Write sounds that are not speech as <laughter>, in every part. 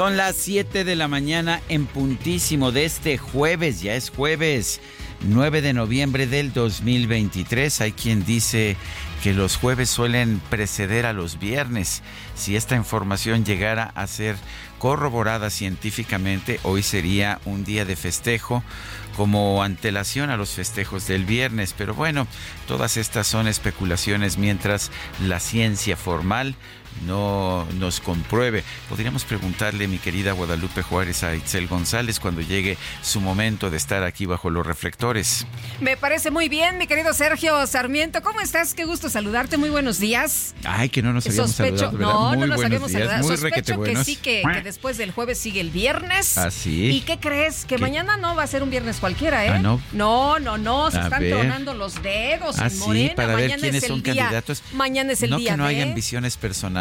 Son las 7 de la mañana en puntísimo de este jueves, ya es jueves 9 de noviembre del 2023. Hay quien dice que los jueves suelen preceder a los viernes. Si esta información llegara a ser corroborada científicamente, hoy sería un día de festejo como antelación a los festejos del viernes. Pero bueno, todas estas son especulaciones mientras la ciencia formal no nos compruebe. Podríamos preguntarle, mi querida Guadalupe Juárez, a Itzel González cuando llegue su momento de estar aquí bajo los reflectores. Me parece muy bien, mi querido Sergio Sarmiento. ¿Cómo estás? Qué gusto saludarte. Muy buenos días. Ay, que no nos habíamos Sospecho, saludado, no, Muy no nos habíamos días, saludado. Sospecho que sí, que, que después del jueves sigue el viernes. ¿Ah, sí? ¿Y qué crees? Que ¿Qué? mañana no va a ser un viernes cualquiera, ¿eh? Ah, ¿no? No, no, no, se A están ver. tronando los dedos Ah, en sí, Morena. para ver mañana quiénes es el son día, candidatos. Mañana es el no día que no de... hay ambiciones personales.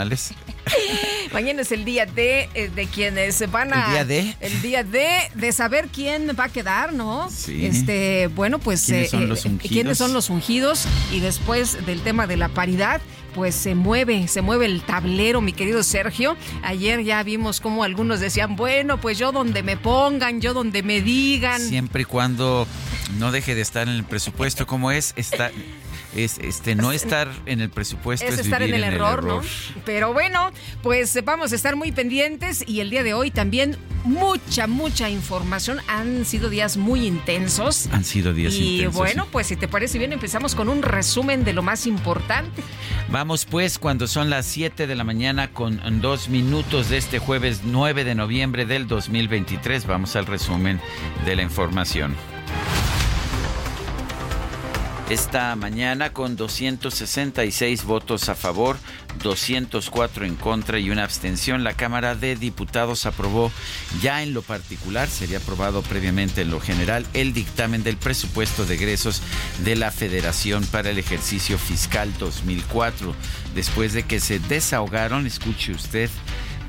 <laughs> Mañana es el día de, eh, de quienes van a. ¿El día de? El día de, de saber quién va a quedar, ¿no? Sí. Este, bueno, pues. ¿Quiénes son los ungidos? ¿Quiénes son los ungidos? Y después del tema de la paridad. Pues se mueve, se mueve el tablero, mi querido Sergio. Ayer ya vimos cómo algunos decían, bueno, pues yo donde me pongan, yo donde me digan. Siempre y cuando no deje de estar en el presupuesto, como es, está, es este no estar en el presupuesto es, es estar en el error, ¿no? Pero bueno, pues vamos a estar muy pendientes y el día de hoy también mucha, mucha información. Han sido días muy intensos. Han sido días y intensos, bueno, sí. pues si te parece bien, empezamos con un resumen de lo más importante. Vamos pues cuando son las 7 de la mañana con dos minutos de este jueves 9 de noviembre del 2023. Vamos al resumen de la información. Esta mañana con 266 votos a favor, 204 en contra y una abstención, la Cámara de Diputados aprobó ya en lo particular, sería aprobado previamente en lo general, el dictamen del presupuesto de egresos de la Federación para el ejercicio fiscal 2004, después de que se desahogaron, escuche usted,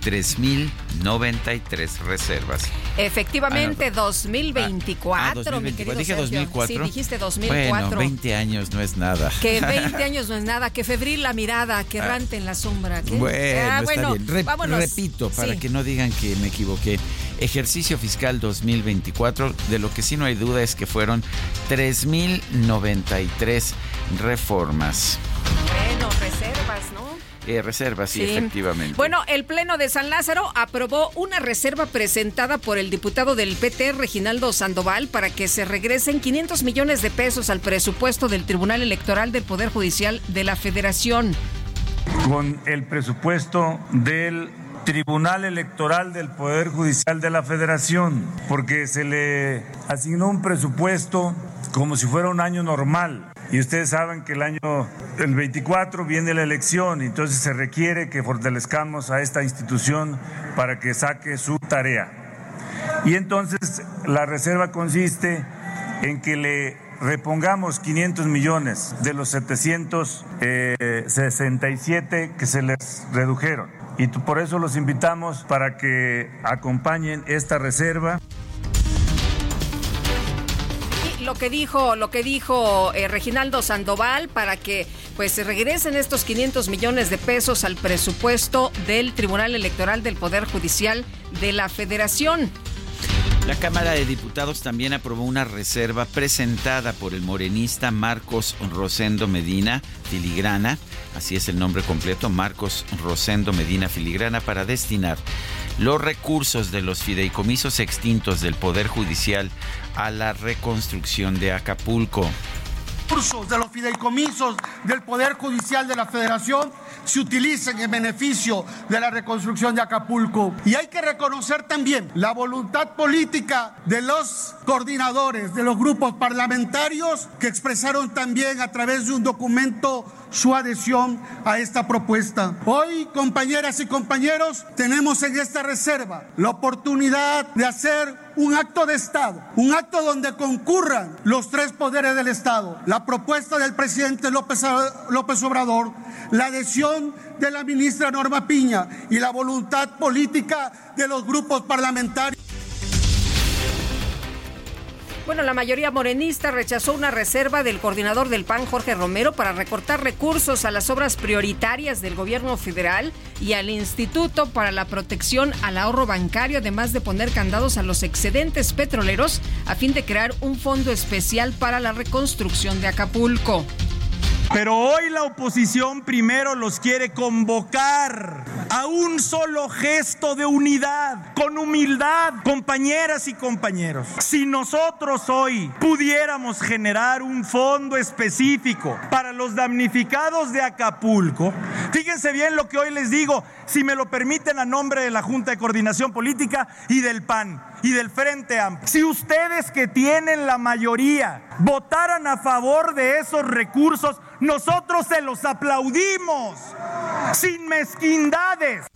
3.093 reservas. Efectivamente, Ah, no. 2024, Ah, mi querido 2024. Dije Sergio. 2004. Sí, dijiste 2004. Bueno, 20 años no es nada. Que <laughs> 20 años no es nada, que febril la mirada, que errante en la sombra. ¿qué? Bueno, Ah, está bien. Re- repito, para Sí. que no digan que me equivoqué. Ejercicio fiscal 2024, de lo que sí no hay duda es que fueron 3.093 reformas. Bueno, reservas, ¿no? Eh, reservas, sí, Sí. efectivamente. Bueno, el Pleno de San Lázaro aprobó una reserva presentada por el diputado del PT, Reginaldo Sandoval, para que se regresen 500 millones de pesos al presupuesto del Tribunal Electoral del Poder Judicial de la Federación. con el presupuesto del Tribunal Electoral del Poder Judicial de la Federación, porque se le asignó un presupuesto como si fuera un año normal. Y ustedes saben que el año el 24 viene la elección, entonces se requiere que fortalezcamos a esta institución para que saque su tarea. Y entonces la reserva consiste en que le repongamos 500 millones de los 767 que se les redujeron. Y por eso los invitamos para que acompañen esta reserva. Lo que dijo, lo que dijo eh, Reginaldo Sandoval para que pues regresen estos 500 millones de pesos al presupuesto del Tribunal Electoral del Poder Judicial de la Federación. La Cámara de Diputados también aprobó una reserva presentada por el morenista Marcos Rosendo Medina Filigrana, así es el nombre completo, Marcos Rosendo Medina Filigrana, para destinar los recursos de los fideicomisos extintos del Poder Judicial a la reconstrucción de Acapulco de los fideicomisos del Poder Judicial de la Federación se utilicen en beneficio de la reconstrucción de Acapulco. Y hay que reconocer también la voluntad política de los coordinadores, de los grupos parlamentarios que expresaron también a través de un documento su adhesión a esta propuesta. Hoy, compañeras y compañeros, tenemos en esta reserva la oportunidad de hacer un acto de Estado, un acto donde concurran los tres poderes del Estado. La propuesta del presidente López, López Obrador, la adhesión de la ministra Norma Piña y la voluntad política de los grupos parlamentarios. Bueno, la mayoría morenista rechazó una reserva del coordinador del PAN, Jorge Romero, para recortar recursos a las obras prioritarias del gobierno federal y al Instituto para la Protección al Ahorro Bancario, además de poner candados a los excedentes petroleros a fin de crear un fondo especial para la reconstrucción de Acapulco. Pero hoy la oposición primero los quiere convocar a un solo gesto de unidad, con humildad, compañeras y compañeros. Si nosotros hoy pudiéramos generar un fondo específico para los damnificados de Acapulco, fíjense bien lo que hoy les digo, si me lo permiten a nombre de la Junta de Coordinación Política y del PAN y del Frente Amplio. Si ustedes que tienen la mayoría votaran a favor de esos recursos, nosotros se los aplaudimos, sin mezquindades.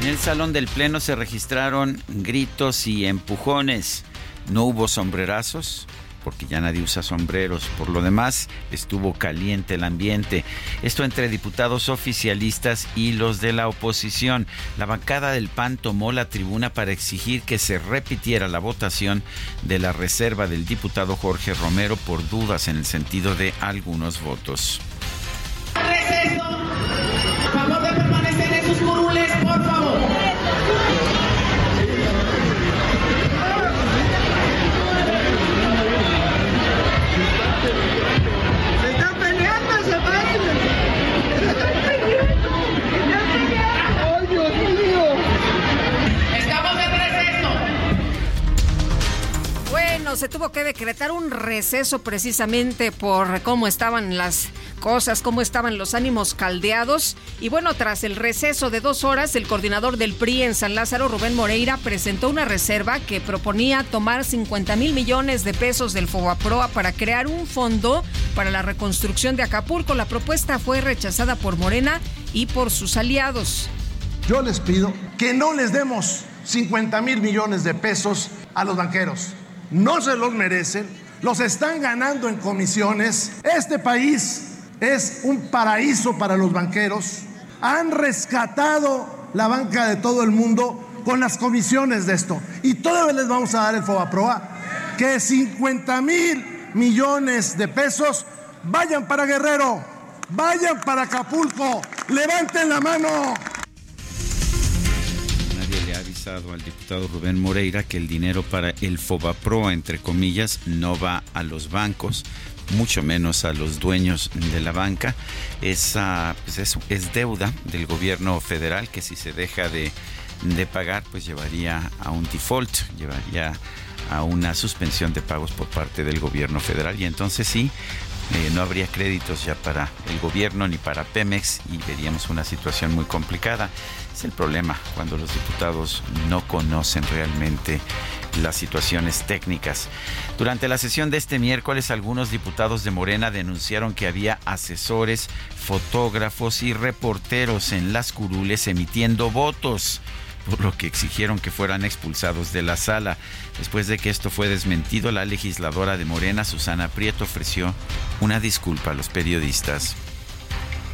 En el salón del Pleno se registraron gritos y empujones. No hubo sombrerazos, porque ya nadie usa sombreros. Por lo demás, estuvo caliente el ambiente. Esto entre diputados oficialistas y los de la oposición. La bancada del PAN tomó la tribuna para exigir que se repitiera la votación de la reserva del diputado Jorge Romero por dudas en el sentido de algunos votos. favor de permanecer en sus curules, por favor. Se tuvo que decretar un receso precisamente por cómo estaban las cosas, cómo estaban los ánimos caldeados. Y bueno, tras el receso de dos horas, el coordinador del PRI en San Lázaro, Rubén Moreira, presentó una reserva que proponía tomar 50 mil millones de pesos del FOBAPROA para crear un fondo para la reconstrucción de Acapulco. La propuesta fue rechazada por Morena y por sus aliados. Yo les pido que no les demos 50 mil millones de pesos a los banqueros no se los merecen, los están ganando en comisiones. Este país es un paraíso para los banqueros. Han rescatado la banca de todo el mundo con las comisiones de esto. Y todavía les vamos a dar el FOBAPROA, que 50 mil millones de pesos vayan para Guerrero, vayan para Acapulco, levanten la mano al diputado Rubén Moreira que el dinero para el FOBAPRO, entre comillas, no va a los bancos, mucho menos a los dueños de la banca. Esa pues es, es, deuda del gobierno federal que si se deja de, de pagar, pues llevaría a un default, llevaría a una suspensión de pagos por parte del gobierno federal y entonces sí, eh, no habría créditos ya para el gobierno ni para Pemex y veríamos una situación muy complicada. Es el problema cuando los diputados no conocen realmente las situaciones técnicas. Durante la sesión de este miércoles, algunos diputados de Morena denunciaron que había asesores, fotógrafos y reporteros en las curules emitiendo votos por lo que exigieron que fueran expulsados de la sala. Después de que esto fue desmentido, la legisladora de Morena, Susana Prieto, ofreció una disculpa a los periodistas.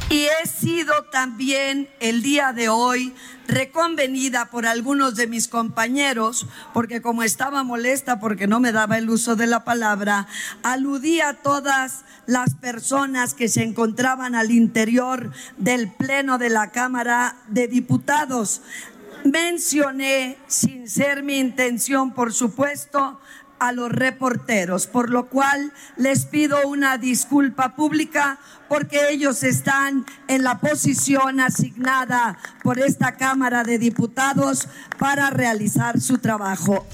y he sido también el día de hoy reconvenida por algunos de mis compañeros, porque como estaba molesta porque no me daba el uso de la palabra, aludí a todas las personas que se encontraban al interior del Pleno de la Cámara de Diputados. Mencioné, sin ser mi intención, por supuesto, a los reporteros, por lo cual les pido una disculpa pública porque ellos están en la posición asignada por esta Cámara de Diputados para realizar su trabajo.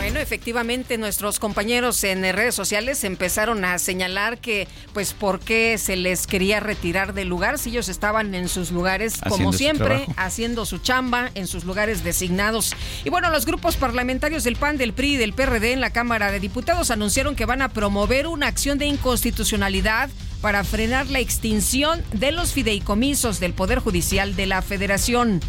Bueno, efectivamente nuestros compañeros en redes sociales empezaron a señalar que pues por qué se les quería retirar del lugar si ellos estaban en sus lugares como siempre <laughs> haciendo su chamba en sus lugares designados. Y bueno, los grupos parlamentarios del PAN, del PRI y del PRD en la Cámara de Diputados anunciaron que van a promover una acción de inconstitucionalidad para frenar la extinción de los fideicomisos del Poder Judicial de la Federación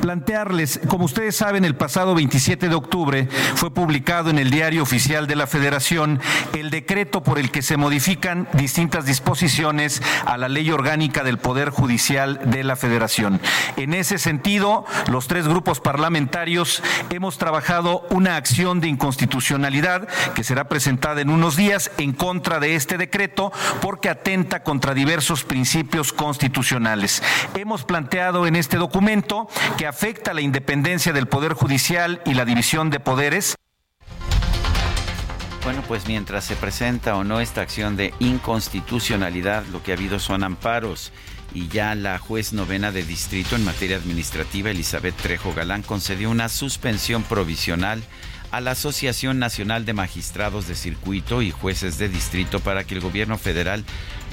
plantearles, como ustedes saben, el pasado 27 de octubre fue publicado en el Diario Oficial de la Federación el decreto por el que se modifican distintas disposiciones a la Ley Orgánica del Poder Judicial de la Federación. En ese sentido, los tres grupos parlamentarios hemos trabajado una acción de inconstitucionalidad que será presentada en unos días en contra de este decreto porque atenta contra diversos principios constitucionales. Hemos planteado en este documento que afecta la independencia del Poder Judicial y la división de poderes. Bueno, pues mientras se presenta o no esta acción de inconstitucionalidad, lo que ha habido son amparos y ya la juez novena de distrito en materia administrativa, Elizabeth Trejo Galán, concedió una suspensión provisional a la Asociación Nacional de Magistrados de Circuito y Jueces de Distrito para que el gobierno federal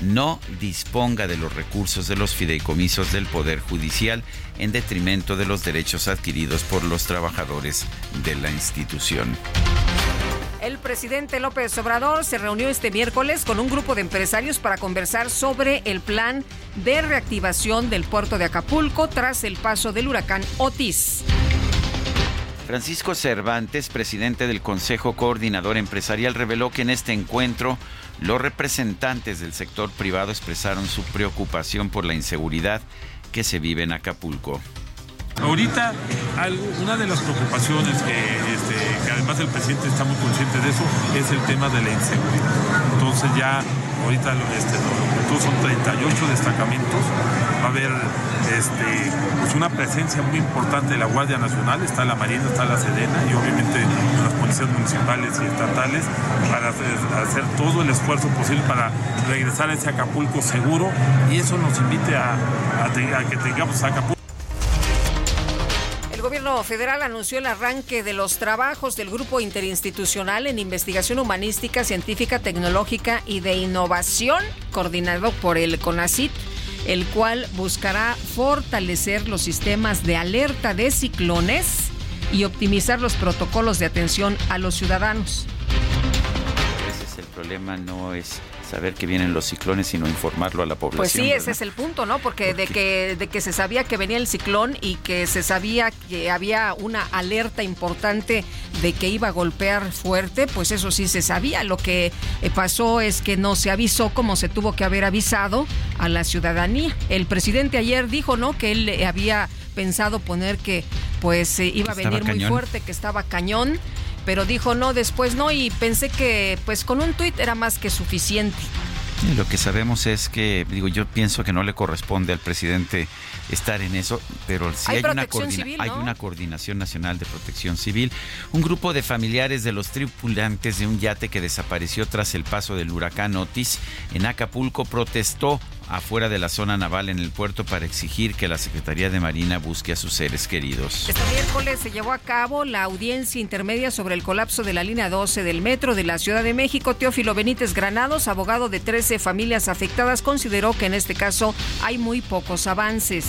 no disponga de los recursos de los fideicomisos del Poder Judicial en detrimento de los derechos adquiridos por los trabajadores de la institución. El presidente López Obrador se reunió este miércoles con un grupo de empresarios para conversar sobre el plan de reactivación del puerto de Acapulco tras el paso del huracán Otis. Francisco Cervantes, presidente del Consejo Coordinador Empresarial, reveló que en este encuentro los representantes del sector privado expresaron su preocupación por la inseguridad que se vive en Acapulco. Ahorita una de las preocupaciones este, que, además el presidente está muy consciente de eso es el tema de la inseguridad. Entonces ya ahorita este, lo, son 38 destacamentos, va a haber este, pues una presencia muy importante de la Guardia Nacional, está la Marina, está la Sedena y obviamente las policías municipales y estatales para hacer, todo el esfuerzo posible para regresar a ese Acapulco seguro. Y eso nos invite a, a que tengamos Acapulco el gobierno federal anunció el arranque de los trabajos del Grupo Interinstitucional en Investigación Humanística, Científica, Tecnológica y de Innovación, coordinado por el CONACIT, el cual buscará fortalecer los sistemas de alerta de ciclones y optimizar los protocolos de atención a los ciudadanos. Ese es el problema, no es saber que vienen los ciclones, sino informarlo a la población. Pues sí, ese es el punto, ¿no? Porque de que de que se sabía que venía el ciclón y que se sabía que había una alerta importante de que iba a golpear fuerte, pues eso sí se sabía. Lo que eh, pasó es que no se avisó como se tuvo que haber avisado a la ciudadanía. El presidente ayer dijo, ¿no? Que él había pensado poner que pues eh, iba a venir muy fuerte, que estaba cañón pero dijo no, después no y pensé que pues con un tuit era más que suficiente. lo que sabemos es que, digo, yo pienso que no le corresponde al presidente estar en eso, pero sí hay, una, hay una coordinación nacional de protección civil. Un grupo de familiares de los tripulantes de un yate que desapareció tras el paso del huracán Otis en Acapulco protestó afuera de la zona naval en el puerto para exigir que la Secretaría de Marina busque a sus seres queridos. Este miércoles se llevó a cabo la audiencia intermedia sobre el colapso de la línea 12 del metro de la Ciudad de México. Teófilo Benítez Granados, abogado de 13 familias afectadas, consideró que en este caso hay muy pocos avances.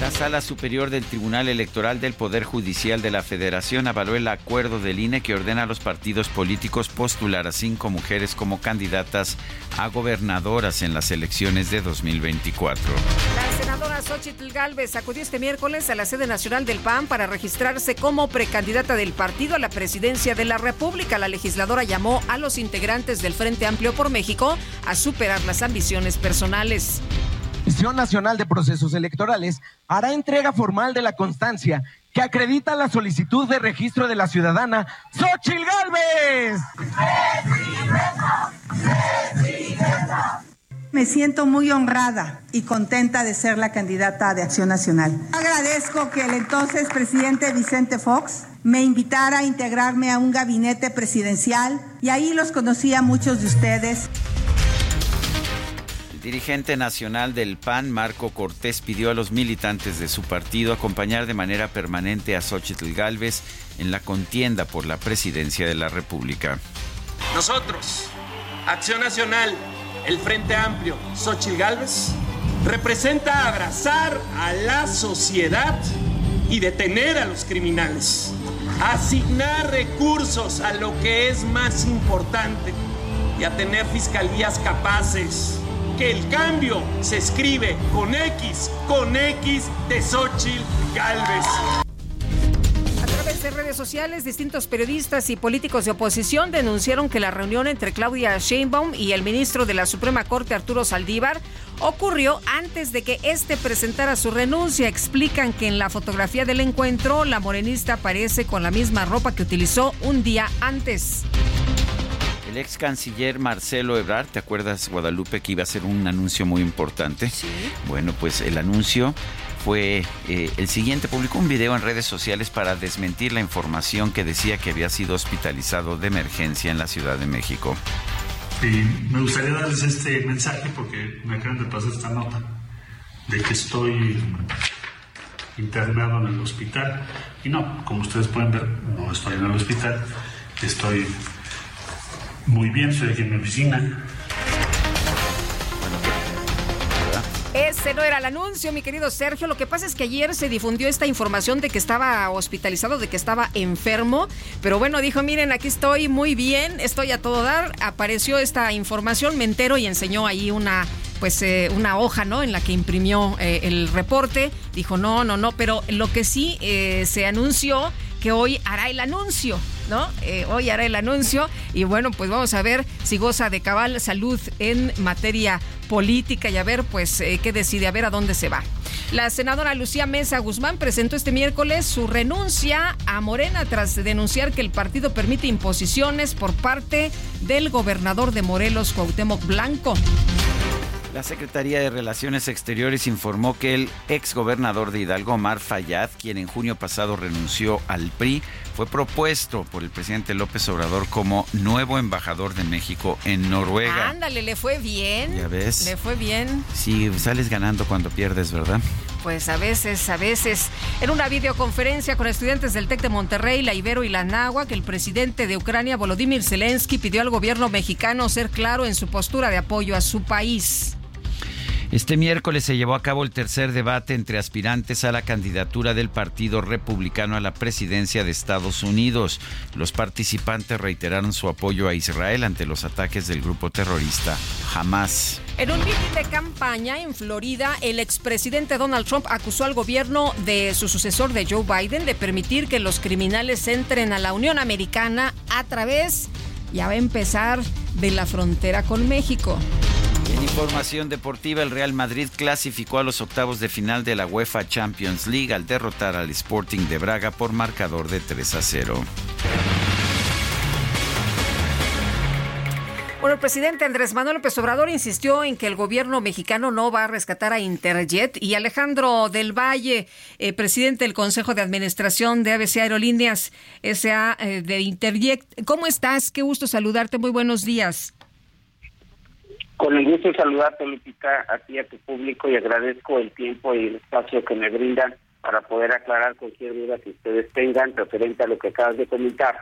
La Sala Superior del Tribunal Electoral del Poder Judicial de la Federación avaló el acuerdo del INE que ordena a los partidos políticos postular a cinco mujeres como candidatas a gobernadoras en las elecciones de 2024. La senadora Xochitl Galvez acudió este miércoles a la sede nacional del PAN para registrarse como precandidata del partido a la presidencia de la República. La legisladora llamó a los integrantes del Frente Amplio por México a superar las ambiciones personales. Comisión Nacional de Procesos Electorales hará entrega formal de la constancia que acredita la solicitud de registro de la ciudadana Xochil Gálvez. Me siento muy honrada y contenta de ser la candidata de Acción Nacional. Agradezco que el entonces presidente Vicente Fox me invitara a integrarme a un gabinete presidencial y ahí los conocí a muchos de ustedes. Dirigente nacional del PAN, Marco Cortés, pidió a los militantes de su partido acompañar de manera permanente a Xochitl Gálvez en la contienda por la presidencia de la República. Nosotros, Acción Nacional, el Frente Amplio, Xochitl Gálvez, representa abrazar a la sociedad y detener a los criminales, asignar recursos a lo que es más importante y a tener fiscalías capaces el cambio se escribe con X, con X de Xochitl Galvez. A través de redes sociales, distintos periodistas y políticos de oposición denunciaron que la reunión entre Claudia Sheinbaum y el ministro de la Suprema Corte, Arturo Saldívar, ocurrió antes de que este presentara su renuncia. Explican que en la fotografía del encuentro, la morenista aparece con la misma ropa que utilizó un día antes. El ex canciller Marcelo Ebrard, ¿te acuerdas, Guadalupe, que iba a ser un anuncio muy importante? Sí. Bueno, pues el anuncio fue eh, el siguiente. Publicó un video en redes sociales para desmentir la información que decía que había sido hospitalizado de emergencia en la Ciudad de México. Y me gustaría darles este mensaje porque me acaban de pasar esta nota de que estoy internado en el hospital. Y no, como ustedes pueden ver, no estoy en el hospital, estoy muy bien, estoy aquí en mi oficina. Ese no era el anuncio, mi querido Sergio. Lo que pasa es que ayer se difundió esta información de que estaba hospitalizado, de que estaba enfermo. Pero bueno, dijo, miren, aquí estoy muy bien, estoy a todo dar. Apareció esta información, me entero y enseñó ahí una pues eh, una hoja, ¿no? En la que imprimió eh, el reporte. Dijo, no, no, no, pero lo que sí eh, se anunció que hoy hará el anuncio, ¿no? Eh, hoy hará el anuncio y bueno, pues vamos a ver si goza de cabal salud en materia política y a ver, pues, eh, qué decide, a ver a dónde se va. La senadora Lucía Mesa Guzmán presentó este miércoles su renuncia a Morena tras denunciar que el partido permite imposiciones por parte del gobernador de Morelos, Cuauhtémoc Blanco. La Secretaría de Relaciones Exteriores informó que el exgobernador de Hidalgo, Omar Fayad, quien en junio pasado renunció al PRI, fue propuesto por el presidente López Obrador como nuevo embajador de México en Noruega. Ándale, le fue bien. Ya ves. Le fue bien. Sí, sales ganando cuando pierdes, ¿verdad? Pues a veces, a veces. En una videoconferencia con estudiantes del TEC de Monterrey, la Ibero y la que el presidente de Ucrania, Volodymyr Zelensky, pidió al gobierno mexicano ser claro en su postura de apoyo a su país. Este miércoles se llevó a cabo el tercer debate entre aspirantes a la candidatura del Partido Republicano a la presidencia de Estados Unidos. Los participantes reiteraron su apoyo a Israel ante los ataques del grupo terrorista Hamas. En un meeting de campaña en Florida, el expresidente Donald Trump acusó al gobierno de su sucesor de Joe Biden de permitir que los criminales entren a la Unión Americana a través, ya va a empezar, de la frontera con México. En información deportiva, el Real Madrid clasificó a los octavos de final de la UEFA Champions League al derrotar al Sporting de Braga por marcador de 3 a 0. Bueno, el presidente Andrés Manuel López Obrador insistió en que el gobierno mexicano no va a rescatar a Interjet y Alejandro del Valle, eh, presidente del Consejo de Administración de ABC Aerolíneas SA eh, de Interjet. ¿Cómo estás? Qué gusto saludarte. Muy buenos días. Con el gusto de saludarte, Lupita, a ti, a tu público, y agradezco el tiempo y el espacio que me brindan para poder aclarar cualquier duda que ustedes tengan referente a lo que acabas de comentar.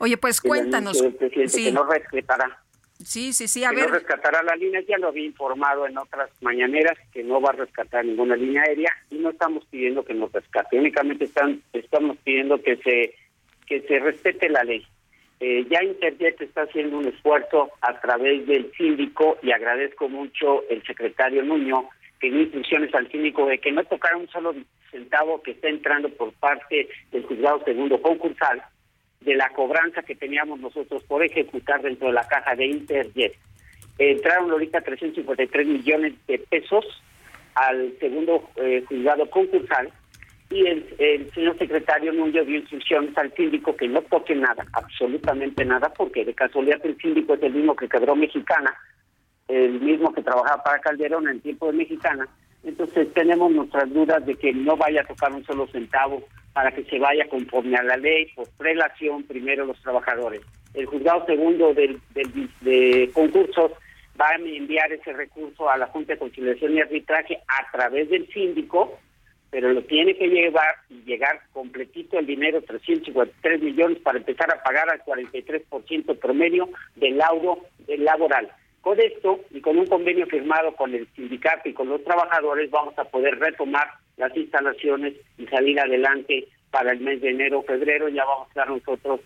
Oye, pues cuéntanos. sí. que no respetará. Sí, sí, sí, a que ver. no rescatará la línea, ya lo había informado en otras mañaneras que no va a rescatar ninguna línea aérea y no estamos pidiendo que nos rescate, únicamente están, estamos pidiendo que se que se respete la ley. Eh, ya Interjet está haciendo un esfuerzo a través del síndico y agradezco mucho el secretario Nuño que dio instrucciones al síndico de que no tocara un solo centavo que está entrando por parte del juzgado segundo concursal de la cobranza que teníamos nosotros por ejecutar dentro de la caja de Interjet. Entraron ahorita 353 millones de pesos al segundo eh, juzgado concursal y el, el señor secretario Núñez dio instrucciones al síndico que no toque nada, absolutamente nada, porque de casualidad el síndico es el mismo que quebró Mexicana, el mismo que trabajaba para Calderón en tiempo de Mexicana. Entonces tenemos nuestras dudas de que no vaya a tocar un solo centavo para que se vaya conforme a la ley por prelación primero los trabajadores. El juzgado segundo del, del- de concursos va a enviar ese recurso a la Junta de Conciliación y Arbitraje a través del síndico, pero lo tiene que llevar y llegar completito el dinero, 353 millones, para empezar a pagar al 43% promedio del laudo del laboral. Con esto y con un convenio firmado con el sindicato y con los trabajadores vamos a poder retomar las instalaciones y salir adelante para el mes de enero febrero. Ya vamos a estar nosotros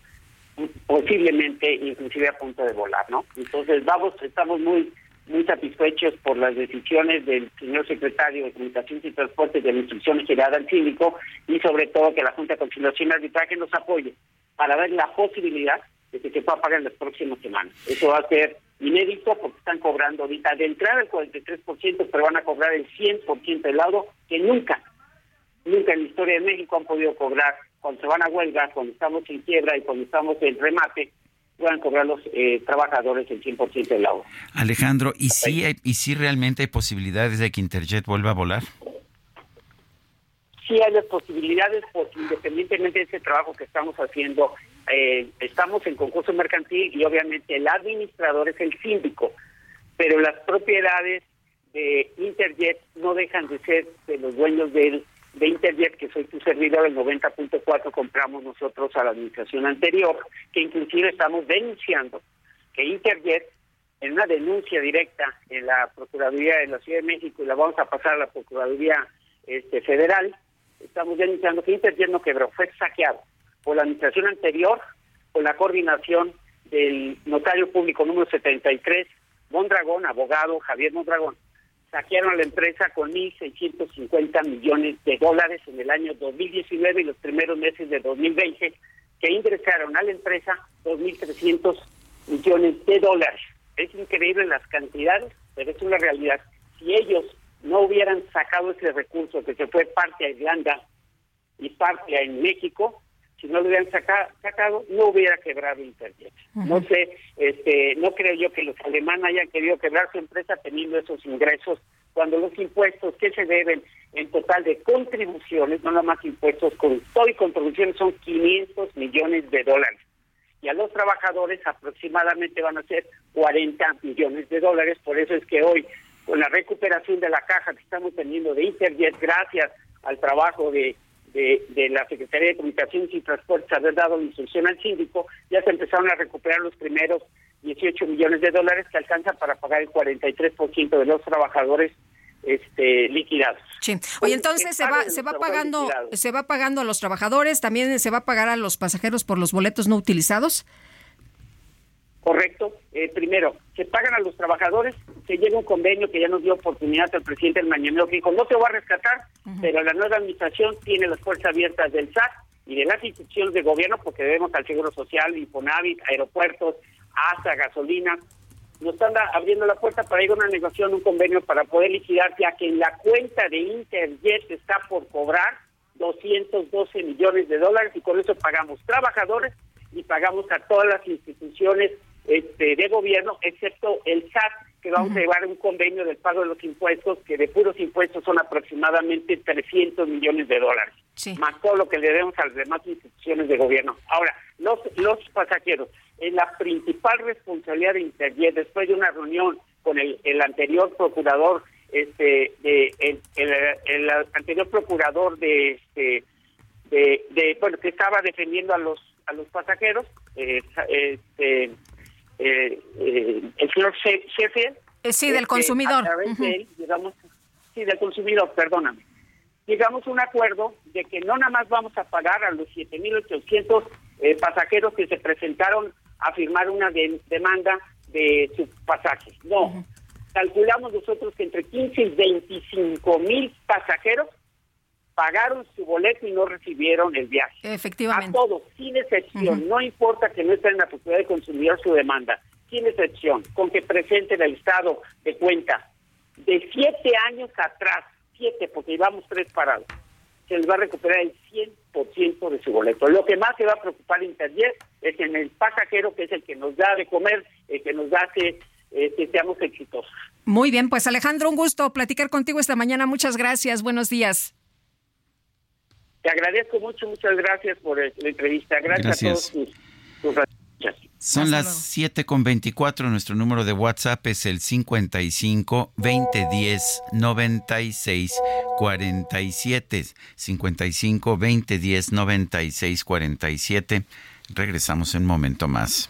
posiblemente inclusive a punto de volar, ¿no? Entonces vamos, estamos muy muy satisfechos por las decisiones del señor secretario de Comunicaciones y Transportes de la instrucción generada al síndico y sobre todo que la Junta de Conciliación y Arbitraje nos apoye para ver la posibilidad de que se pueda pagar en las próximas semanas. Eso va a ser inédito porque están cobrando ahorita de entrada el 43%, pero van a cobrar el 100% del lado que nunca, nunca en la historia de México han podido cobrar cuando se van a huelga, cuando estamos en quiebra y cuando estamos en remate, puedan cobrar los eh, trabajadores el 100% del laudo. Alejandro, ¿y si, hay- ¿y si realmente hay posibilidades de que Interjet vuelva a volar? sí hay las posibilidades, porque independientemente de ese trabajo que estamos haciendo, eh, estamos en concurso mercantil y obviamente el administrador es el síndico, pero las propiedades de Interjet no dejan de ser de los dueños del, de Interjet, que soy tu servidor, el 90.4 compramos nosotros a la administración anterior, que inclusive estamos denunciando que Interjet, en una denuncia directa en la Procuraduría de la Ciudad de México, y la vamos a pasar a la Procuraduría este, Federal, estamos denunciando que Interjet no quebró, fue saqueado por la administración anterior, con la coordinación del notario público número 73, Mondragón, abogado Javier Mondragón, saquearon a la empresa con 1.650 millones de dólares en el año 2019 y los primeros meses de 2020, que ingresaron a la empresa 2.300 millones de dólares. Es increíble las cantidades, pero es una realidad. Si ellos no hubieran sacado ese recurso que se fue parte a Irlanda y parte en México, si no lo hubieran saca- sacado, no hubiera quebrado Interjet. No sé, este, no creo yo que los alemanes hayan querido quebrar su empresa teniendo esos ingresos, cuando los impuestos que se deben en total de contribuciones, no nada más impuestos, con todo y contribuciones son 500 millones de dólares. Y a los trabajadores aproximadamente van a ser 40 millones de dólares, por eso es que hoy, con la recuperación de la caja que estamos teniendo de Interjet, gracias al trabajo de de, de la Secretaría de Comunicaciones y Transportes haber dado la instrucción al síndico, ya se empezaron a recuperar los primeros 18 millones de dólares que alcanzan para pagar el 43% de los trabajadores este liquidados. Sí. Pues, Oye, entonces se va, se va pagando, se va pagando a los trabajadores, también se va a pagar a los pasajeros por los boletos no utilizados. Correcto. Eh, primero, se pagan a los trabajadores, se llega un convenio que ya nos dio oportunidad al presidente del Mañanero que dijo, no te voy a rescatar, pero la nueva administración tiene las fuerzas abiertas del SAT y de las instituciones de gobierno, porque debemos al Seguro Social, Infonavit, aeropuertos, ASA, gasolina, nos están abriendo la puerta para ir a una negociación, un convenio para poder liquidar, ya que en la cuenta de Interjet está por cobrar 212 millones de dólares y con eso pagamos trabajadores y pagamos a todas las instituciones este, de gobierno, excepto el SAT, que vamos a llevar un convenio del pago de los impuestos, que de puros impuestos son aproximadamente 300 millones de dólares, más todo lo que le debemos a las demás instituciones de gobierno. Ahora, los, los pasajeros, es la principal responsabilidad de Interjet, después de una reunión con el, el anterior procurador, este, de, el, el, el anterior procurador de, este, de, de, bueno, que estaba defendiendo a los a los pasajeros, eh, este, eh, eh, el señor Sheffield. sí, del consumidor. sí, del consumidor, perdóname. Llegamos a un acuerdo de que no nada más vamos a pagar a los 7.800 eh, pasajeros que se presentaron a firmar una demanda de su pasaje. No, calculamos nosotros que entre 15 y 25 mil pasajeros pagaron su boleto y no recibieron el viaje. Efectivamente. A todos, sin excepción. No importa que no estén en la posibilidad de consumir su demanda, sin excepción, con que presenten el estado de cuenta de siete años atrás, siete, porque llevamos tres parados, se les va a recuperar el 100% de su boleto. Lo que más se va a preocupar Interjet es en el pasajero, que es el que nos da de comer, el que nos da que, eh, que seamos exitosos. Muy bien, pues Alejandro, un gusto platicar contigo esta mañana. Muchas gracias. Buenos días. Te agradezco mucho, muchas gracias por la entrevista. Gracias, a todos tus, Son las 7 con 24. Nuestro número de WhatsApp es el 55 2010 96 47. 55 2010 96 47. Regresamos en un momento más.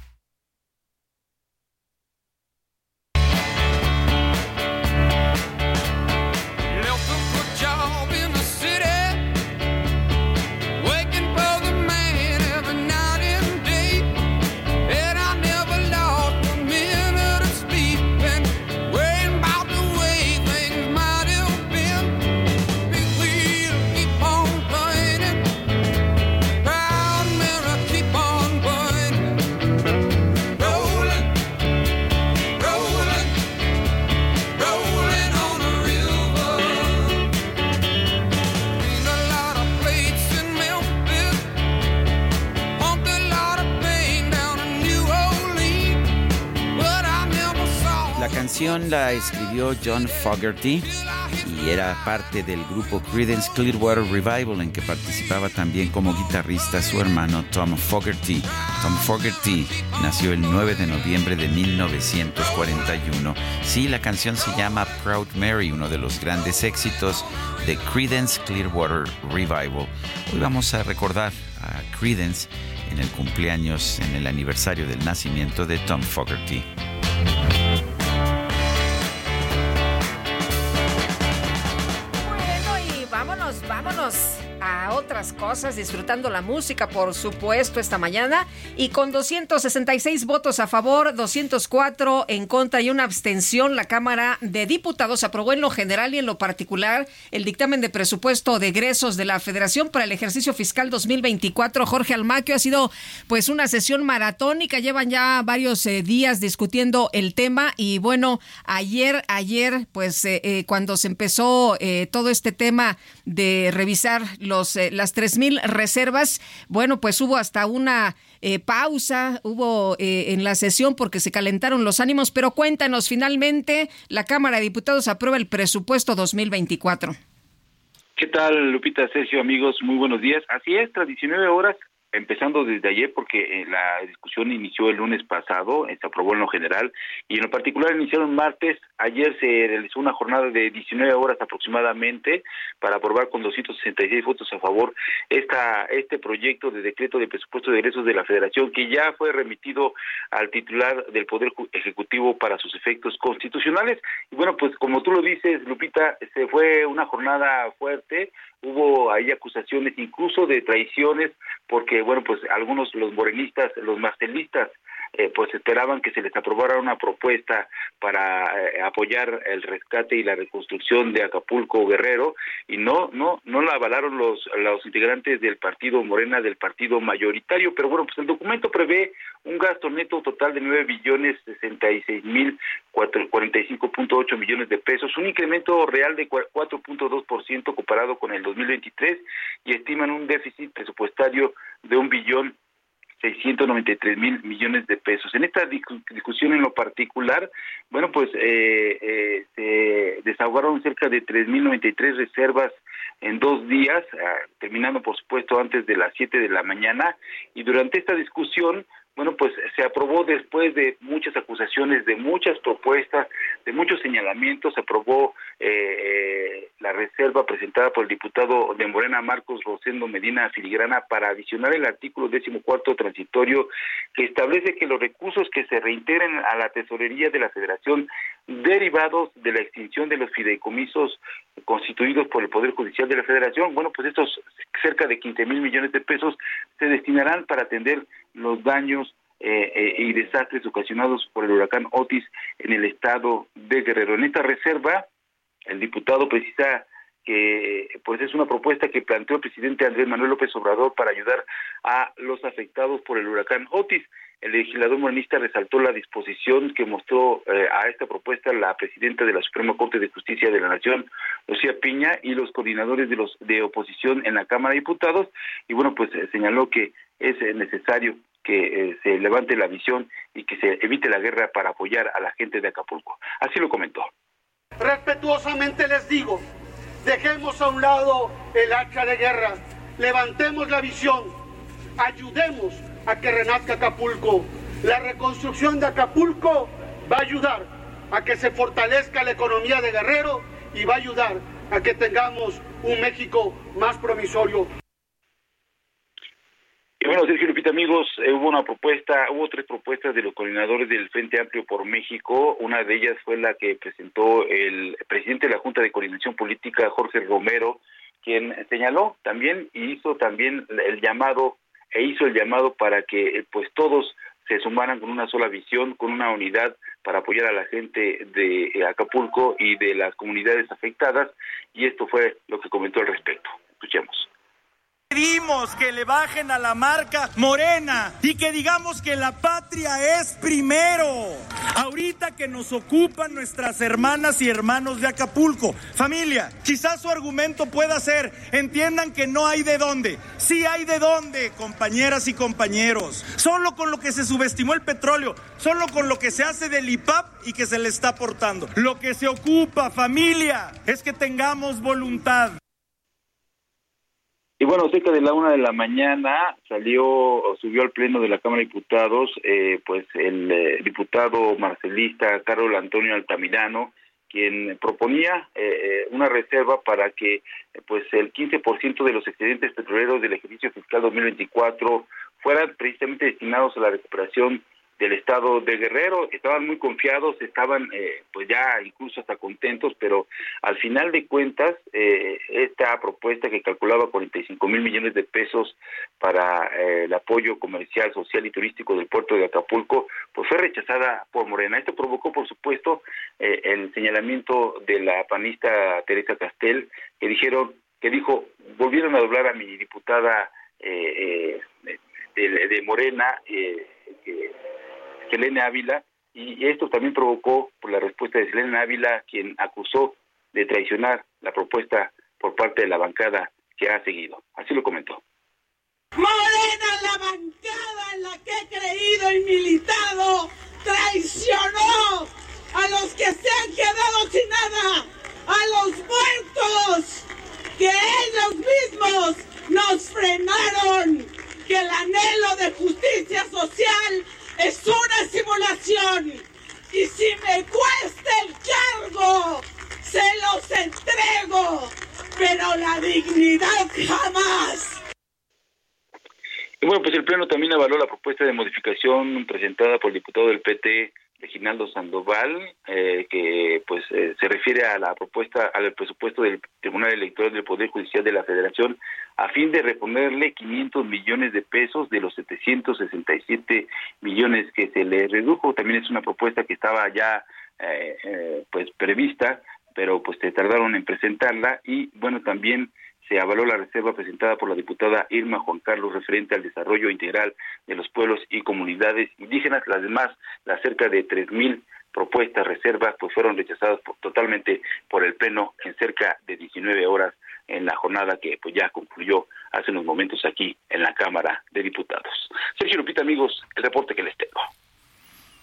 La escribió John Fogerty y era parte del grupo Creedence Clearwater Revival en que participaba también como guitarrista su hermano Tom Fogerty. Tom Fogerty nació el 9 de noviembre de 1941. Sí, la canción se llama Proud Mary, uno de los grandes éxitos de Creedence Clearwater Revival. Hoy vamos a recordar a Creedence en el cumpleaños, en el aniversario del nacimiento de Tom Fogerty. Cosas, disfrutando la música, por supuesto, esta mañana. Y con 266 votos a favor, 204 en contra y una abstención, la Cámara de Diputados aprobó en lo general y en lo particular el dictamen de presupuesto de egresos de la Federación para el ejercicio fiscal 2024. Jorge Almaquio ha sido pues una sesión maratónica, llevan ya varios eh, días discutiendo el tema y bueno, ayer, ayer, pues eh, eh, cuando se empezó todo este tema de revisar los, eh, las 3.000 reservas, bueno, pues hubo hasta una eh, pausa, hubo eh, en la sesión porque se calentaron los ánimos, pero cuéntanos, finalmente la Cámara de Diputados aprueba el presupuesto 2024. ¿Qué tal, Lupita, Sergio, amigos? Muy buenos días. Así es, tras 19 horas empezando desde ayer porque eh, la discusión inició el lunes pasado, se aprobó en lo general y en lo particular iniciaron martes, ayer se realizó una jornada de 19 horas aproximadamente para aprobar con 266 votos a favor esta este proyecto de decreto de presupuesto de egresos de la Federación que ya fue remitido al titular del Poder Ejecutivo para sus efectos constitucionales. Y bueno, pues como tú lo dices, Lupita, se fue una jornada fuerte, hubo ahí acusaciones incluso de traiciones porque bueno pues algunos los morenistas los marcelistas eh, pues esperaban que se les aprobara una propuesta para eh, apoyar el rescate y la reconstrucción de Acapulco Guerrero y no no no la avalaron los los integrantes del partido Morena del partido mayoritario. Pero bueno pues el documento prevé un gasto neto total de nueve billones sesenta y seis mil cuarenta y cinco punto ocho millones de pesos un incremento real de cuatro punto dos por ciento comparado con el 2023 y estiman un déficit presupuestario de un billón 693 mil millones de pesos. En esta discusión en lo particular, bueno, pues eh, eh, se desahogaron cerca de 3.093 reservas en dos días, ah, terminando por supuesto antes de las 7 de la mañana, y durante esta discusión, bueno, pues se aprobó después de muchas acusaciones, de muchas propuestas, de muchos señalamientos, se aprobó eh, eh, la reserva presentada por el diputado de Morena, Marcos Rosendo Medina Filigrana, para adicionar el artículo decimocuarto transitorio que establece que los recursos que se reintegren a la tesorería de la Federación derivados de la extinción de los fideicomisos constituidos por el Poder Judicial de la Federación, bueno, pues estos cerca de 15 mil millones de pesos se destinarán para atender los daños eh, eh, y desastres ocasionados por el huracán Otis en el estado de Guerrero. En esta reserva, el diputado precisa que pues es una propuesta que planteó el presidente Andrés Manuel López Obrador para ayudar a los afectados por el huracán Otis. El legislador morenista resaltó la disposición que mostró eh, a esta propuesta la presidenta de la Suprema Corte de Justicia de la Nación, Lucía Piña, y los coordinadores de los de oposición en la Cámara de Diputados. Y bueno, pues señaló que es necesario que eh, se levante la visión y que se evite la guerra para apoyar a la gente de Acapulco. Así lo comentó. Respetuosamente les digo, dejemos a un lado el hacha de guerra, levantemos la visión, ayudemos a que renazca Acapulco. La reconstrucción de Acapulco va a ayudar a que se fortalezca la economía de Guerrero y va a ayudar a que tengamos un México más promisorio. Y bueno, Sergio Lupita, amigos, eh, hubo una propuesta, hubo tres propuestas de los coordinadores del Frente Amplio por México. Una de ellas fue la que presentó el presidente de la Junta de Coordinación Política, Jorge Romero, quien señaló también y hizo también el llamado e hizo el llamado para que eh, pues todos se sumaran con una sola visión, con una unidad para apoyar a la gente de eh, Acapulco y de las comunidades afectadas y esto fue lo que comentó al respecto. Escuchemos. Pedimos que le bajen a la marca morena y que digamos que la patria es primero. Ahorita que nos ocupan nuestras hermanas y hermanos de Acapulco. Familia, quizás su argumento pueda ser, entiendan que no hay de dónde. Sí hay de dónde, compañeras y compañeros. Solo con lo que se subestimó el petróleo, solo con lo que se hace del IPAP y que se le está aportando. Lo que se ocupa, familia, es que tengamos voluntad. Y bueno, cerca de la una de la mañana salió, subió al pleno de la Cámara de Diputados, eh, pues el eh, diputado marcelista Carlos Antonio Altamirano, quien proponía eh, una reserva para que pues el 15% de los excedentes petroleros del ejercicio fiscal 2024 fueran precisamente destinados a la recuperación del estado de Guerrero. Estaban muy confiados, estaban eh, pues ya incluso hasta contentos, pero al final de cuentas eh, esta propuesta que calculaba 45 mil millones de pesos para eh, el apoyo comercial, social y turístico del puerto de Acapulco, pues fue rechazada por Morena. Esto provocó, por supuesto, el señalamiento de la panista Teresa Castel, que dijeron, que dijo, volvieron a doblar a mi diputada de, de, Morena, que Selena Ávila, y esto también provocó por la respuesta de Selena Ávila, quien acusó de traicionar la propuesta por parte de la bancada que ha seguido. Así lo comentó. Morena, la bancada en la que he creído y militado, traicionó a los que se han quedado sin nada, a los muertos, que ellos mismos nos frenaron, que el anhelo de justicia social es una simulación. Y si me cuesta el cargo, se los entrego, pero la dignidad jamás. Y bueno, pues el Pleno también avaló la propuesta de modificación presentada por el diputado del PT Reginaldo Sandoval, eh, que pues eh, se refiere a la propuesta, al presupuesto del Tribunal Electoral del Poder Judicial de la Federación, a fin de reponerle 500 millones de pesos de los 767 millones que se le redujo. También es una propuesta que estaba ya eh, pues prevista, pero pues se tardaron en presentarla y bueno, también se avaló la reserva presentada por la diputada Irma Juan Carlos referente al desarrollo integral de los pueblos y comunidades indígenas. Las demás, las cerca de tres mil propuestas, reservas, pues fueron rechazadas totalmente por el Pleno en cerca de 19 horas en la jornada que pues ya concluyó hace unos momentos aquí en la Cámara de Diputados. Sergio Lupita, amigos, el reporte que les tengo.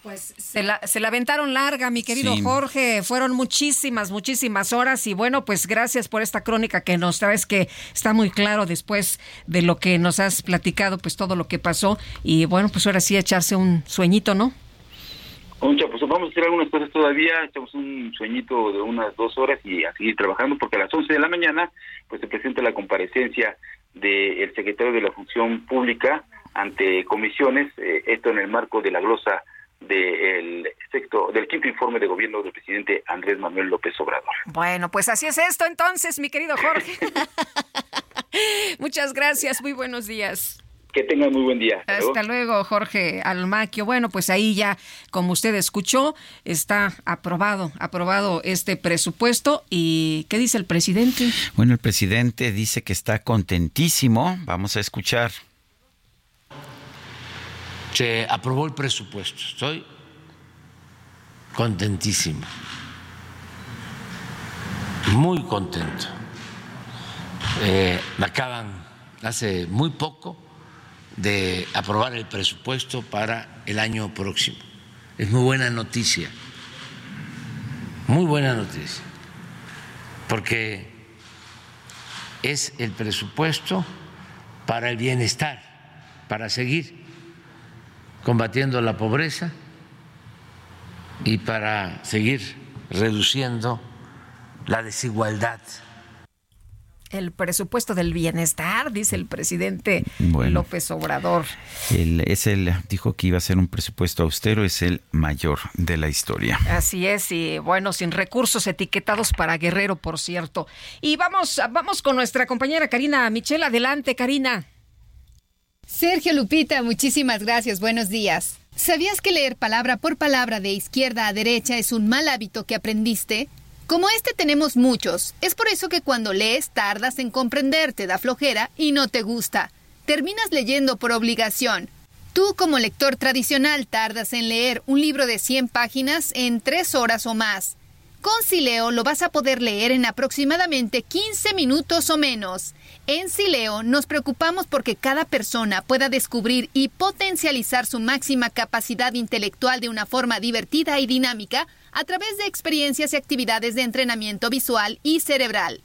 Pues se la, se la aventaron larga, mi querido Jorge. Fueron muchísimas, muchísimas horas. Y bueno, pues gracias por esta crónica que nos traes, que está muy claro después de lo que nos has platicado, pues todo lo que pasó. Y bueno, pues ahora sí echarse un sueñito, ¿no? Concha, pues vamos a hacer algunas cosas todavía, echamos un sueñito de unas dos horas y a seguir trabajando porque a las 11 de la mañana pues se presenta la comparecencia del secretario de la Función Pública ante comisiones, eh, esto en el marco de la glosa del sexto, del quinto informe de gobierno del presidente Andrés Manuel López Obrador. Bueno, pues así es esto entonces, mi querido Jorge. <laughs> <laughs> Muchas gracias, muy buenos días. Que tengan muy buen día. Hasta, luego. Jorge Almaquio. Bueno, pues ahí ya, como usted escuchó, está aprobado, aprobado este presupuesto. ¿Y qué dice el presidente? Bueno, el presidente dice que está contentísimo. Vamos a escuchar se aprobó el presupuesto. Estoy contentísimo, muy contento. Eh, me acaban hace muy poco de aprobar el presupuesto para el año próximo. Es muy buena noticia, muy buena noticia, porque es el presupuesto para el bienestar, para seguir combatiendo la pobreza y para seguir reduciendo la desigualdad. El presupuesto del bienestar, dice el presidente López Obrador. es el, dijo que iba a ser un presupuesto austero, es el mayor de la historia. Así es, y bueno, sin recursos etiquetados para Guerrero, por cierto. Y vamos, vamos con nuestra compañera Karina Michel. Adelante, Karina. Sergio Lupita, muchísimas gracias. Buenos días. ¿Sabías que leer palabra por palabra de izquierda a derecha es un mal hábito que aprendiste? Como este tenemos muchos. Es por eso que cuando lees tardas en comprender, te da flojera y no te gusta. Terminas leyendo por obligación. Tú como lector tradicional tardas en leer un libro de 100 páginas en 3 horas o más. Con Sileo lo vas a poder leer en aproximadamente 15 minutos o menos. En Sileo nos preocupamos porque cada persona pueda descubrir y potencializar su máxima capacidad intelectual de una forma divertida y dinámica a través de experiencias y actividades de entrenamiento visual y cerebral.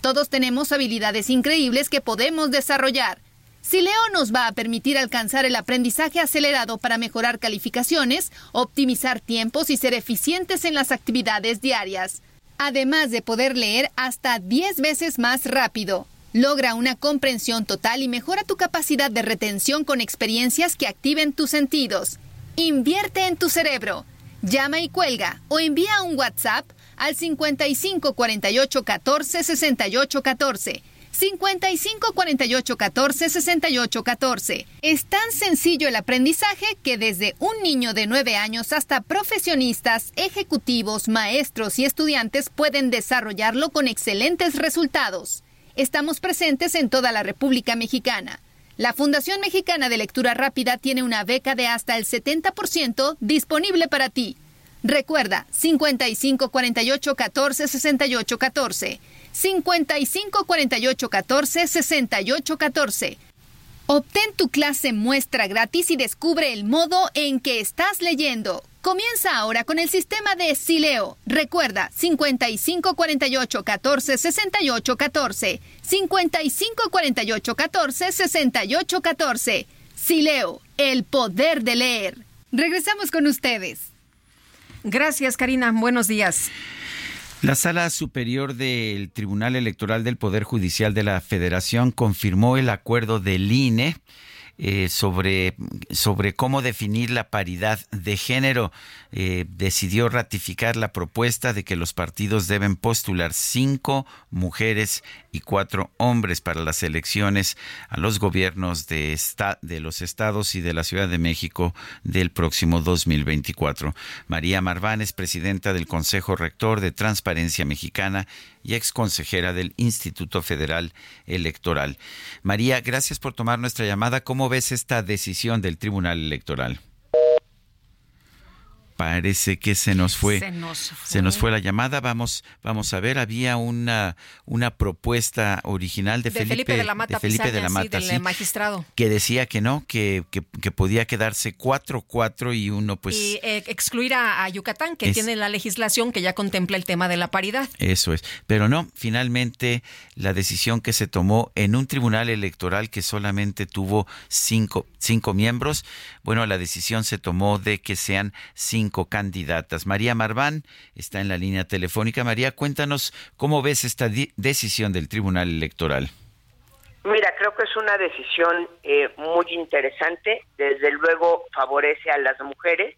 Todos tenemos habilidades increíbles que podemos desarrollar. Sileo nos va a permitir alcanzar el aprendizaje acelerado para mejorar calificaciones, optimizar tiempos y ser eficientes en las actividades diarias. Además de poder leer hasta 10 veces más rápido. Logra una comprensión total y mejora tu capacidad de retención con experiencias que activen tus sentidos. Invierte en tu cerebro. Llama y cuelga o envía un WhatsApp al 55 48 14 68 14. 55 48 14 68 14. Es tan sencillo el aprendizaje que desde un niño de 9 años hasta profesionistas, ejecutivos, maestros y estudiantes pueden desarrollarlo con excelentes resultados. Estamos presentes en toda la República Mexicana. La Fundación Mexicana de Lectura Rápida tiene una beca de hasta el 70% disponible para ti. Recuerda 55 48 14 68 14. 55 48 14 68 14. Obtén tu clase muestra gratis y descubre el modo en que estás leyendo. Comienza ahora con el sistema de Sileo. Recuerda 55 48 14 68 14. 55 48 14 68 14. Sileo, el poder de leer. Regresamos con ustedes. Gracias, Karina. Buenos días. La Sala Superior del Tribunal Electoral del Poder Judicial de la Federación confirmó el acuerdo del INE eh, sobre, sobre cómo definir la paridad de género. Eh, decidió ratificar la propuesta de que los partidos deben postular cinco mujeres y cuatro hombres para las elecciones a los gobiernos de, de los estados y de la Ciudad de México del próximo 2024. María Marván es presidenta del Consejo Rector de Transparencia Mexicana y ex consejera del Instituto Federal Electoral. María, gracias por tomar nuestra llamada. ¿Cómo ves esta decisión del Tribunal Electoral? Parece que se nos fue. Se nos fue. la llamada. Vamos, vamos a ver. Había una, una propuesta original de, Felipe, de la Mata, Felipe de la Mata, sí, magistrado. Que decía que no, que, que, podía quedarse cuatro, cuatro y uno, pues. Y eh, excluir a, Yucatán, que tiene la legislación que ya contempla el tema de la paridad. Eso es. Pero no, finalmente la decisión que se tomó en un tribunal electoral que solamente tuvo cinco, cinco miembros, bueno, la decisión se tomó de que sean cinco candidatas. María Marván está en la línea telefónica. María, cuéntanos cómo ves esta decisión del Tribunal Electoral. Mira, creo que es una decisión eh, muy interesante. Desde luego favorece a las mujeres,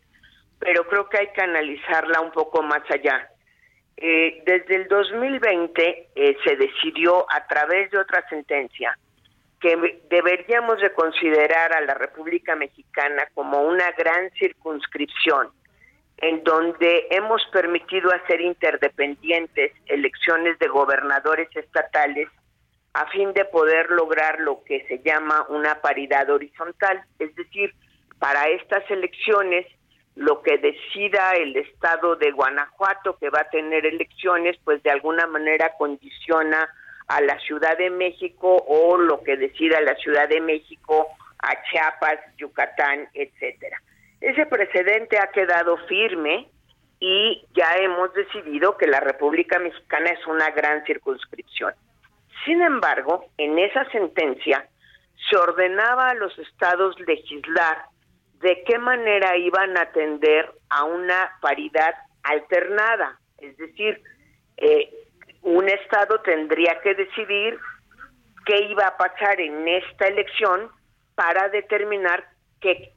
pero creo que hay que analizarla un poco más allá. Eh, desde el 2020 eh, se decidió a través de otra sentencia que deberíamos de considerar a la República Mexicana como una gran circunscripción en donde hemos permitido hacer interdependientes elecciones de gobernadores estatales a fin de poder lograr lo que se llama una paridad horizontal, es decir, para estas elecciones lo que decida el estado de Guanajuato que va a tener elecciones, pues de alguna manera condiciona a la Ciudad de México o lo que decida la Ciudad de México a Chiapas, Yucatán, etcétera. Ese precedente ha quedado firme y ya hemos decidido que la República Mexicana es una gran circunscripción. Sin embargo, en esa sentencia se ordenaba a los estados legislar de qué manera iban a atender a una paridad alternada, es decir, eh, un Estado tendría que decidir qué iba a pasar en esta elección para determinar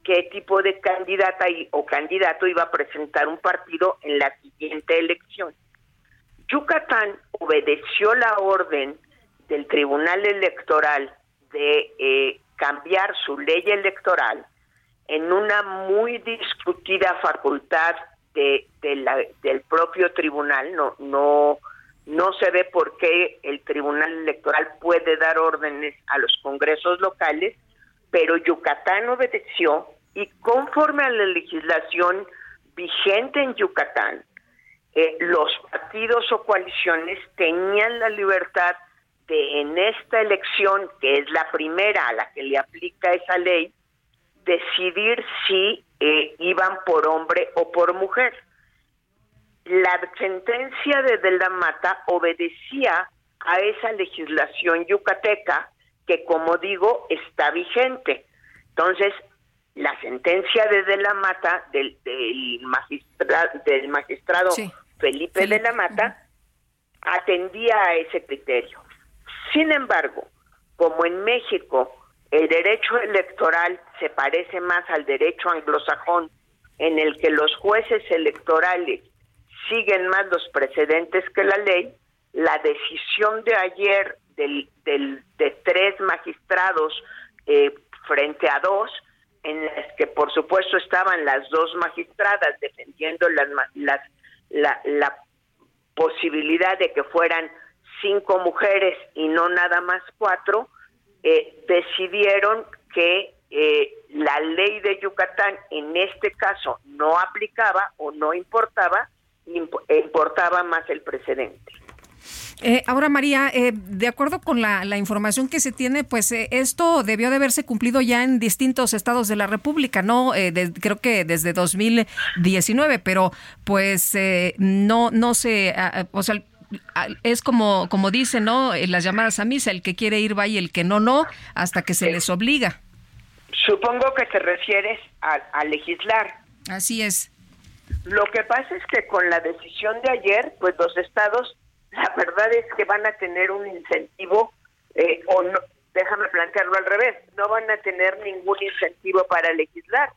qué, tipo de candidata o candidato iba a presentar un partido en la siguiente elección. Yucatán obedeció la orden del Tribunal Electoral de eh, cambiar su ley electoral en una muy discutida facultad de, del propio tribunal, no, no no se ve por qué el Tribunal Electoral puede dar órdenes a los congresos locales, pero Yucatán obedeció y conforme a la legislación vigente en Yucatán, eh, los partidos o coaliciones tenían la libertad de en esta elección, que es la primera a la que le aplica esa ley, decidir si eh, iban por hombre o por mujer. La sentencia de De Mata obedecía a esa legislación yucateca que, como digo, está vigente. Entonces, la sentencia de De la Mata del, del, del magistrado Felipe de la Mata atendía a ese criterio. Sin embargo, como en México el derecho electoral se parece más al derecho anglosajón, en el que los jueces electorales siguen más los precedentes que la ley, la decisión de ayer del, del, de tres magistrados eh, frente a dos, en las que por supuesto estaban las dos magistradas defendiendo las, las, la, posibilidad de que fueran cinco mujeres y no nada más cuatro, eh, decidieron que eh, la ley de Yucatán en este caso no aplicaba o no importaba importaba más el precedente. Eh, ahora, María, eh, de acuerdo con la, información que se tiene, pues eh, esto debió de haberse cumplido ya en distintos estados de la República, ¿no? creo que desde 2019, pero pues no, no se, o sea, es como, como dicen, ¿no? Las llamadas a misa, el que quiere ir va y el que no, no, hasta que se les obliga. Supongo que te refieres a legislar. Así es. Lo que pasa es que con la decisión de ayer, pues los estados, la verdad es que van a tener un incentivo, eh, o no, déjame plantearlo al revés, no van a tener ningún incentivo para legislar.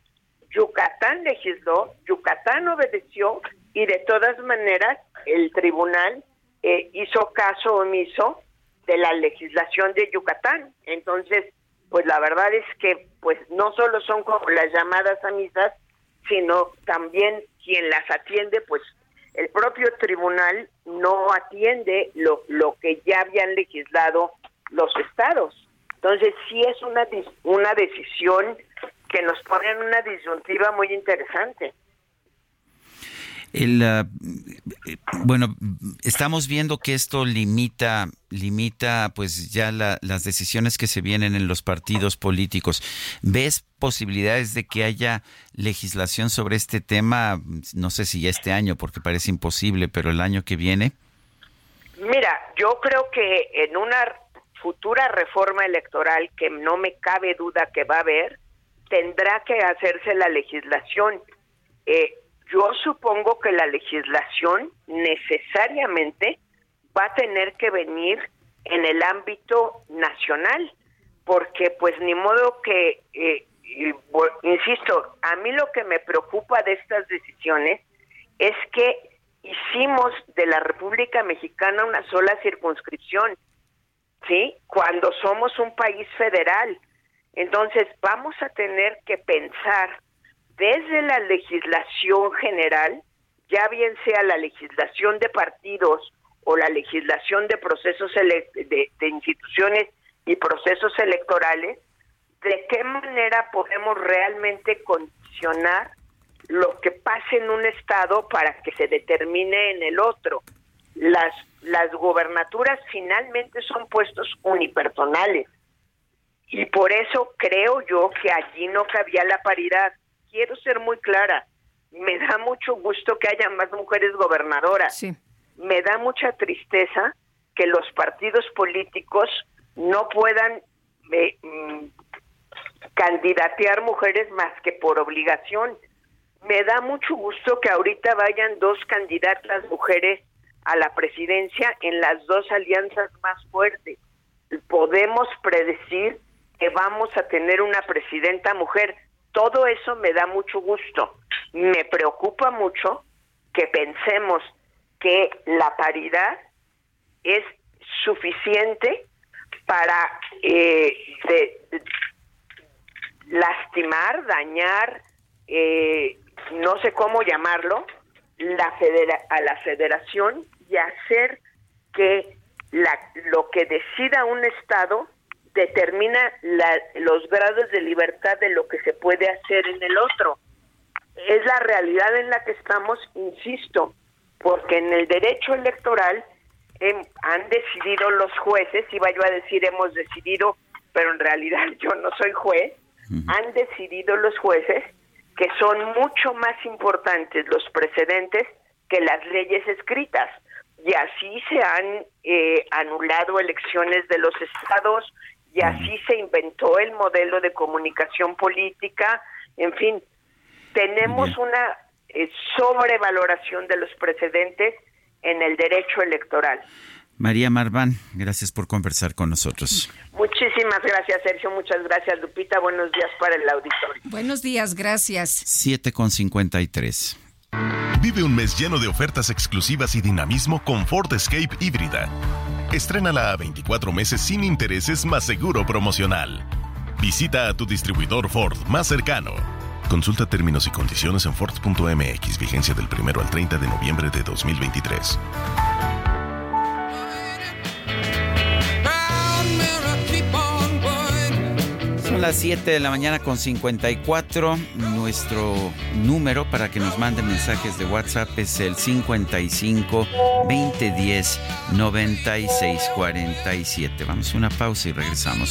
Yucatán legisló, Yucatán obedeció y de todas maneras el tribunal eh, hizo caso omiso de la legislación de Yucatán. Entonces, pues la verdad es que pues no solo son como las llamadas a misas, sino también quien las atiende, pues el propio tribunal no atiende lo, lo que ya habían legislado los estados. Entonces sí es una, una decisión que nos pone en una disyuntiva muy interesante. El, ah, bueno, estamos viendo que esto limita, limita pues ya las decisiones que se vienen en los partidos políticos. ¿Ves posibilidades de que haya legislación sobre este tema? No sé si ya este año, porque parece imposible, pero el año que viene. Mira, yo creo que en una futura reforma electoral que no me cabe duda que va a haber, tendrá que hacerse la legislación. Eh, yo supongo que la legislación necesariamente va a tener que venir en el ámbito nacional, porque pues ni modo que, eh, insisto, a mí lo que me preocupa de estas decisiones es que hicimos de la República Mexicana una sola circunscripción, ¿sí? Cuando somos un país federal. Entonces vamos a tener que pensar desde la legislación general, ya bien sea la legislación de partidos o la legislación de procesos de, de instituciones y procesos electorales, de qué manera podemos realmente condicionar lo que pase en un estado para que se determine en el otro. Las, las gobernaturas finalmente son puestos unipersonales y por eso creo yo que allí no cabía la paridad quiero ser muy clara, me da mucho gusto que haya más mujeres gobernadoras. Me da mucha tristeza que los partidos políticos no puedan eh, mm, candidatear mujeres más que por obligación. Me da mucho gusto que ahorita vayan dos candidatas mujeres a la presidencia en las dos alianzas más fuertes. Podemos predecir que vamos a tener una presidenta mujer. Todo eso me da mucho gusto. Me preocupa mucho que pensemos que la paridad es suficiente para eh, lastimar, dañar, eh, no sé cómo llamarlo, la a la federación y hacer que la, lo que decida un Estado determina los grados de libertad de lo que se puede hacer en el otro. Es la realidad en la que estamos, insisto, porque en el derecho electoral han decidido los jueces, iba yo a decir hemos decidido, pero en realidad <laughs> yo no soy juez, han decidido los jueces que son mucho más importantes los precedentes que las leyes escritas. Y así se han eh, anulado elecciones de los estados, y así se inventó el modelo de comunicación política. En fin, tenemos una eh, sobrevaloración de los precedentes en el derecho electoral. María Marván, gracias por conversar con nosotros. Muchísimas gracias, Sergio. Muchas gracias, Lupita. Buenos días para el auditorio. Buenos días, gracias. 7 con 53. Vive un mes lleno de ofertas exclusivas y dinamismo con Ford Escape híbrida. Estrénala a 24 meses sin intereses más seguro promocional. Visita a tu distribuidor Ford más cercano. Consulta términos y condiciones en Ford.mx, vigencia del 1 al 30 de noviembre de 2023. Las 7 de la mañana con 54. Nuestro número para que nos manden mensajes de WhatsApp es el 55 2010 9647. Vamos a una pausa y regresamos.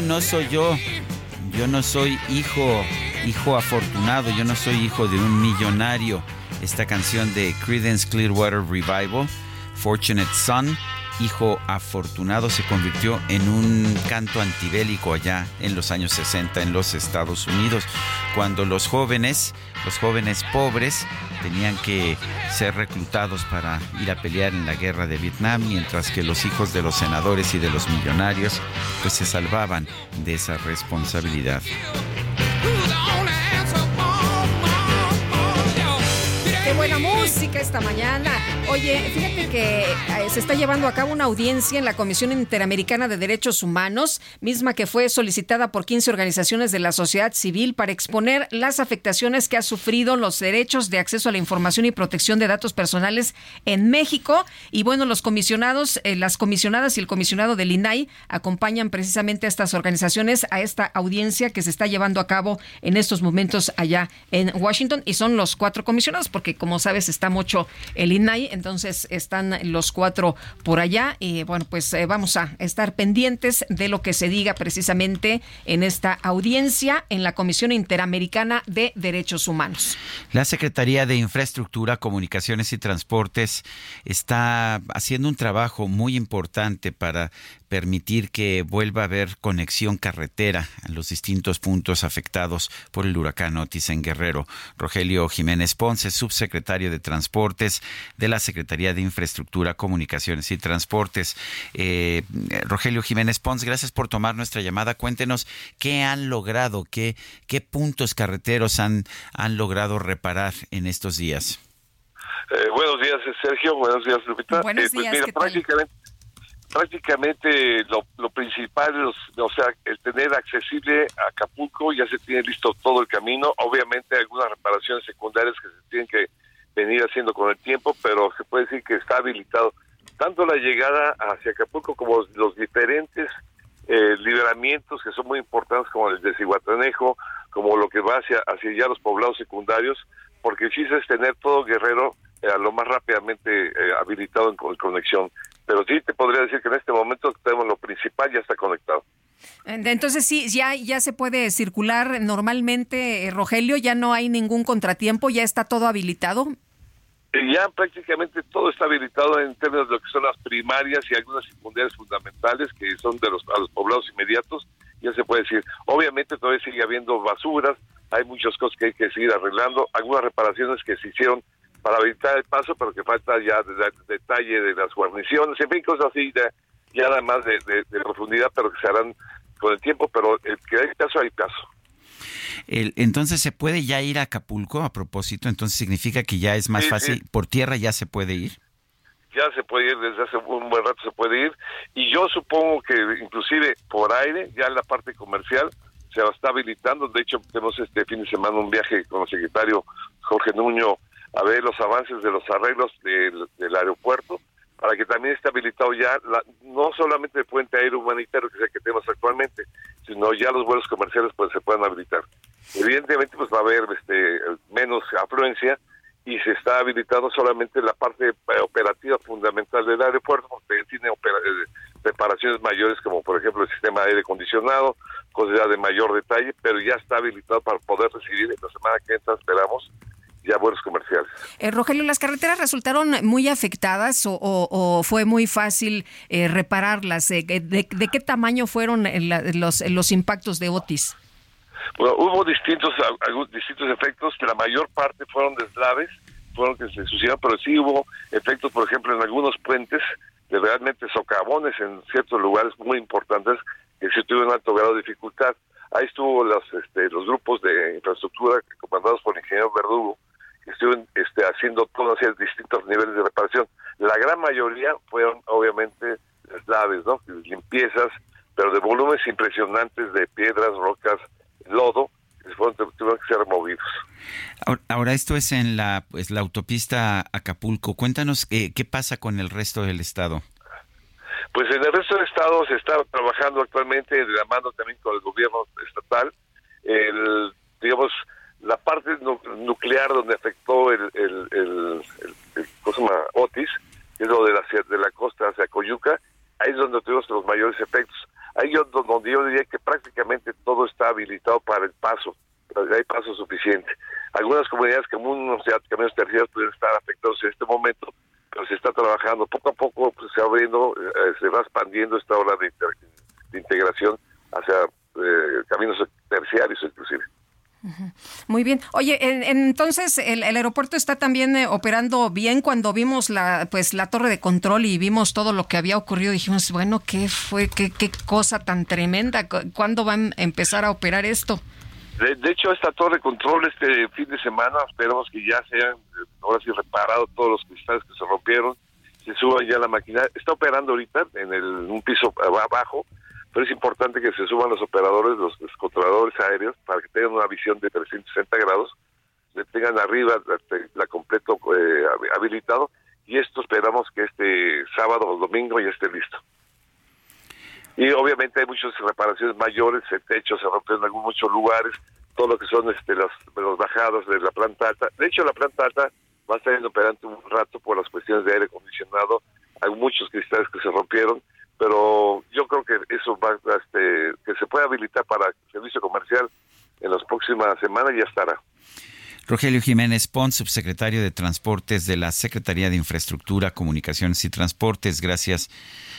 No soy yo. Yo no soy hijo, hijo afortunado. Yo no soy hijo de un millonario. Esta canción de Credence Clearwater Revival, Fortunate Son, hijo afortunado, se convirtió en un canto antibélico allá en los años 60 en los Estados Unidos, cuando los jóvenes, los jóvenes pobres, tenían que ser reclutados para ir a pelear en la guerra de Vietnam, mientras que los hijos de los senadores y de los millonarios pues se salvaban de esa responsabilidad. buena música esta mañana. Oye, fíjate que eh, se está llevando a cabo una audiencia en la Comisión Interamericana de Derechos Humanos, misma que fue solicitada por 15 organizaciones de la sociedad civil para exponer las afectaciones que ha sufrido los derechos de acceso a la información y protección de datos personales en México. Y bueno, los comisionados, eh, las comisionadas y el comisionado del INAI acompañan precisamente a estas organizaciones a esta audiencia que se está llevando a cabo en estos momentos allá en Washington y son los cuatro comisionados porque como sabes, está mucho el INAI, entonces están los cuatro por allá y bueno, pues eh, vamos a estar pendientes de lo que se diga precisamente en esta audiencia en la Comisión Interamericana de Derechos Humanos. La Secretaría de Infraestructura, Comunicaciones y Transportes está haciendo un trabajo muy importante para permitir que vuelva a haber conexión carretera en los distintos puntos afectados por el huracán Otis en Guerrero. Rogelio Jiménez Ponce, subsecretario de Transportes de la Secretaría de Infraestructura, Comunicaciones y Transportes. Eh, Rogelio Jiménez Ponce, gracias por tomar nuestra llamada. Cuéntenos qué han logrado, qué, qué puntos carreteros han, han logrado reparar en estos días. Eh, buenos días, Sergio. Buenos días, Lupita. Buenos eh, pues días, prácticamente, prácticamente lo, lo principal, o sea, el tener accesible a Acapulco, ya se tiene listo todo el camino, obviamente algunas reparaciones secundarias que se tienen que venir haciendo con el tiempo, pero se puede decir que está habilitado tanto la llegada hacia Acapulco como los diferentes eh, liberamientos que son muy importantes como el de Ciguatanejo, como lo que va hacia, hacia ya los poblados secundarios, porque el chiste es tener todo Guerrero eh, lo más rápidamente eh, habilitado en conexión pero sí te podría decir que en este momento tenemos lo principal ya está conectado. Entonces sí, ya, ya se puede circular normalmente, eh, Rogelio, ya no hay ningún contratiempo, ya está todo habilitado. Ya prácticamente todo está habilitado en términos de lo que son las primarias y algunas secundarias fundamentales que son de los, a los poblados inmediatos, ya se puede decir. Obviamente todavía sigue habiendo basuras, hay muchas cosas que hay que seguir arreglando, algunas reparaciones que se hicieron para habilitar el paso, pero que falta ya detalle de las guarniciones, en fin, cosas así, ya, ya nada más de, profundidad, pero que se harán con el tiempo, pero el que hay caso, hay caso. entonces se puede ya ir a Acapulco a propósito, entonces significa que ya es más fácil, por tierra ya se puede ir. Ya se puede ir, desde hace un buen rato se puede ir, y yo supongo que inclusive por aire, ya en la parte comercial, se está habilitando, de hecho tenemos este fin de semana un viaje con el secretario Jorge Nuño a ver los avances de los arreglos del, aeropuerto para que también esté habilitado ya no solamente el puente aéreo humanitario que es el que tenemos actualmente, sino ya los vuelos comerciales pues se puedan habilitar. Evidentemente pues va a haber este menos afluencia y se está habilitando solamente la parte operativa fundamental del aeropuerto porque tiene eh, preparaciones mayores como por ejemplo el sistema de aire acondicionado, cosas de mayor detalle, pero ya está habilitado para poder recibir en la semana que entra esperamos ya vuelos comerciales. Eh, Rogelio, ¿las carreteras resultaron muy afectadas o, fue muy fácil eh, repararlas? Eh, de, qué tamaño fueron los, los impactos de Otis? Bueno, hubo distintos, distintos efectos, que la mayor parte fueron deslaves, fueron que se sucedieron, pero sí hubo efectos, por ejemplo, en algunos puentes, de realmente socavones en ciertos lugares muy importantes que se tuvieron alto grado de dificultad. Ahí estuvo los, este, los grupos de infraestructura comandados por el ingeniero Verdugo, estuvieron este, haciendo todos los distintos niveles de reparación. La gran mayoría fueron obviamente deslaves, ¿no? limpiezas, pero de volúmenes impresionantes de piedras, rocas, lodo, que fueron, tuvieron que ser removidos. Ahora, esto es en la, pues, la autopista Acapulco. Cuéntanos eh, qué pasa con el resto del estado. Pues en el resto del estado se está trabajando actualmente de la mano también con el gobierno estatal. El, digamos, la parte nuclear donde afectó el, el, el, Otis, que es lo de la, de la costa hacia Coyuca, ahí es donde tuvimos los mayores efectos. Ahí yo, donde yo diría que prácticamente todo está habilitado para el paso, hay paso suficiente. Algunas comunidades que unos caminos terciarios pueden estar afectados en este momento, pero se está trabajando poco a poco, pues, se abriendo, eh, se va expandiendo esta ola de, integración hacia eh, caminos terciarios inclusive. Muy bien. Oye, entonces el, aeropuerto está también eh, operando bien. Cuando vimos la, pues, la torre de control y vimos todo lo que había ocurrido, dijimos, bueno, ¿qué fue? ¿Qué, cosa tan tremenda? ¿Cuándo van a empezar a operar esto? De, hecho, esta torre de control este fin de semana, esperamos que ya sean, ahora sí, reparados todos los cristales que se rompieron, se suba ya la máquina. Está operando ahorita en el, un piso abajo pero es importante que se suban los operadores, los, controladores aéreos, para que tengan una visión de 360 grados, le tengan arriba la, completo eh, habilitado, y esto esperamos que este sábado o domingo ya esté listo. Y obviamente hay muchas reparaciones mayores, el techo se rompe en algunos muchos lugares, todo lo que son este, los, bajados de la planta alta. De hecho, la planta alta va a estar operando un rato por las cuestiones de aire acondicionado, hay muchos cristales que se rompieron, pero yo creo que eso va este, que se puede habilitar para servicio comercial en las próximas semanas ya estará. Rogelio Jiménez Pons, subsecretario de Transportes de la Secretaría de Infraestructura, Comunicaciones y Transportes. Gracias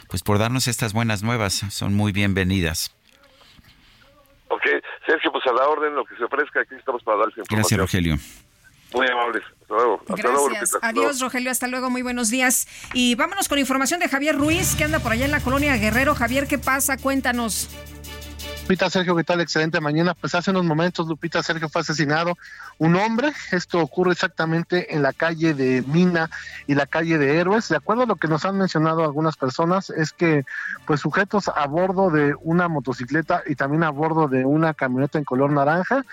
pues por darnos estas buenas nuevas. Son muy bienvenidas. Ok, Sergio, pues a la orden, lo que se ofrezca, aquí estamos para dar información. Gracias, Rogelio. Muy amables. Gracias. Adiós, Rogelio. Hasta luego. Muy buenos días. Y vámonos con información de Javier Ruiz, que anda por allá en la colonia Guerrero. Javier, ¿qué pasa? Cuéntanos. Lupita Sergio, ¿qué tal? Excelente mañana. Pues hace unos momentos Lupita Sergio fue asesinado un hombre. Esto ocurre exactamente en la calle de Mina y la calle de Héroes. De acuerdo a lo que nos han mencionado algunas personas, es que pues sujetos a bordo de una motocicleta y también a bordo de una camioneta en color naranja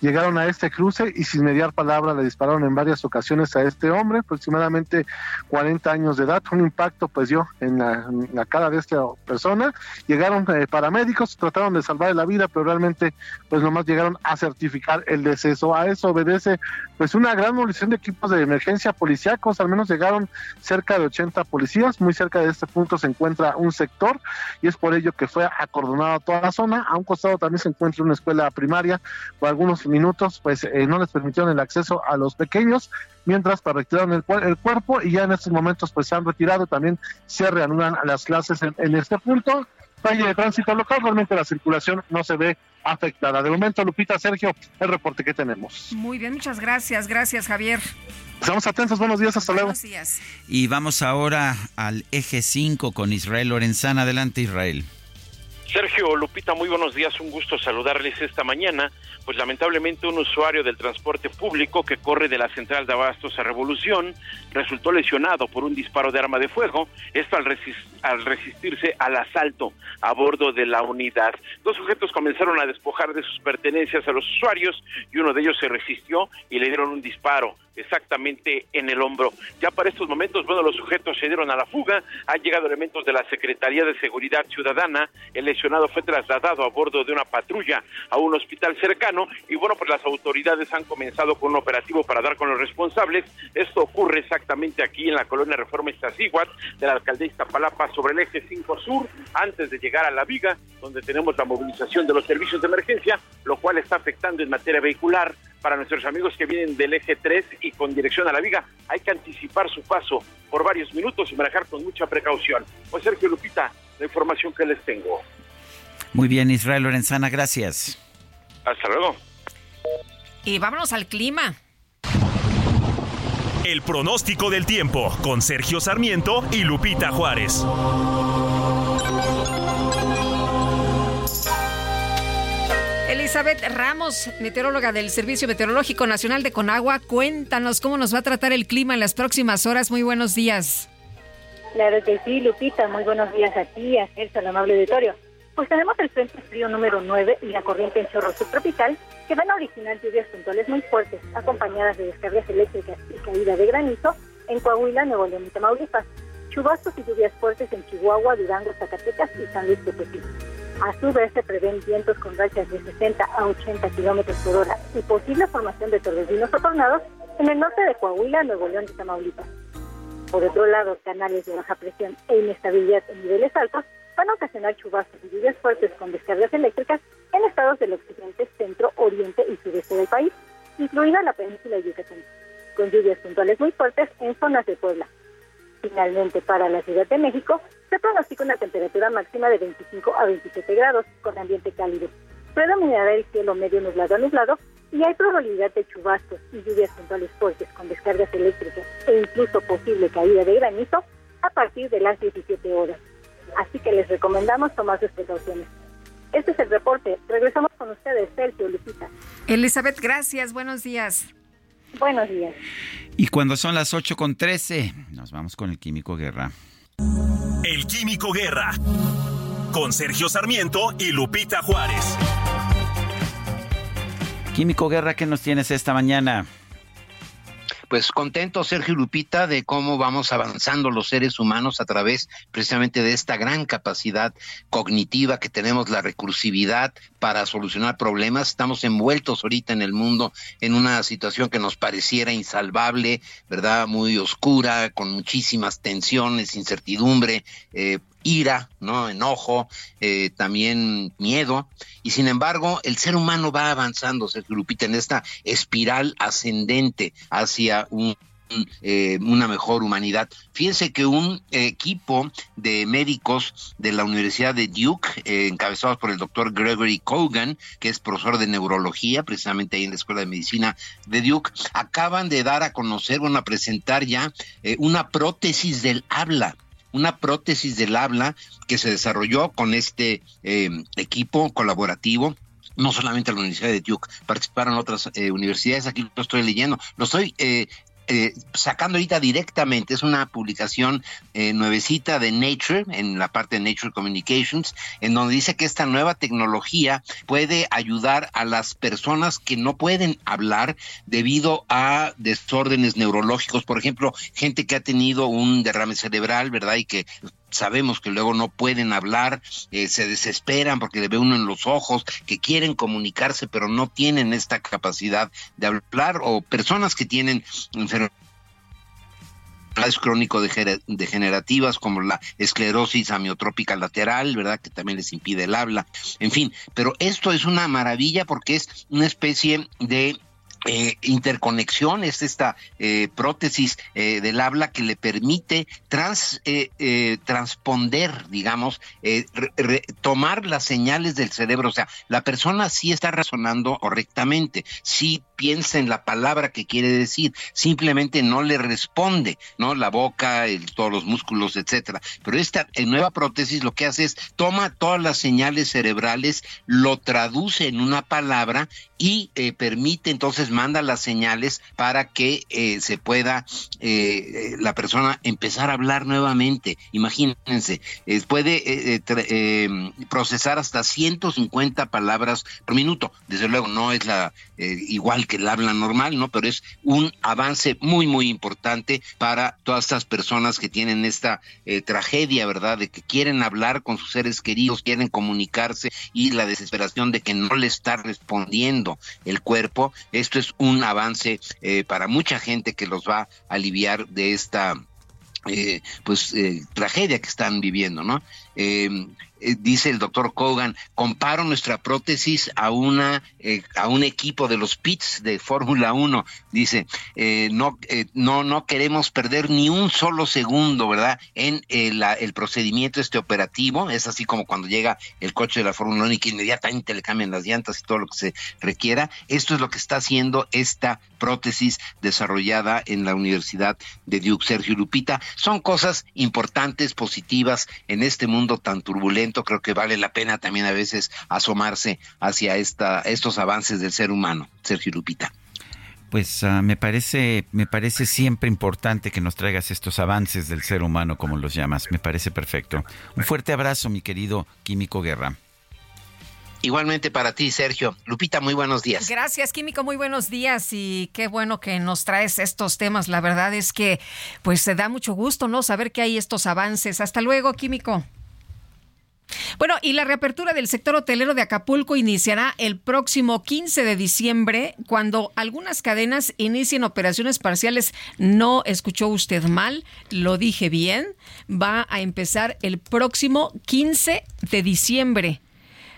llegaron a este cruce y sin mediar palabra le dispararon en varias ocasiones a este hombre, aproximadamente 40 años de edad. Un impacto pues dio en la, cara de esta persona. Llegaron eh, paramédicos, trataron de salvar la vida, pero realmente pues nomás llegaron a certificar el deceso. A eso obedece pues una gran movilización de equipos de emergencia policíacos, al menos llegaron cerca de 80 policías, muy cerca de este punto se encuentra un sector y es por ello que fue acordonada toda la zona, a un costado también se encuentra una escuela primaria, por algunos minutos pues eh, no les permitieron el acceso a los pequeños, mientras para retiraron el, el, cuerpo y ya en estos momentos pues se han retirado, también se reanudan las clases en este punto calle de tránsito local, realmente la circulación no se ve afectada. De momento, Lupita, Sergio, el reporte que tenemos. Muy bien, muchas gracias. Gracias, Javier. Estamos atentos, buenos días, hasta luego. Buenos días. Y vamos ahora al eje 5 con Israel Lorenzana. Adelante, Israel. Sergio Lupita, muy buenos días, un gusto saludarles esta mañana. Pues lamentablemente un usuario del transporte público que corre de la central de abastos a Revolución resultó lesionado por un disparo de arma de fuego, esto al, al resistirse al asalto a bordo de la unidad. Dos sujetos comenzaron a despojar de sus pertenencias a los usuarios y uno de ellos se resistió y le dieron un disparo exactamente en el hombro. Ya para estos momentos, bueno, los sujetos se dieron a la fuga, han llegado elementos de la Secretaría de Seguridad Ciudadana, el lesionado fue trasladado a bordo de una patrulla a un hospital cercano y bueno, pues las autoridades han comenzado con un operativo para dar con los responsables. Esto ocurre exactamente aquí en la colonia Reforma Iztaccíhuatl de la alcaldía Iztapalapa sobre el eje 5 Sur, antes de llegar a la viga, donde tenemos la movilización de los servicios de emergencia, lo cual está afectando en materia vehicular para nuestros amigos que vienen del eje 3 y con dirección a la viga, hay que anticipar su paso por varios minutos y manejar con mucha precaución. Pues Sergio Lupita, la información que les tengo. Muy bien, Israel Lorenzana, gracias. Hasta luego. Y vámonos al clima. El pronóstico del tiempo con Sergio Sarmiento y Lupita Juárez. Elizabeth Ramos, meteoróloga del Servicio Meteorológico Nacional de Conagua, cuéntanos cómo nos va a tratar el clima en las próximas horas. Muy buenos días. Claro que sí, Lupita. Muy buenos días a ti, a Celso, al amable auditorio. Pues tenemos el frente frío número 9 y la corriente en chorro subtropical que van a originar lluvias puntuales muy fuertes, acompañadas de descargas eléctricas y caída de granizo en Coahuila, Nuevo León y Tamaulipas. Chubascos y lluvias fuertes en Chihuahua, Durango, Zacatecas y San Luis Potosí. A su vez, se prevén vientos con rachas de 60 a 80 kilómetros por hora y posible formación de torbellinos o tornados en el norte de Coahuila, Nuevo León y Tamaulipas. Por otro lado, canales de baja presión e inestabilidad en niveles altos van a ocasionar chubascos y lluvias fuertes con descargas eléctricas en estados del occidente, centro, oriente y sureste del país, incluida la península de Yucatán, con lluvias puntuales muy fuertes en zonas de Puebla. Finalmente, para la Ciudad de México, se pronostica una temperatura máxima de 25 a 27 grados, con ambiente cálido. Predominará el cielo medio nublado a nublado y hay probabilidad de chubascos y lluvias puntuales fuertes con descargas eléctricas e incluso posible caída de granizo a partir de las 17 horas. Así que les recomendamos tomar sus precauciones. Este es el reporte. Regresamos con ustedes, Sergio Lupita. Elizabeth, gracias. Buenos días. Buenos días. Y cuando son las 8 con 13, nos vamos con el Químico Guerra. El Químico Guerra. Con Sergio Sarmiento y Lupita Juárez. Químico Guerra, ¿qué nos tienes esta mañana? Pues contento, Sergio Lupita, de cómo vamos avanzando los seres humanos a través precisamente de esta gran capacidad cognitiva que tenemos, la recursividad para solucionar problemas. Estamos envueltos ahorita en el mundo en una situación que nos pareciera insalvable, ¿verdad? Muy oscura, con muchísimas tensiones, incertidumbre, eh, ira, ¿no? enojo, eh, también miedo. Y sin embargo, el ser humano va avanzando, Sergio Lupita, en esta espiral ascendente hacia un eh, una mejor humanidad. Fíjense que un equipo de médicos de la Universidad de Duke, eh, encabezados por el doctor Gregory Cogan, que es profesor de neurología, precisamente ahí en la Escuela de Medicina de Duke, acaban de dar a conocer, van a presentar ya una prótesis del habla una prótesis del habla que se desarrolló con este eh, equipo colaborativo. No solamente la Universidad de Duke, participaron otras eh, universidades, aquí lo estoy leyendo, lo estoy eh, eh, sacando ahorita directamente, es una publicación eh, nuevecita de Nature, en la parte de Nature Communications, en donde dice que esta nueva tecnología puede ayudar a las personas que no pueden hablar debido a desórdenes neurológicos, por ejemplo, gente que ha tenido un derrame cerebral, ¿verdad? Y que sabemos que luego no pueden hablar, eh, se desesperan porque le ve uno en los ojos, que quieren comunicarse pero no tienen esta capacidad de hablar, o personas que tienen enfermedades crónico degenerativas como la esclerosis amiotrópica lateral, ¿verdad? Que también les impide el habla. En fin, pero esto es una maravilla porque es una especie de eh, interconexión, es esta eh, prótesis eh, del habla que le permite eh, transponder, digamos, tomar las señales del cerebro. O sea, la persona sí está razonando correctamente, sí piensa en la palabra que quiere decir, simplemente no le responde, ¿no? La boca, todos los músculos, etcétera. Pero esta nueva prótesis lo que hace es toma todas las señales cerebrales, lo traduce en una palabra y permite entonces manda las señales para que eh, se pueda eh, la persona empezar a hablar nuevamente. Imagínense, eh, puede procesar hasta 150 palabras por minuto. Desde luego no es la igual que el habla normal, ¿no? Pero es un avance muy, muy importante para todas estas personas que tienen esta tragedia, ¿verdad? De que quieren hablar con sus seres queridos, quieren comunicarse y la desesperación de que no le está respondiendo el cuerpo. Esto es un avance eh, para mucha gente que los va a aliviar de esta eh, pues eh, tragedia que están viviendo, ¿no? Eh, dice el doctor Kogan, comparo nuestra prótesis a una eh, a un equipo de los pits de Fórmula 1. Dice, eh, no, no, no queremos perder ni un solo segundo, ¿verdad? En el procedimiento este operativo. Es así como cuando llega el coche de la Fórmula 1 y que inmediatamente le cambian las llantas y todo lo que se requiera. Esto es lo que está haciendo esta prótesis desarrollada en la Universidad de Duke. Sergio Lupita, son cosas importantes, positivas en este mundo tan turbulento creo que vale la pena también a veces asomarse hacia esta, estos avances del ser humano. Sergio Lupita. Pues ah, me parece me parece siempre importante que nos traigas estos avances del ser humano como los llamas. Me parece perfecto. Un fuerte abrazo, mi querido Químico Guerra. Igualmente para ti, Sergio. Lupita, muy buenos días. Gracias, Químico, muy buenos días y qué bueno que nos traes estos temas. La verdad es que pues se da mucho gusto, ¿no? Saber que hay estos avances. Hasta luego, Químico. Bueno, y la reapertura del sector hotelero de Acapulco iniciará el próximo 15 de diciembre, cuando algunas cadenas inicien operaciones parciales. No escuchó usted mal, lo dije bien. Va a empezar el próximo 15 de diciembre.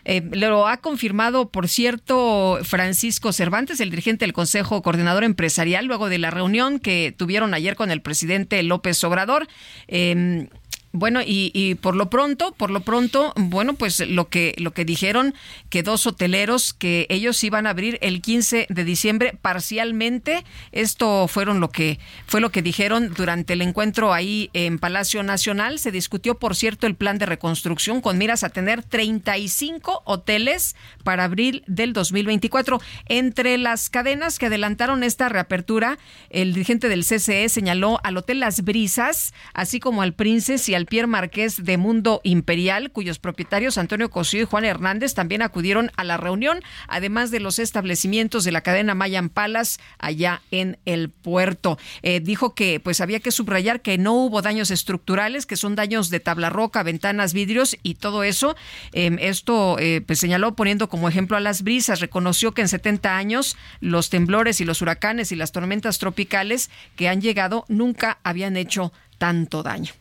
Eh, lo ha confirmado, por cierto, Francisco Cervantes, el dirigente del Consejo Coordinador Empresarial, luego de la reunión que tuvieron ayer con el presidente López Obrador. Eh, bueno, y, y, por lo pronto, por lo pronto, bueno, pues lo que lo que dijeron que dos hoteleros que ellos iban a abrir el 15 de diciembre parcialmente, esto fueron lo que fue lo que dijeron durante el encuentro ahí en Palacio Nacional. Se discutió, por cierto, el plan de reconstrucción con miras a tener 35 hoteles para abril del 2024. Entre las cadenas que adelantaron esta reapertura, el dirigente del CCE señaló al Hotel Las Brisas, así como al Princes y al Pierre Marqués de Mundo Imperial, cuyos propietarios Antonio Cosío y Juan Hernández también acudieron a la reunión, además de los establecimientos de la cadena Mayan Palas allá en el puerto. Eh, dijo que pues había que subrayar que no hubo daños estructurales, que son daños de tabla roca, ventanas, vidrios y todo eso. Em, esto eh, pues señaló poniendo como ejemplo a las brisas. Reconoció que en 70 años los temblores y los huracanes y las tormentas tropicales que han llegado nunca habían hecho tanto daño.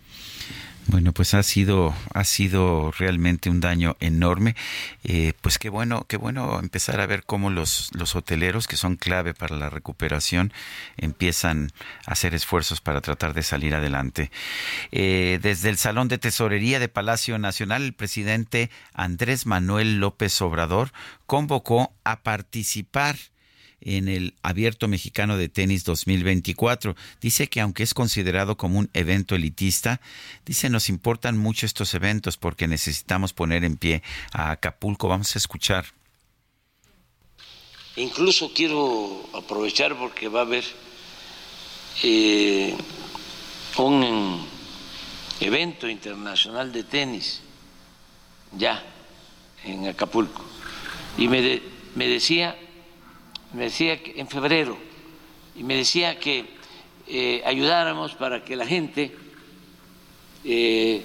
Bueno, pues ha sido, ha sido realmente un daño enorme. Eh, pues qué bueno, qué bueno empezar a ver cómo los, los hoteleros, que son clave para la recuperación, empiezan a hacer esfuerzos para tratar de salir adelante. Eh, desde el Salón de Tesorería de Palacio Nacional, el presidente Andrés Manuel López Obrador convocó a participar en el Abierto Mexicano de Tenis 2024. Dice que aunque es considerado como un evento elitista, dice nos importan mucho estos eventos porque necesitamos poner en pie a Acapulco. Vamos a escuchar. Incluso quiero aprovechar porque va a haber eh, un evento internacional de tenis ya en Acapulco. Y me, me decía me decía que en febrero, y me decía que eh, ayudáramos para que la gente eh,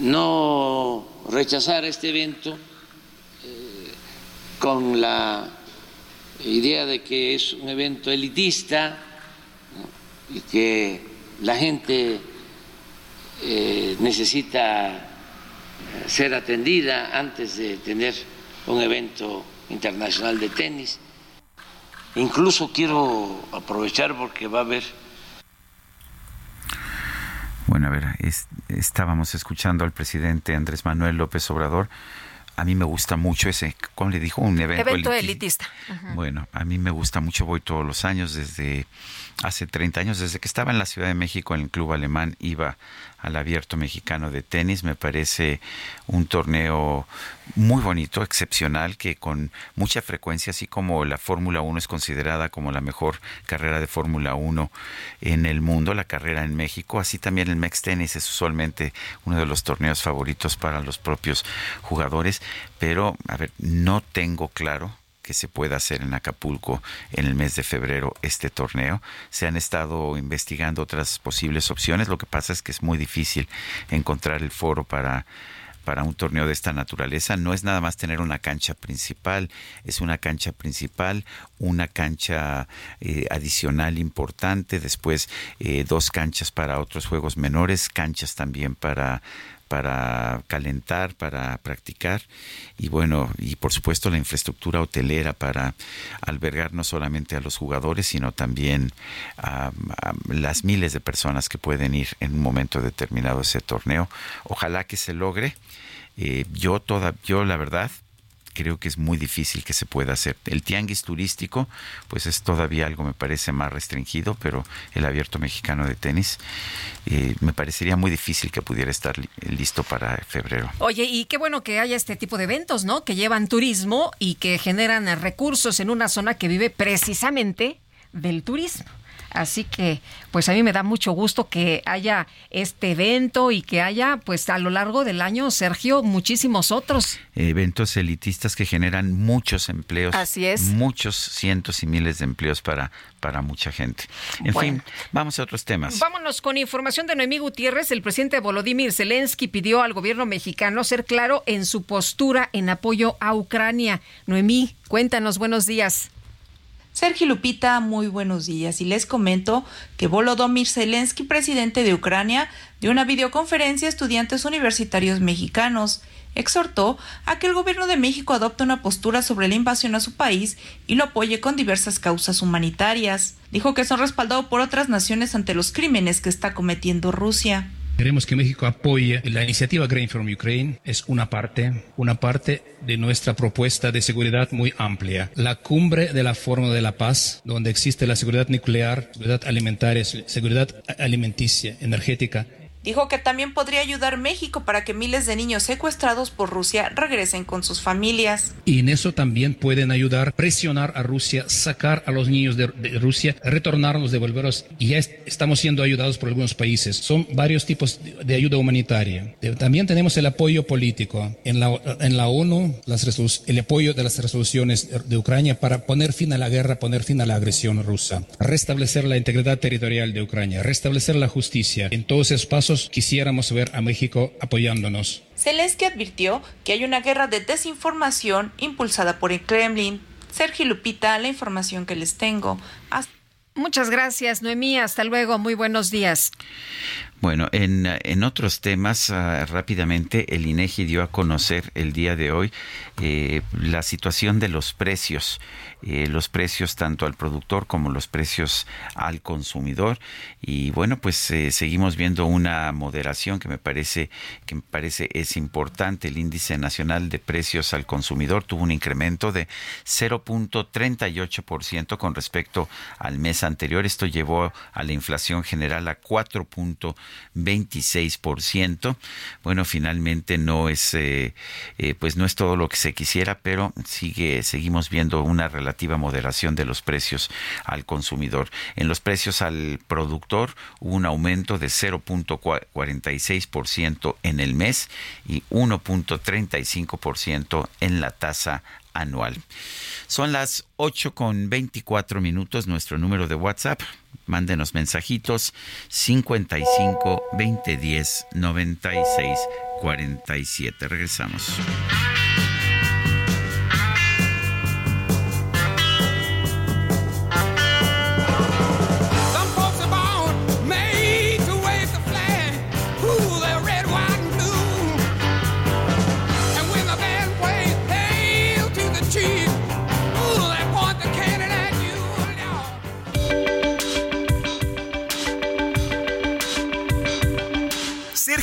no rechazar este evento eh, con la idea de que es un evento elitista y que la gente eh, necesita ser atendida antes de tener un evento internacional de tenis. Incluso quiero aprovechar porque va a haber bueno, a ver, estábamos escuchando al presidente Andrés Manuel López Obrador. A mí me gusta mucho ese, ¿cómo le dijo? Un evento, evento elitista. Bueno, a mí me gusta mucho, voy todos los años, desde hace 30 años, desde que estaba en la Ciudad de México en el Club Alemán, iba al Abierto Mexicano de Tenis. Me parece un torneo muy bonito, excepcional, que con mucha frecuencia, así como la Fórmula 1 es considerada como la mejor carrera de Fórmula 1 en el mundo, la carrera en México, así también el Mex Tennis es usualmente uno de los torneos favoritos para los propios jugadores. Pero, a ver, no tengo claro que se pueda hacer en Acapulco en el mes de febrero este torneo. Se han estado investigando otras posibles opciones. Lo que pasa es que es muy difícil encontrar el foro para para un torneo de esta naturaleza no es nada más tener una cancha principal, es una cancha principal, una cancha eh, adicional importante, después eh, dos canchas para otros juegos menores, canchas también para para calentar, para practicar y bueno, y por supuesto la infraestructura hotelera para albergar no solamente a los jugadores, sino también a, las miles de personas que pueden ir en un momento determinado a ese torneo. Ojalá que se logre. Eh, yo toda, yo la verdad creo que es muy difícil que se pueda hacer. El tianguis turístico, pues es todavía algo, me parece, más restringido, pero el abierto mexicano de tenis eh, me parecería muy difícil que pudiera estar listo para febrero. Oye, y qué bueno que haya este tipo de eventos, ¿no? Que llevan turismo y que generan recursos en una zona que vive precisamente del turismo. Así que, pues a mí me da mucho gusto que haya este evento y que haya, pues a lo largo del año, Sergio, muchísimos otros. Eventos elitistas que generan muchos empleos. Así es. Muchos cientos y miles de empleos para, para mucha gente. En fin, vamos a otros temas. Vámonos con información de Noemí Gutiérrez. El presidente Volodymyr Zelensky pidió al gobierno mexicano ser claro en su postura en apoyo a Ucrania. Noemí, cuéntanos, buenos días. Sergio Lupita, muy buenos días y les comento que Volodymyr Zelensky, presidente de Ucrania, dio una videoconferencia a estudiantes universitarios mexicanos. Exhortó a que el gobierno de México adopte una postura sobre la invasión a su país y lo apoye con diversas causas humanitarias. Dijo que son respaldados por otras naciones ante los crímenes que está cometiendo Rusia. Queremos que México apoye la iniciativa Grain from Ukraine. Es una parte, una parte de nuestra propuesta de seguridad muy amplia. La cumbre de la Fórmula de la Paz, donde existe la seguridad nuclear, seguridad alimentaria, seguridad alimenticia, energética, Dijo que también podría ayudar México para que miles de niños secuestrados por Rusia regresen con sus familias. Y en eso también pueden ayudar, presionar a Rusia, sacar a los niños de, Rusia, retornarlos, devolverlos. Y ya estamos siendo ayudados por algunos países. Son varios tipos de, ayuda humanitaria. También tenemos el apoyo político. En la, en la ONU, las el apoyo de las resoluciones de Ucrania para poner fin a la guerra, poner fin a la agresión rusa, restablecer la integridad territorial de Ucrania, restablecer la justicia. En todos esos pasos quisiéramos ver a México apoyándonos. Zelensky advirtió que hay una guerra de desinformación impulsada por el Kremlin. Sergio Lupita, la información que les tengo. Muchas gracias, Noemí. Hasta luego. Muy buenos días. Bueno, en, en otros temas, ah, rápidamente, el INEGI dio a conocer el día de hoy eh, la situación de los precios, eh, los precios tanto al productor como los precios al consumidor. Y bueno, pues eh, seguimos viendo una moderación que me parece que me parece es importante. El índice nacional de precios al consumidor tuvo un incremento de 0.38% con respecto al mes anterior. Esto llevó a la inflación general a 4. 26%. Bueno, finalmente no es, eh, pues no es todo lo que se quisiera, pero sigue, seguimos viendo una moderación de los precios al consumidor. En los precios al productor hubo un aumento de 0.46% en el mes y 1.35% en la tasa anual. Son las 8 con 24 minutos, nuestro número de WhatsApp. Mándenos mensajitos 55 2010 96 47. Regresamos.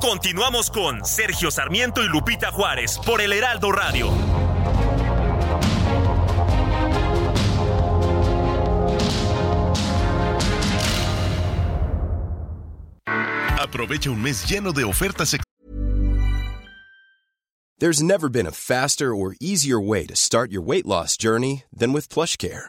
Continuamos con Sergio Sarmiento y Lupita Juárez por el Heraldo Radio. Aprovecha un mes lleno de ofertas. There's never been a faster or easier way to start your weight loss journey than with PlushCare.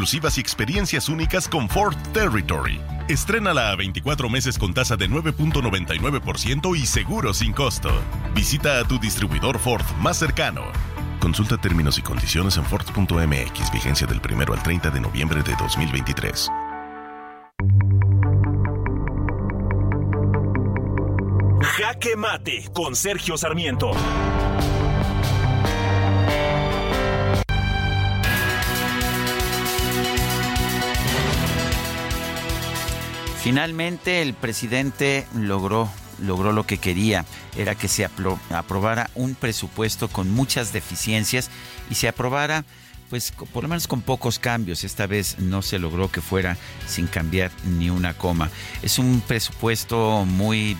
Exclusivas y experiencias únicas con Ford Territory. Estrénala a 24 meses con tasa de 9.99% y seguro sin costo. Visita a tu distribuidor Ford más cercano. Consulta términos y condiciones en Ford.mx. Vigencia del 1 al 30 de noviembre de 2023. Jaque Mate con Sergio Sarmiento. Finalmente el presidente logró logró lo que quería, era que se aprobara un presupuesto con muchas deficiencias y se aprobara pues por lo menos con pocos cambios. Esta vez no se logró que fuera sin cambiar ni una coma. Es un presupuesto muy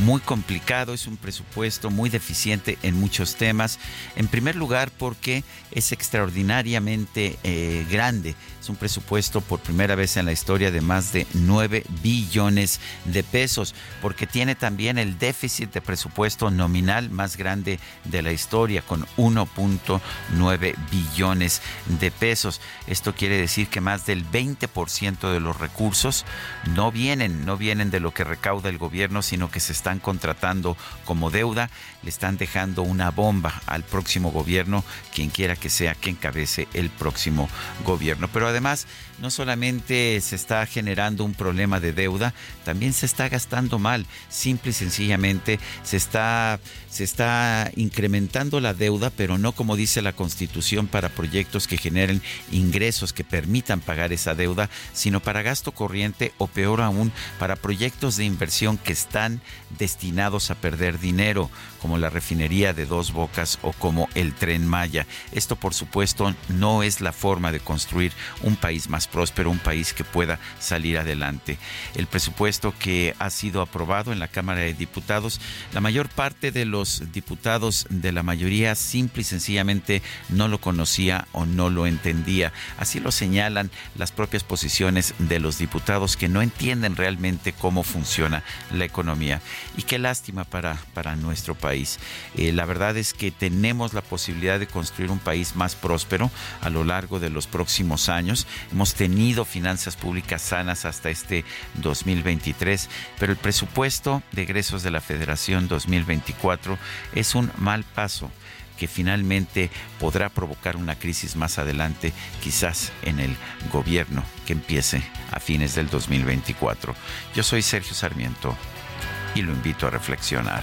muy complicado, es un presupuesto muy deficiente en muchos temas. En primer lugar, porque es extraordinariamente eh, grande. Es un presupuesto por primera vez en la historia de más de 9 billones de pesos, porque tiene también el déficit de presupuesto nominal más grande de la historia, con 1.9 billones de pesos. Esto quiere decir que más del 20% de los recursos no vienen, no vienen de lo que recauda el gobierno, sino que se están contratando como deuda, le están dejando una bomba al próximo gobierno, quien quiera que sea que encabece el próximo gobierno. Pero además, no solamente se está generando un problema de deuda, también se está gastando mal. Simple y sencillamente se está, se está incrementando la deuda, pero no como dice la Constitución para proyectos que generen ingresos que permitan pagar esa deuda, sino para gasto corriente o peor aún, para proyectos de inversión que están destinados a perder dinero, como la refinería de dos bocas o como el tren Maya. Esto, por supuesto, no es la forma de construir un país más próspero, un país que pueda salir adelante. El presupuesto que ha sido aprobado en la Cámara de Diputados, la mayor parte de los diputados de la mayoría simple y sencillamente no lo conocía o no lo entendía. Así lo señalan las propias posiciones de los diputados que no entienden realmente cómo funciona la economía. Y qué lástima para, para nuestro país. Eh, la verdad es que tenemos la posibilidad de construir un país más próspero a lo largo de los próximos años. Hemos tenido finanzas públicas sanas hasta este 2023, pero el presupuesto de egresos de la Federación 2024 es un mal paso que finalmente podrá provocar una crisis más adelante, quizás en el gobierno que empiece a fines del 2024. Yo soy Sergio Sarmiento y lo invito a reflexionar.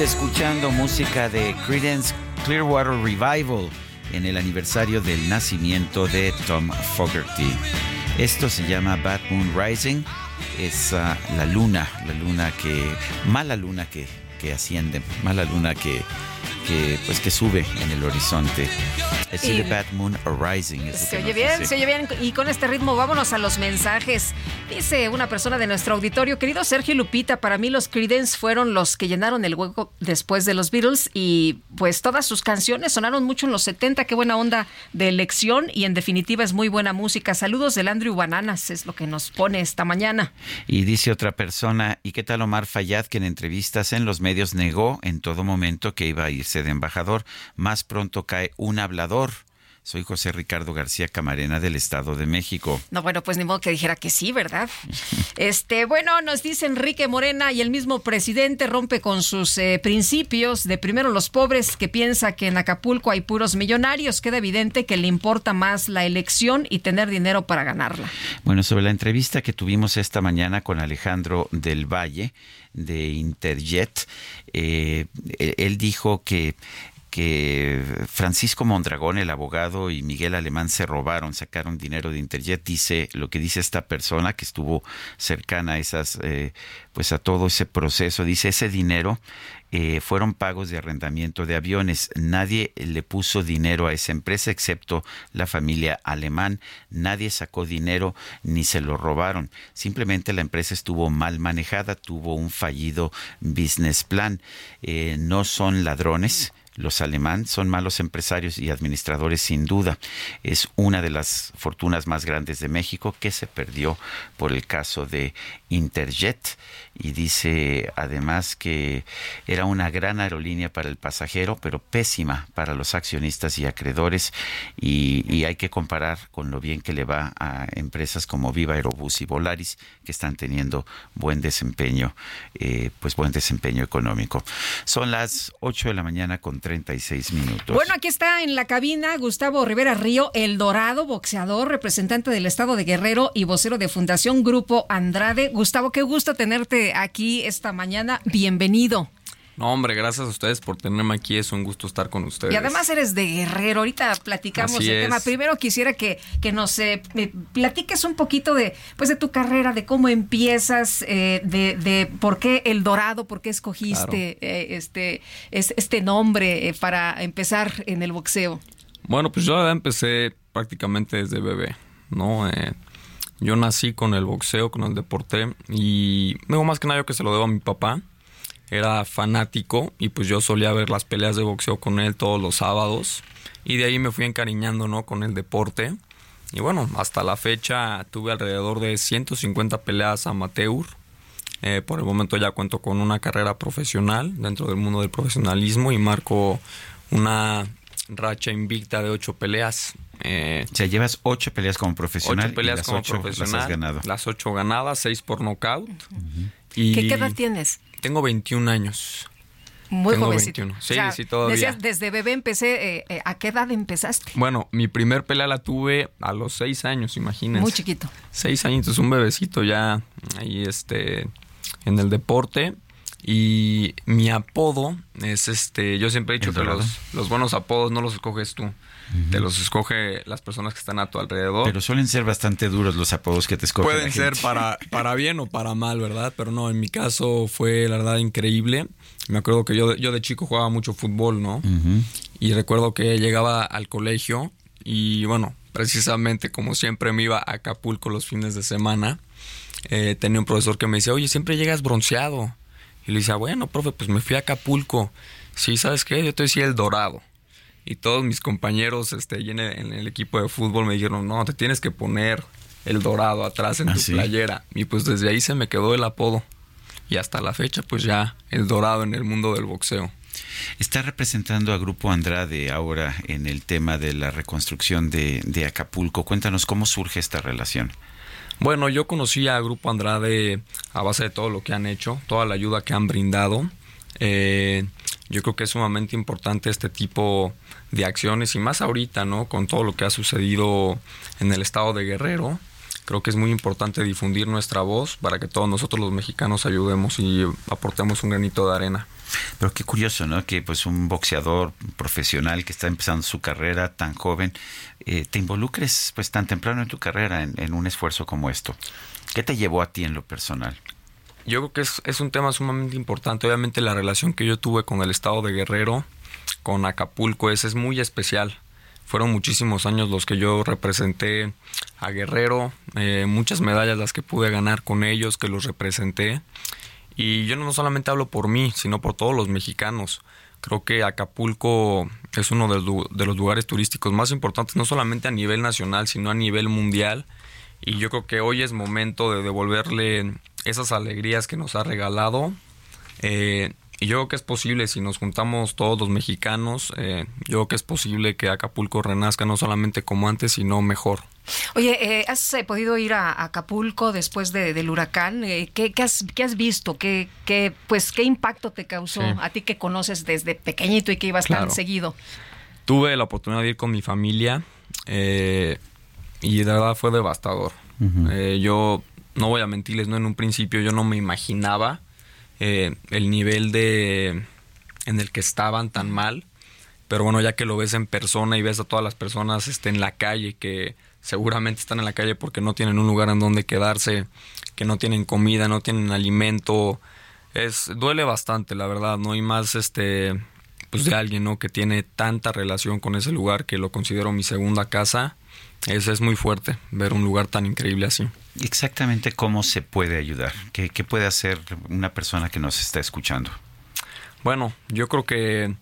Escuchando música de Credence Clearwater Revival en el aniversario del nacimiento de Tom Fogerty. Esto se llama Bad Moon Rising. Es uh, la luna, la luna que. mala luna que, que asciende, mala luna que que pues que sube en el horizonte. Es the Bad Moon Rising. se oye bien, se oye bien. Y con este ritmo vámonos a los mensajes. Dice una persona de nuestro auditorio, querido Sergio Lupita, para mí los Creedence fueron los que llenaron el hueco después de los Beatles y pues todas sus canciones sonaron mucho en los 70. Qué buena onda de elección y en definitiva es muy buena música. Saludos del Andrew Bananas, es lo que nos pone esta mañana. Y dice otra persona, ¿y qué tal Omar Fayad que en entrevistas en los medios negó en todo momento que iba a irse de embajador, más pronto cae un hablador. Soy José Ricardo García Camarena del Estado de México. No, bueno, pues ni modo que dijera que sí, ¿verdad? <laughs> este, bueno, nos dice Enrique Morena y el mismo presidente rompe con sus eh, principios de primero los pobres que piensa que en Acapulco hay puros millonarios. Queda evidente que le importa más la elección y tener dinero para ganarla. Bueno, sobre la entrevista que tuvimos esta mañana con Alejandro del Valle de Interjet, eh, él dijo que que Francisco Mondragón, el abogado, y Miguel Alemán se robaron, sacaron dinero de Interjet. Dice lo que dice esta persona que estuvo cercana a esas, eh, pues a todo ese proceso. Dice ese dinero eh, fueron pagos de arrendamiento de aviones. Nadie le puso dinero a esa empresa excepto la familia alemán. Nadie sacó dinero ni se lo robaron. Simplemente la empresa estuvo mal manejada, tuvo un fallido business plan. Eh, no son ladrones los alemán son malos empresarios y administradores sin duda. Es una de las fortunas más grandes de México que se perdió por el caso de Interjet y dice además que era una gran aerolínea para el pasajero, pero pésima para los accionistas y acreedores y, hay que comparar con lo bien que le va a empresas como Viva Aerobús y Volaris que están teniendo buen desempeño, eh, pues buen desempeño económico. Son las 8 de la mañana con 36 minutos. Bueno, aquí está en la cabina Gustavo Rivera Río, el dorado boxeador, representante del estado de Guerrero y vocero de Fundación Grupo Andrade. Gustavo, qué gusto tenerte aquí esta mañana. Bienvenido. No, hombre, gracias a ustedes por tenerme aquí. Es un gusto estar con ustedes. Y además eres de Guerrero. Ahorita platicamos el tema. Primero quisiera que, que nos eh, platiques un poquito de, pues, de tu carrera, de cómo empiezas, eh, de, de, por qué El Dorado, por qué escogiste eh, este, este nombre para empezar en el boxeo. Bueno, pues yo empecé prácticamente desde bebé, ¿no? yo nací con el boxeo, con el deporte y luego más que nada yo que se lo debo a mi papá era fanático y pues yo solía ver las peleas de boxeo con él todos los sábados y de ahí me fui encariñando ¿no? con el deporte y bueno, hasta la fecha tuve alrededor de 150 peleas amateur. Eh, por el momento ya cuento con una carrera profesional dentro del mundo del profesionalismo y marco una racha invicta de ocho peleas. Eh, o sea, llevas ocho peleas como profesional. Ocho peleas como profesional. Las, has ganado. las ocho ganadas, seis por nocaut. y ¿Qué edad tienes? Tengo 21 años. Muy jovencito. Sí, sí, todavía. Decías, desde bebé empecé. Eh, eh, ¿A qué edad empezaste? Bueno, mi primer pelea la tuve a los seis años, imagínense. Muy chiquito. Seis años, un bebecito ya ahí este, en el deporte. Y mi apodo es este, yo siempre he dicho que los, los, buenos apodos no los escoges tú, te los escoge las personas que están a tu alrededor. Pero suelen ser bastante duros los apodos que te escogen. Pueden ser para, para bien o para mal, ¿verdad? Pero no, en mi caso fue la verdad increíble. Me acuerdo que yo, yo de chico jugaba mucho fútbol, ¿no? Y recuerdo que llegaba al colegio y bueno, precisamente como siempre me iba a Acapulco los fines de semana, eh, tenía un profesor que me decía, oye, siempre llegas bronceado. Y le decía, bueno, profe, pues me fui a Acapulco. Sí, ¿sabes qué? Yo te decía el dorado. Y todos mis compañeros este, en, el, equipo de fútbol me dijeron, no, te tienes que poner el dorado atrás en ¿Ah, tu playera. Y pues desde ahí se me quedó el apodo. Y hasta la fecha, pues ya el dorado en el mundo del boxeo. Está representando a Grupo Andrade ahora en el tema de la reconstrucción de, de Acapulco. Cuéntanos cómo surge esta relación. Bueno, yo conocí a Grupo Andrade a base de todo lo que han hecho, toda la ayuda que han brindado. Eh, yo creo que es sumamente importante este tipo de acciones y más ahorita, ¿no? Con todo lo que ha sucedido en el estado de Guerrero. Creo que es muy importante difundir nuestra voz para que todos nosotros los mexicanos ayudemos y aportemos un granito de arena. Pero qué curioso, ¿no? Que pues un boxeador profesional que está empezando su carrera tan joven, eh, te involucres pues tan temprano en tu carrera en, un esfuerzo como esto. ¿Qué te llevó a ti en lo personal? Yo creo que es, es un tema sumamente importante. Obviamente la relación que yo tuve con el estado de Guerrero, con Acapulco, es, es muy especial fueron muchísimos años los que yo representé a Guerrero, eh, muchas medallas las que pude ganar con ellos, que los representé. Y yo no solamente hablo por mí, sino por todos los mexicanos. Creo que Acapulco es uno de los, lugares turísticos más importantes, no solamente a nivel nacional, sino a nivel mundial. Y yo creo que hoy es momento de devolverle esas alegrías que nos ha regalado. Eh, y yo creo que es posible, si nos juntamos todos los mexicanos, eh, yo creo que es posible que Acapulco renazca no solamente como antes, sino mejor. Oye, eh, ¿has eh, podido ir a Acapulco después del huracán? ¿qué, has, ¿qué, has, visto? ¿Qué, qué, pues, ¿Qué impacto te causó a ti que conoces desde pequeñito y que ibas tan seguido? Tuve la oportunidad de ir con mi familia y de verdad fue devastador. yo no voy a mentirles, no en un principio yo no me imaginaba eh, el nivel de en el que estaban tan mal. Pero bueno, ya que lo ves en persona y ves a todas las personas este, en la calle, que seguramente están en la calle porque no tienen un lugar en donde quedarse, que no tienen comida, no tienen alimento, es duele bastante, la verdad, no hay más este pues de alguien, ¿no? que tiene tanta relación con ese lugar que lo considero mi segunda casa. Es, es muy fuerte ver un lugar tan increíble así exactamente cómo se puede ayudar? ¿Qué, puede hacer una persona que nos está escuchando? Bueno, yo creo que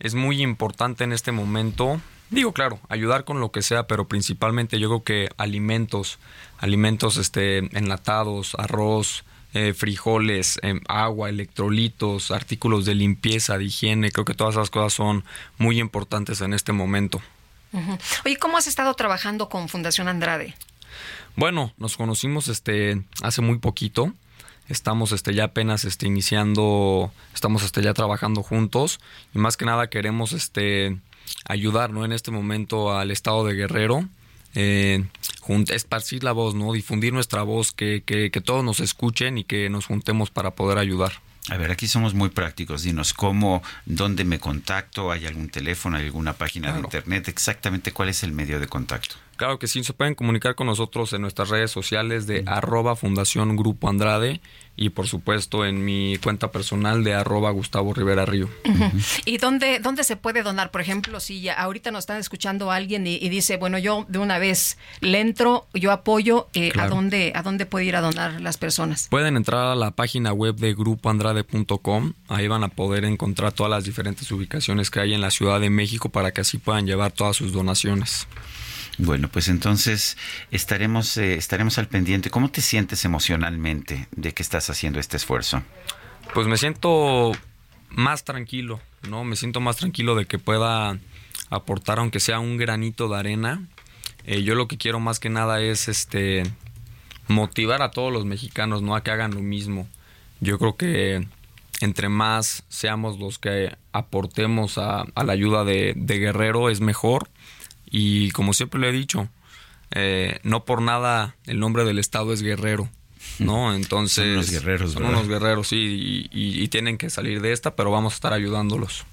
es muy importante en este momento, digo claro, ayudar con lo que sea, pero principalmente yo creo que alimentos, alimentos este, enlatados, arroz, eh, frijoles, em, agua, electrolitos, artículos de limpieza, de higiene, creo que todas esas cosas son muy importantes en este momento. Oye, ¿cómo has estado trabajando con Fundación Andrade? Bueno, nos conocimos este hace muy poquito. Estamos este ya apenas este iniciando, estamos este ya trabajando juntos y más que nada queremos este ayudar, ¿no? En este momento al estado de Guerrero eh, esparcir la voz, ¿no? Difundir nuestra voz, que, que, que todos nos escuchen y que nos juntemos para poder ayudar. A ver, aquí somos muy prácticos. Dinos cómo, dónde me contacto, hay algún teléfono, hay alguna página de internet, exactamente cuál es el medio de contacto. Claro que sí, se pueden comunicar con nosotros en nuestras redes sociales de arroba Fundación Grupo Andrade y por supuesto en mi cuenta personal de arroba Gustavo Rivera Río. ¿Y dónde, dónde se puede donar? Por ejemplo, si ya ahorita nos están escuchando alguien y, dice, bueno, yo de una vez le entro, yo apoyo, eh, ¿a, dónde, ¿a dónde puede ir a donar las personas? Pueden entrar a la página web de grupoandrade.com, ahí van a poder encontrar todas las diferentes ubicaciones que hay en la Ciudad de México para que así puedan llevar todas sus donaciones. Bueno, pues entonces estaremos, eh, estaremos al pendiente. ¿Cómo te sientes emocionalmente de que estás haciendo este esfuerzo? Pues me siento más tranquilo, ¿no? Me siento más tranquilo de que pueda aportar, aunque sea un granito de arena. Eh, yo lo que quiero más que nada es este motivar a todos los mexicanos, ¿no? A que hagan lo mismo. Yo creo que entre más seamos los que aportemos a, la ayuda de, de Guerrero es mejor y como siempre le he dicho, eh, no por nada el nombre del estado es Guerrero. ¿no? <laughs> Entonces. Son unos guerreros, Son unos guerreros, sí, y, tienen que salir de esta, pero vamos a estar ayudándolos.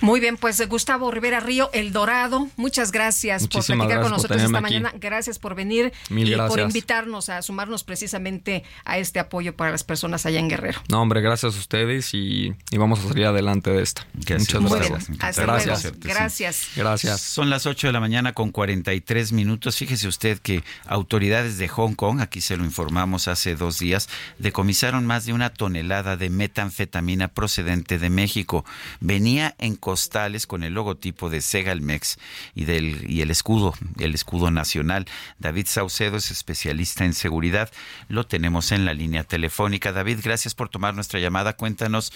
Muy bien, pues Gustavo Rivera Río, El Dorado, muchas gracias por platicar con nosotros esta mañana. Gracias por venir y por invitarnos a sumarnos precisamente a este apoyo para las personas allá en Guerrero. No, hombre, gracias a ustedes y, vamos a salir adelante de esta. Muchas gracias. gracias. Gracias. Gracias. Son las 8 de la mañana con 43 minutos. Fíjese usted que autoridades de Hong Kong, aquí se lo informamos hace dos días, decomisaron más de una tonelada de metanfetamina procedente de México. Venía en costales con el logotipo de Segalmex y, del, y el escudo, el escudo nacional. David Saucedo es especialista en seguridad. Lo tenemos en la línea telefónica. David, gracias por tomar nuestra llamada. Cuéntanos,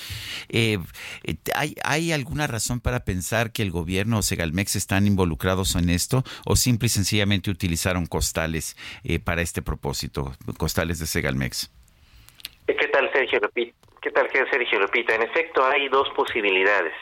eh, ¿hay, ¿hay alguna razón para pensar que el gobierno o Segalmex están involucrados en esto o simple y sencillamente utilizaron costales eh, para este propósito, costales de Segalmex? ¿Qué tal, Sergio? ¿Qué tal, Sergio Lupita? En efecto, hay dos posibilidades.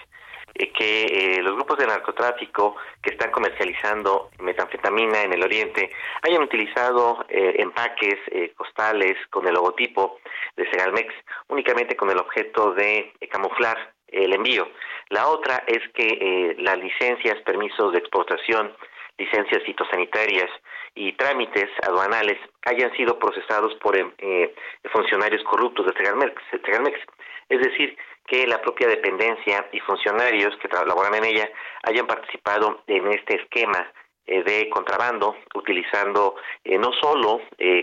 Eh, que eh, los grupos de narcotráfico que están comercializando metanfetamina en el oriente hayan utilizado empaques costales con el logotipo de Segalmex únicamente con el objeto de camuflar el envío. La otra es que las licencias, permisos de exportación, licencias fitosanitarias y trámites aduanales hayan sido procesados por eh, funcionarios corruptos de Segalmex, Es decir, que la propia dependencia y funcionarios que laboran en ella hayan participado en este esquema eh, de contrabando, utilizando eh, no solo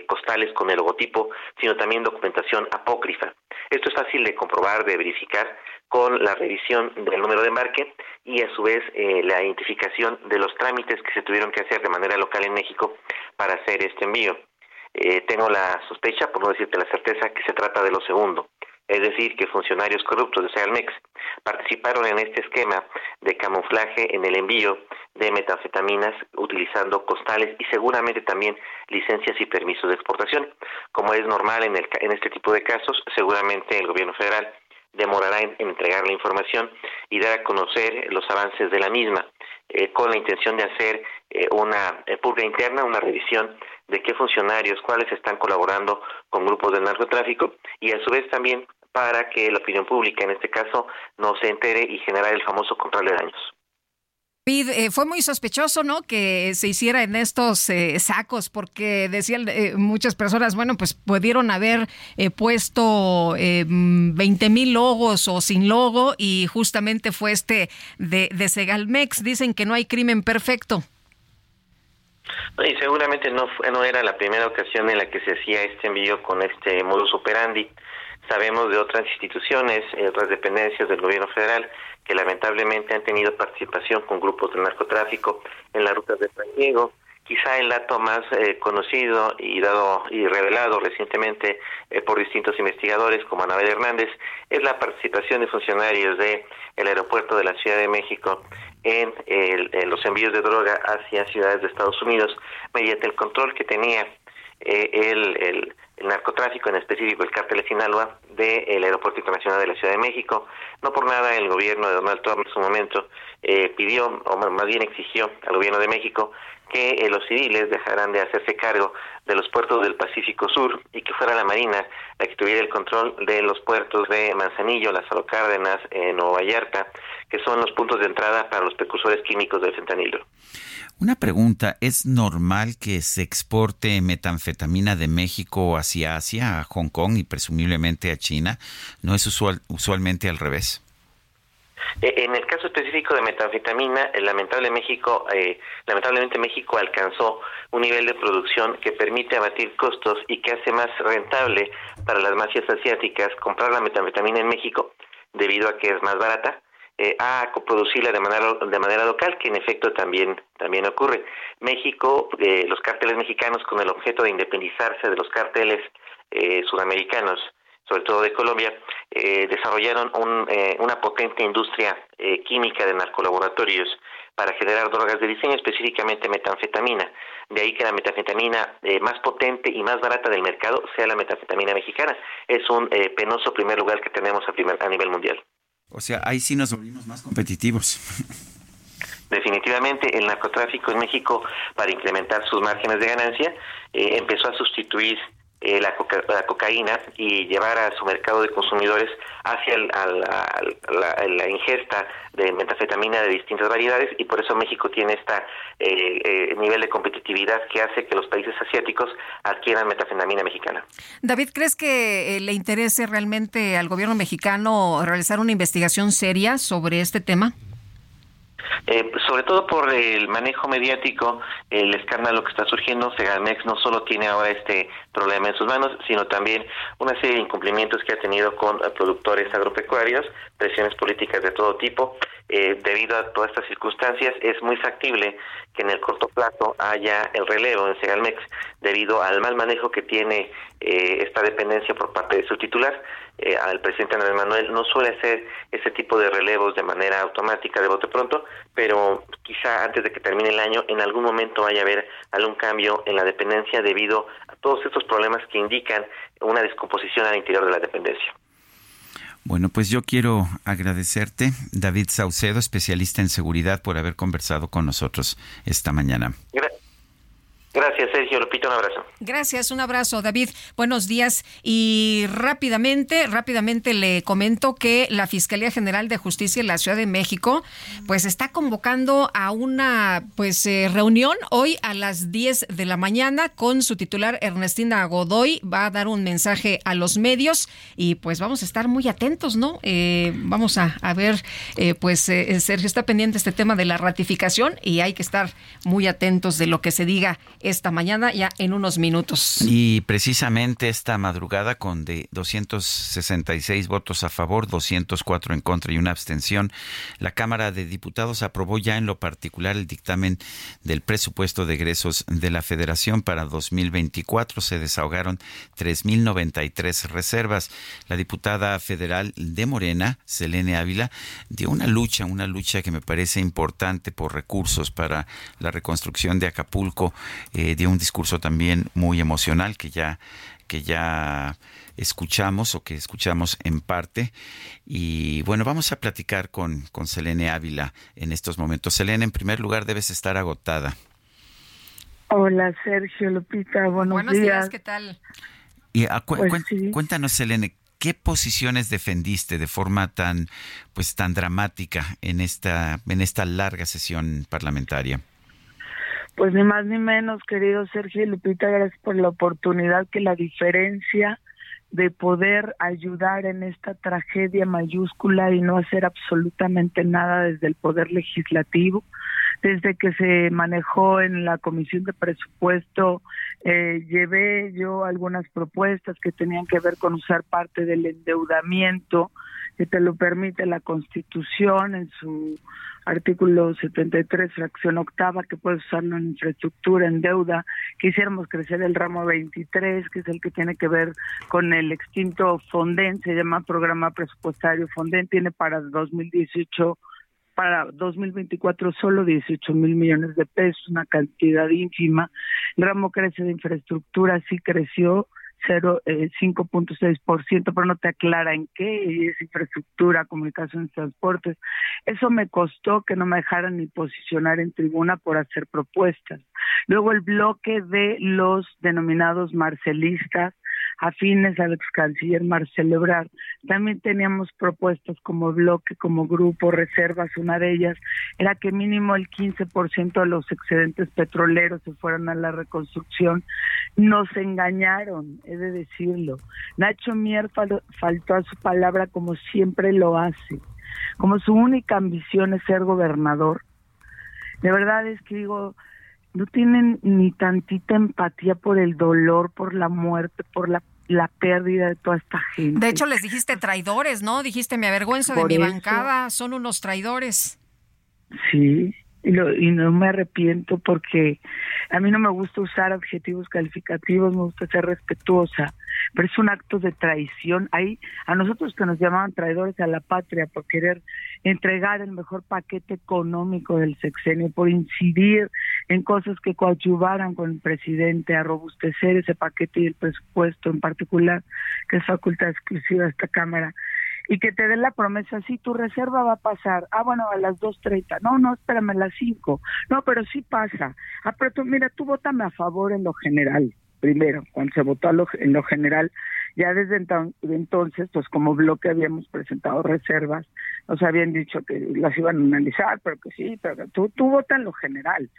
costales con el logotipo, sino también documentación apócrifa. Esto es fácil de comprobar, de verificar con la revisión del número de embarque y a su vez eh, la identificación de los trámites que se tuvieron que hacer de manera local en México para hacer este envío. Eh, tengo la sospecha, por no decirte la certeza, que se trata de lo segundo, es decir, que funcionarios corruptos de Sealmex participaron en este esquema de camuflaje en el envío de metanfetaminas utilizando costales y seguramente también licencias y permisos de exportación. Como es normal en, el, en este tipo de casos, seguramente el gobierno federal demorará en, entregar la información y dar a conocer los avances de la misma, eh, con la intención de hacer eh, una eh, purga interna, una revisión de qué funcionarios, cuáles están colaborando con grupos de narcotráfico y a su vez también para que la opinión pública, en este caso, no se entere y generar el famoso control de daños. Eh, fue muy sospechoso, ¿no? Que se hiciera en estos eh, sacos, porque decían eh, muchas personas, bueno, pues pudieron haber puesto 20 mil logos o sin logo y justamente fue este de, de Segalmex. Dicen que no hay crimen perfecto. Y seguramente no, no era la primera ocasión en la que se hacía este envío con este modus operandi. Sabemos de otras instituciones, otras dependencias del gobierno federal que lamentablemente han tenido participación con grupos de narcotráfico en las rutas de San Quizá el dato más eh, conocido y dado y revelado recientemente eh, por distintos investigadores como Anabel Hernández es la participación de funcionarios de el aeropuerto de la Ciudad de México en, los envíos de droga hacia ciudades de Estados Unidos mediante el control que tenía eh, el, el el narcotráfico, en específico el cártel de Sinaloa, del Aeropuerto Internacional de la Ciudad de México. No por nada el gobierno de Donald Trump en su momento eh, pidió, o más bien exigió al gobierno de México que eh, los civiles dejaran de hacerse cargo de los puertos del Pacífico Sur y que fuera la Marina la que tuviera el control de los puertos de Manzanillo, Lázaro Cárdenas, eh, Nueva Vallarta, que son los puntos de entrada para los precursores químicos del fentanilo. Una pregunta, ¿es normal que se exporte metanfetamina de México hacia Asia, a Hong Kong y presumiblemente a China? ¿No es usual, usualmente al revés? Eh, en el caso específico de metanfetamina, eh, lamentable México, eh, lamentablemente México alcanzó un nivel de producción que permite abatir costos y que hace más rentable para las mafias asiáticas comprar la metanfetamina en México debido a que es más barata eh, a coproducirla de manera de manera local que en efecto también también ocurre. México eh, los cárteles mexicanos con el objeto de independizarse de los cárteles eh, sudamericanos sobre todo de Colombia eh, desarrollaron un, una potente industria química de narcolaboratorios para generar drogas de diseño específicamente metanfetamina. De ahí que la metanfetamina más potente y más barata del mercado sea la metanfetamina mexicana. Es un penoso primer lugar que tenemos a, a nivel mundial o sea, ahí sí nos volvimos más competitivos. <laughs> Definitivamente el narcotráfico en México, para incrementar sus márgenes de ganancia, eh, empezó a sustituir eh, la, cocaína y llevar a su mercado de consumidores hacia la, ingesta de metafetamina de distintas variedades y por eso México tiene este nivel de competitividad que hace que los países asiáticos adquieran metafetamina mexicana. David, ¿crees que le interese realmente al gobierno mexicano realizar una investigación seria sobre este tema? Eh, sobre todo por el manejo mediático, el escándalo que está surgiendo, Segalmex no solo tiene ahora este problema en sus manos, sino también una serie de incumplimientos que ha tenido con productores agropecuarios, presiones políticas de todo tipo. Eh, debido a todas estas circunstancias, es muy factible que en el corto plazo haya el relevo en Segalmex debido al mal manejo que tiene eh, esta dependencia por parte de su titular. Eh, al presidente Andrés Manuel no suele hacer ese tipo de relevos de manera automática de bote pronto, pero quizá antes de que termine el año en algún momento vaya a haber algún cambio en la dependencia debido a todos estos problemas que indican una descomposición al interior de la dependencia. Bueno, pues yo quiero agradecerte, David Saucedo, especialista en seguridad, por haber conversado con nosotros esta mañana. Gracias, Sergio. Lupita, un abrazo. Gracias, un abrazo, David. Buenos días. Y rápidamente, rápidamente le comento que la Fiscalía General de Justicia en la Ciudad de México, pues está convocando a una pues eh, reunión hoy a las 10 de la mañana con su titular Ernestina Godoy. Va a dar un mensaje a los medios y pues vamos a estar muy atentos, ¿no? Eh, vamos a, ver, eh, pues Sergio está pendiente este tema de la ratificación y hay que estar muy atentos de lo que se diga esta mañana ya en unos minutos. Y precisamente esta madrugada con de 266 votos a favor, 204 en contra y una abstención, la Cámara de Diputados aprobó ya en lo particular el dictamen del presupuesto de egresos de la Federación para 2024. Se desahogaron 3.093 reservas. La diputada federal de Morena, Selene Ávila, dio una lucha, una lucha que me parece importante por recursos para la reconstrucción de Acapulco eh, dio un discurso también muy emocional que ya que ya escuchamos o que escuchamos en parte. Y bueno, vamos a platicar con, con Selene Ávila en estos momentos. Selene, en primer lugar, debes estar agotada. Hola, Sergio Lupita, buenos, buenos días. ¿qué tal? Y ah, pues cuéntanos, Selene, ¿qué posiciones defendiste de forma tan pues tan dramática en esta en esta larga sesión parlamentaria? Pues ni más ni menos, querido Sergio y Lupita, gracias por la oportunidad que la diferencia de poder ayudar en esta tragedia mayúscula y no hacer absolutamente nada desde el Poder Legislativo. Desde que se manejó en la Comisión de Presupuesto, eh, llevé yo algunas propuestas que tenían que ver con usar parte del endeudamiento que te lo permite la Constitución en su artículo 73, fracción octava, que puedes usarlo en infraestructura, en deuda. Quisiéramos crecer el ramo 23, que es el que tiene que ver con el extinto Fonden, se llama Programa Presupuestario Fonden, tiene para 2018 para 2024 solo 18 mil millones de pesos, una cantidad ínfima. El ramo crece de infraestructura, sí creció, 5.6%, eh, pero no te aclara en qué, es infraestructura, comunicaciones, transportes. Eso me costó que no me dejaran ni posicionar en tribuna por hacer propuestas. Luego el bloque de los denominados marcelistas, afines al ex canciller Marcelo Ebrard. También teníamos propuestas como bloque, como grupo, reservas. Una de ellas era que mínimo el 15% de los excedentes petroleros se fueran a la reconstrucción. Nos engañaron, he de decirlo. Nacho Mier faltó a su palabra como siempre lo hace. Como su única ambición es ser gobernador. De verdad es que digo, no tienen ni tantita empatía por el dolor, por la muerte, por la, la pérdida de toda esta gente. De hecho, les dijiste traidores, ¿no? Dijiste, me avergüenzo de mi bancada, son unos traidores. Sí, y, y no me arrepiento porque a mí no me gusta usar adjetivos calificativos, me gusta ser respetuosa, pero es un acto de traición. Hay a nosotros que nos llamaban traidores a la patria por querer entregar el mejor paquete económico del sexenio, por incidir en cosas que coadyuvaran con el presidente a robustecer ese paquete y el presupuesto en particular, que es facultad exclusiva de esta Cámara y que te den la promesa, sí, tu reserva va a pasar, ah, bueno, a las 2.30, no, no, espérame, a las 5, no, pero sí pasa, ah, pero tú, mira, tú vótame a favor en lo general, primero, cuando se votó en lo general, ya desde entonces, pues como bloque habíamos presentado reservas, nos habían dicho que las iban a analizar, pero que sí, pero tú, tú vota en lo general.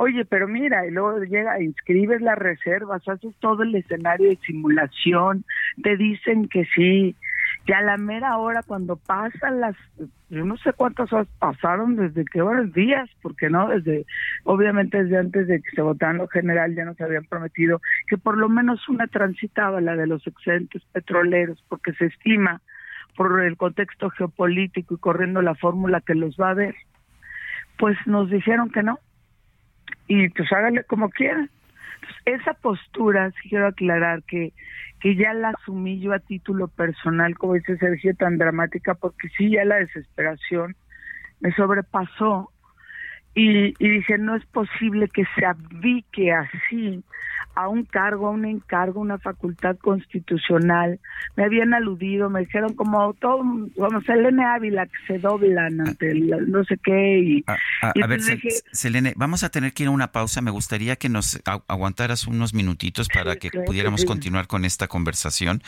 Oye, pero mira, y luego llega, inscribes las reservas, haces todo el escenario de simulación, te dicen que sí, que a la mera hora cuando pasan las yo no sé cuántas horas pasaron desde qué horas días porque no desde obviamente desde antes de que se votara lo general ya nos habían prometido que por lo menos una transitaba la de los excedentes petroleros porque se estima por el contexto geopolítico y corriendo la fórmula que los va a ver pues nos dijeron que no y pues hágale como quieran esa postura, sí quiero aclarar que, que ya la asumí yo a título personal, como dice Sergio, tan dramática, porque sí, ya la desesperación me sobrepasó. Y, y dije, no es posible que se abique así a un cargo, a un encargo, una facultad constitucional. Me habían aludido, me dijeron como todo, como Selene Ávila, que se doblan ante el no sé qué. Y, a, ver, Selene, vamos a tener que ir a una pausa. Me gustaría que nos aguantaras unos minutitos para que pudiéramos continuar con esta conversación.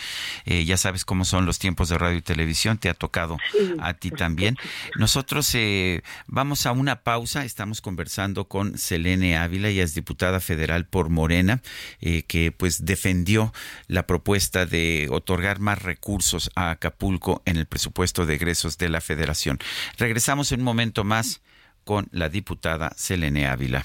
Eh, ya sabes cómo son los tiempos de radio y televisión, te ha tocado a ti también. Nosotros eh, vamos a una pausa, estamos conversando con Selene Ávila, ella es diputada federal por Morena, eh, que pues defendió la propuesta de otorgar más recursos a Acapulco en el presupuesto de egresos de la federación. Regresamos en un momento más con la diputada Selene Ávila.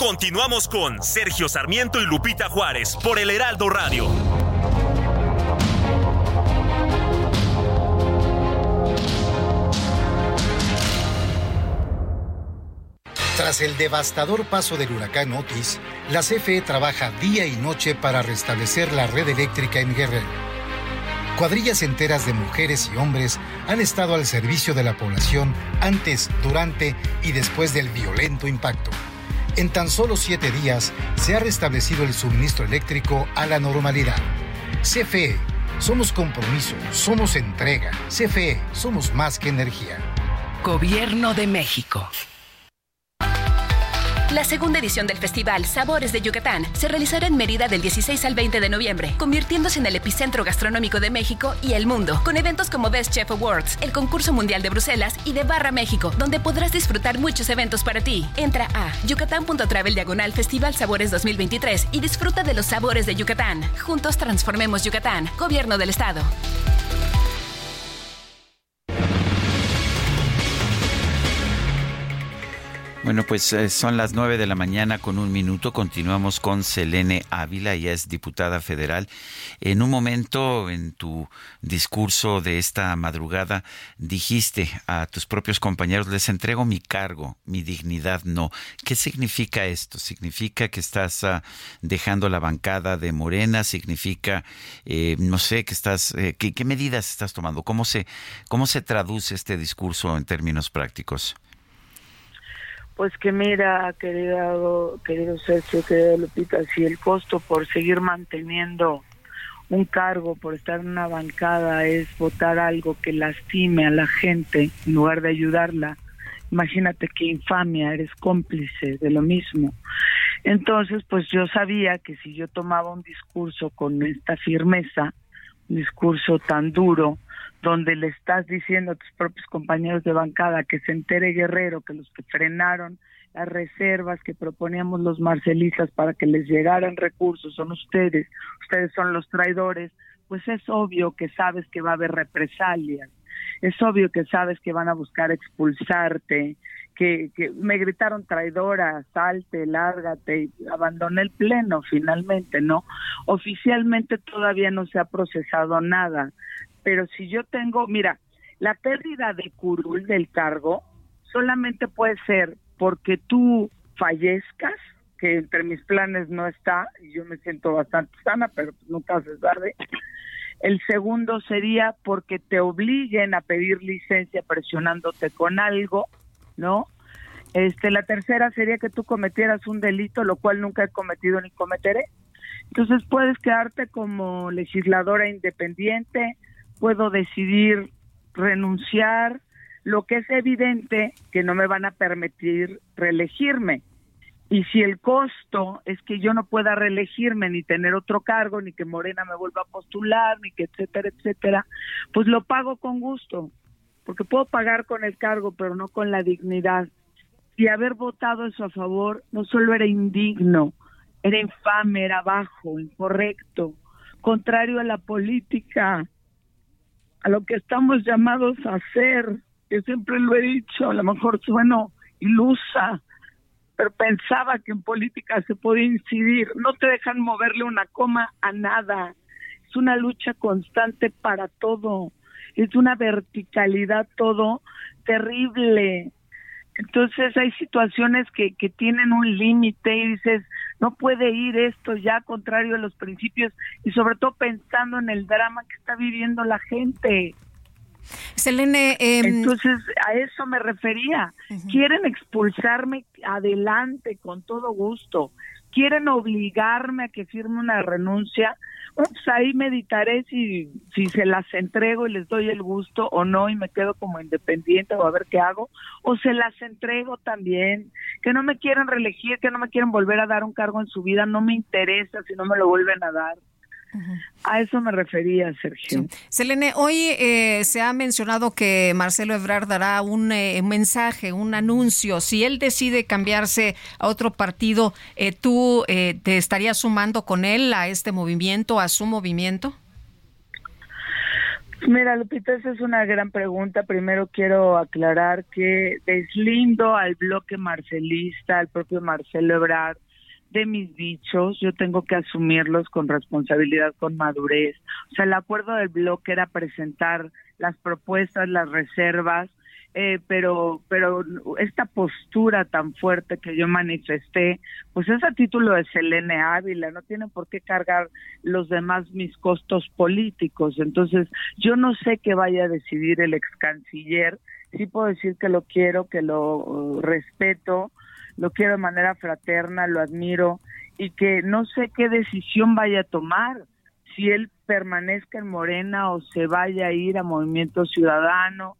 Continuamos con Sergio Sarmiento y Lupita Juárez por el Heraldo Radio. Tras el devastador paso del huracán Otis, la CFE trabaja día y noche para restablecer la red eléctrica en Guerrero. Cuadrillas enteras de mujeres y hombres han estado al servicio de la población antes, durante y después del violento impacto. En tan solo siete días se ha restablecido el suministro eléctrico a la normalidad. CFE, somos compromiso, somos entrega. CFE, somos más que energía. Gobierno de México. La segunda edición del festival Sabores de Yucatán se realizará en Mérida del 16 al 20 de noviembre, convirtiéndose en el epicentro gastronómico de México y el mundo, con eventos como Best Chef Awards, el concurso mundial de Bruselas y de Barra México, donde podrás disfrutar muchos eventos para ti. Entra a yucatán.travel diagonal Festival Sabores 2023 y disfruta de los sabores de Yucatán. Juntos transformemos Yucatán, Gobierno del Estado. Bueno, pues eh, son las nueve de la mañana con un minuto. Continuamos con Selene Ávila, ella es diputada federal. En un momento en tu discurso de esta madrugada dijiste a tus propios compañeros, les entrego mi cargo, mi dignidad no. ¿Qué significa esto? ¿Significa que estás ah, dejando la bancada de Morena? ¿Significa, eh, no sé, que estás, eh, ¿qué, medidas estás tomando? ¿Cómo se, ¿Cómo se traduce este discurso en términos prácticos? Pues que mira, querido, querido Sergio, querido Lupita, si el costo por seguir manteniendo un cargo, por estar en una bancada, es votar algo que lastime a la gente en lugar de ayudarla, imagínate qué infamia, eres cómplice de lo mismo. Entonces, pues yo sabía que si yo tomaba un discurso con esta firmeza, un discurso tan duro, donde le estás diciendo a tus propios compañeros de bancada que se entere Guerrero que los que frenaron las reservas que proponíamos los marcelistas para que les llegaran recursos son ustedes, ustedes son los traidores, pues es obvio que sabes que va a haber represalias, es obvio que sabes que van a buscar expulsarte, que, que me gritaron traidora, salte, lárgate, y abandoné el pleno finalmente, ¿no? Oficialmente todavía no se ha procesado nada, pero si yo tengo, mira, la pérdida de curul del cargo solamente puede ser porque tú fallezcas, que entre mis planes no está, y yo me siento bastante sana, pero nunca se sabe. El segundo sería porque te obliguen a pedir licencia presionándote con algo, ¿no? Este, la tercera sería que tú cometieras un delito, lo cual nunca he cometido ni cometeré. Entonces puedes quedarte como legisladora independiente, puedo decidir renunciar, lo que es evidente que no me van a permitir reelegirme. Y si el costo es que yo no pueda reelegirme ni tener otro cargo, ni que Morena me vuelva a postular, ni que etcétera, etcétera, pues lo pago con gusto, porque puedo pagar con el cargo, pero no con la dignidad. Y haber votado eso a favor no solo era indigno, era infame, era bajo, incorrecto, contrario a la política, a lo que estamos llamados a hacer, que siempre lo he dicho, a lo mejor sueno ilusa, pero pensaba que en política se podía incidir. No te dejan moverle una coma a nada. Es una lucha constante para todo. Es una verticalidad todo terrible. Entonces hay situaciones que, que tienen un límite y dices, no puede ir esto ya contrario a los principios y sobre todo pensando en el drama que está viviendo la gente. Selene, em, entonces a eso me refería. Quieren expulsarme adelante con todo gusto. Quieren obligarme a que firme una renuncia. pues ahí meditaré si, si se las entrego y les doy el gusto o no y me quedo como independiente o a ver qué hago. O se las entrego también. Que no me quieren reelegir, que no me quieren volver a dar un cargo en su vida. No me interesa si no me lo vuelven a dar. A eso me refería, Sergio. Selene, hoy eh, se ha mencionado que Marcelo Ebrard dará un eh, mensaje, un anuncio. Si él decide cambiarse a otro partido, eh, ¿tú te estarías sumando con él a este movimiento, a su movimiento? Mira, Lupita, esa es una gran pregunta. Primero quiero aclarar que deslindo al bloque marcelista, al propio Marcelo Ebrard, de mis dichos, yo tengo que asumirlos con responsabilidad, con madurez. O sea, el acuerdo del bloque era presentar las propuestas, las reservas, eh, pero, pero esta postura tan fuerte que yo manifesté, pues es a título de Selene Ávila, no tiene por qué cargar los demás mis costos políticos. Entonces, yo no sé qué vaya a decidir el ex canciller, sí puedo decir que lo quiero, que lo uh, respeto, lo quiero de manera fraterna, lo admiro y que no sé qué decisión vaya a tomar, si él permanezca en Morena o se vaya a ir a Movimiento Ciudadano.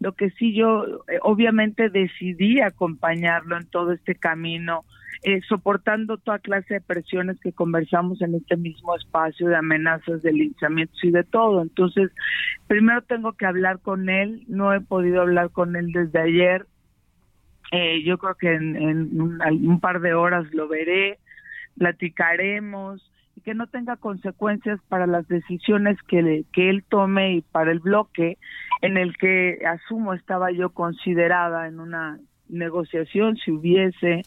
Lo que sí yo eh, obviamente decidí acompañarlo en todo este camino, eh, soportando toda clase de presiones que conversamos en este mismo espacio de amenazas, de linchamientos y de todo. Entonces, primero tengo que hablar con él, no he podido hablar con él desde ayer, eh, yo creo que en, un, par de horas lo veré, platicaremos y que no tenga consecuencias para las decisiones que, que él tome y para el bloque en el que asumo estaba yo considerada en una negociación si hubiese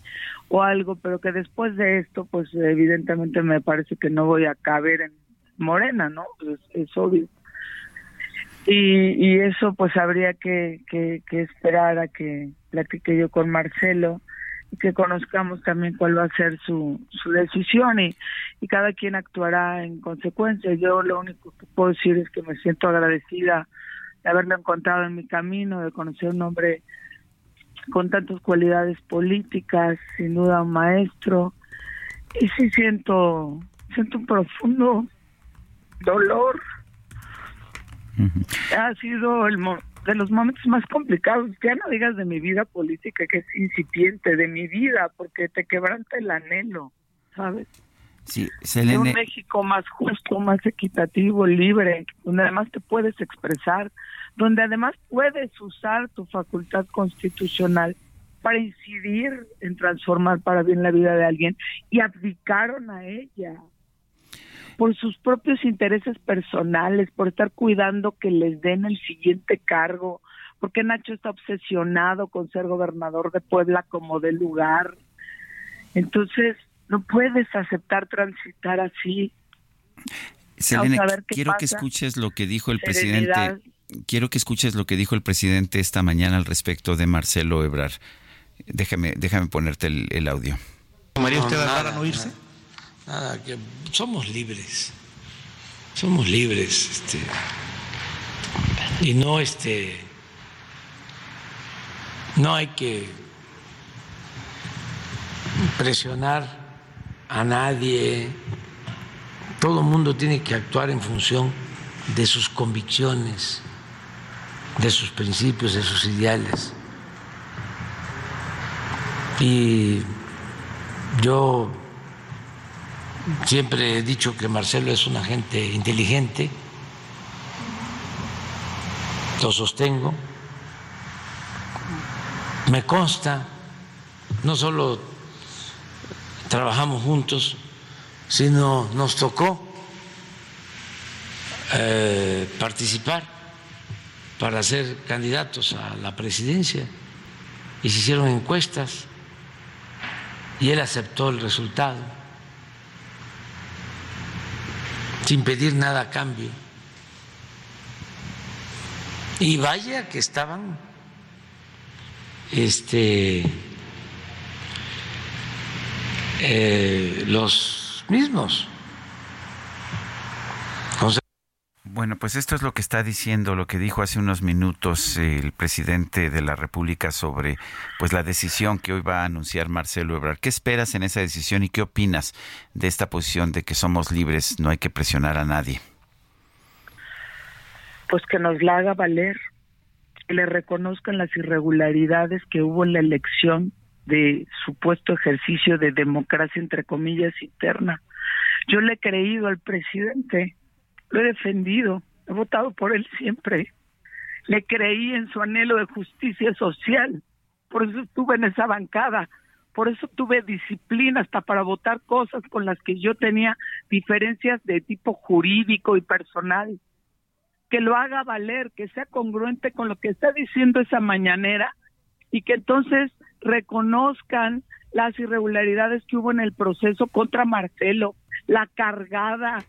o algo, pero que después de esto, pues evidentemente me parece que no voy a caber en Morena, ¿no? Pues es obvio. Y, y eso pues habría que, que, esperar a que platique yo con Marcelo y que conozcamos también cuál va a ser su, su decisión y, y cada quien actuará en consecuencia. Yo lo único que puedo decir es que me siento agradecida de haberlo encontrado en mi camino, de conocer un hombre con tantas cualidades políticas, sin duda un maestro. Y sí siento, siento un profundo dolor ha sido el de los momentos más complicados. Ya no digas de mi vida política que es incipiente, de mi vida, porque te quebranta el anhelo, ¿sabes? Sí, De un México más justo, más equitativo, libre, donde además te puedes expresar, donde además puedes usar tu facultad constitucional para incidir en transformar para bien la vida de alguien y abdicaron a ella por sus propios intereses personales, por estar cuidando que les den el siguiente cargo, porque Nacho está obsesionado con ser gobernador de Puebla como de lugar. Entonces, no puedes aceptar transitar así. Selene, quiero que escuches lo que dijo el presidente. Quiero que escuches lo que dijo el presidente esta mañana al respecto de Marcelo Ebrar. Déjame, déjame ponerte el, audio. ¿Tomaría usted a no irse? Nada, que somos libres, somos libres, este, y no este, no hay que presionar a nadie, todo el mundo tiene que actuar en función de sus convicciones, de sus principios, de sus ideales. Y yo Siempre he dicho que Marcelo es una gente inteligente, lo sostengo. Me consta, no solo trabajamos juntos, sino nos tocó eh, participar para ser candidatos a la presidencia. Y se hicieron encuestas y él aceptó el resultado sin pedir nada a cambio. Y vaya que estaban este eh, los mismos. Bueno, pues esto es lo que está diciendo, lo que dijo hace unos minutos el presidente de la República sobre pues la decisión que hoy va a anunciar Marcelo Ebrard. ¿Qué esperas en esa decisión y qué opinas de esta posición de que somos libres, no hay que presionar a nadie? Pues que nos la haga valer, que le reconozcan las irregularidades que hubo en la elección de supuesto ejercicio de democracia entre comillas interna. Yo le he creído al presidente lo he defendido, he votado por él siempre. Le creí en su anhelo de justicia social, por eso estuve en esa bancada, por eso tuve disciplina hasta para votar cosas con las que yo tenía diferencias de tipo jurídico y personal. Que lo haga valer, que sea congruente con lo que está diciendo esa mañanera y que entonces reconozcan las irregularidades que hubo en el proceso contra Marcelo, la cargada,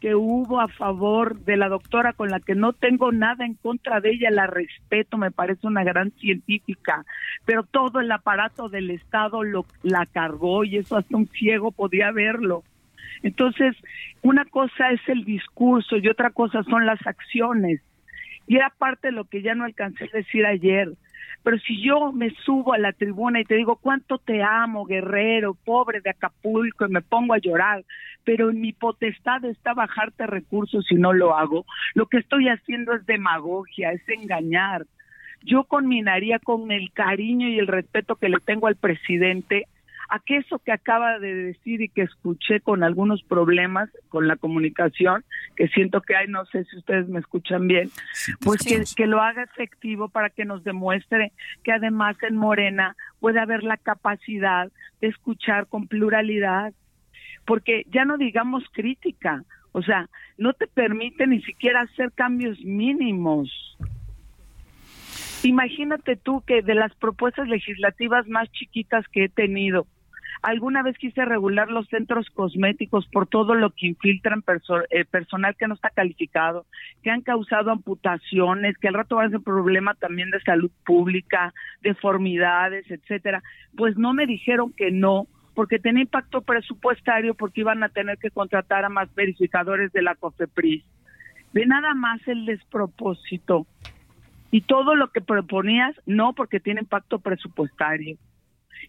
que hubo a favor de la doctora con la que no tengo nada en contra de ella, la respeto, me parece una gran científica, pero todo el aparato del Estado lo, la cargó y eso hasta un ciego podía verlo. Entonces, una cosa es el discurso y otra cosa son las acciones. Y era parte de lo que ya no alcancé a decir ayer. Pero si yo me subo a la tribuna y te digo cuánto te amo, guerrero, pobre de Acapulco, y me pongo a llorar, pero en mi potestad está bajarte recursos y no lo hago, lo que estoy haciendo es demagogia, es engañar. Yo combinaría con el cariño y el respeto que le tengo al presidente a que eso que acaba de decir y que escuché con algunos problemas con la comunicación, que siento que hay, no sé si ustedes me escuchan bien, pues que, que, lo haga efectivo para que nos demuestre que además en Morena puede haber la capacidad de escuchar con pluralidad, porque ya no digamos crítica, o sea, no te permite ni siquiera hacer cambios mínimos. Imagínate tú que de las propuestas legislativas más chiquitas que he tenido, Alguna vez quise regular los centros cosméticos por todo lo que infiltran eh, personal que no está calificado, que han causado amputaciones, que al rato va a ser problema también de salud pública, deformidades, etcétera. Pues no me dijeron que no, porque tenía impacto presupuestario, porque iban a tener que contratar a más verificadores de la COFEPRIS. De nada más el despropósito. Y todo lo que proponías, no, porque tiene impacto presupuestario.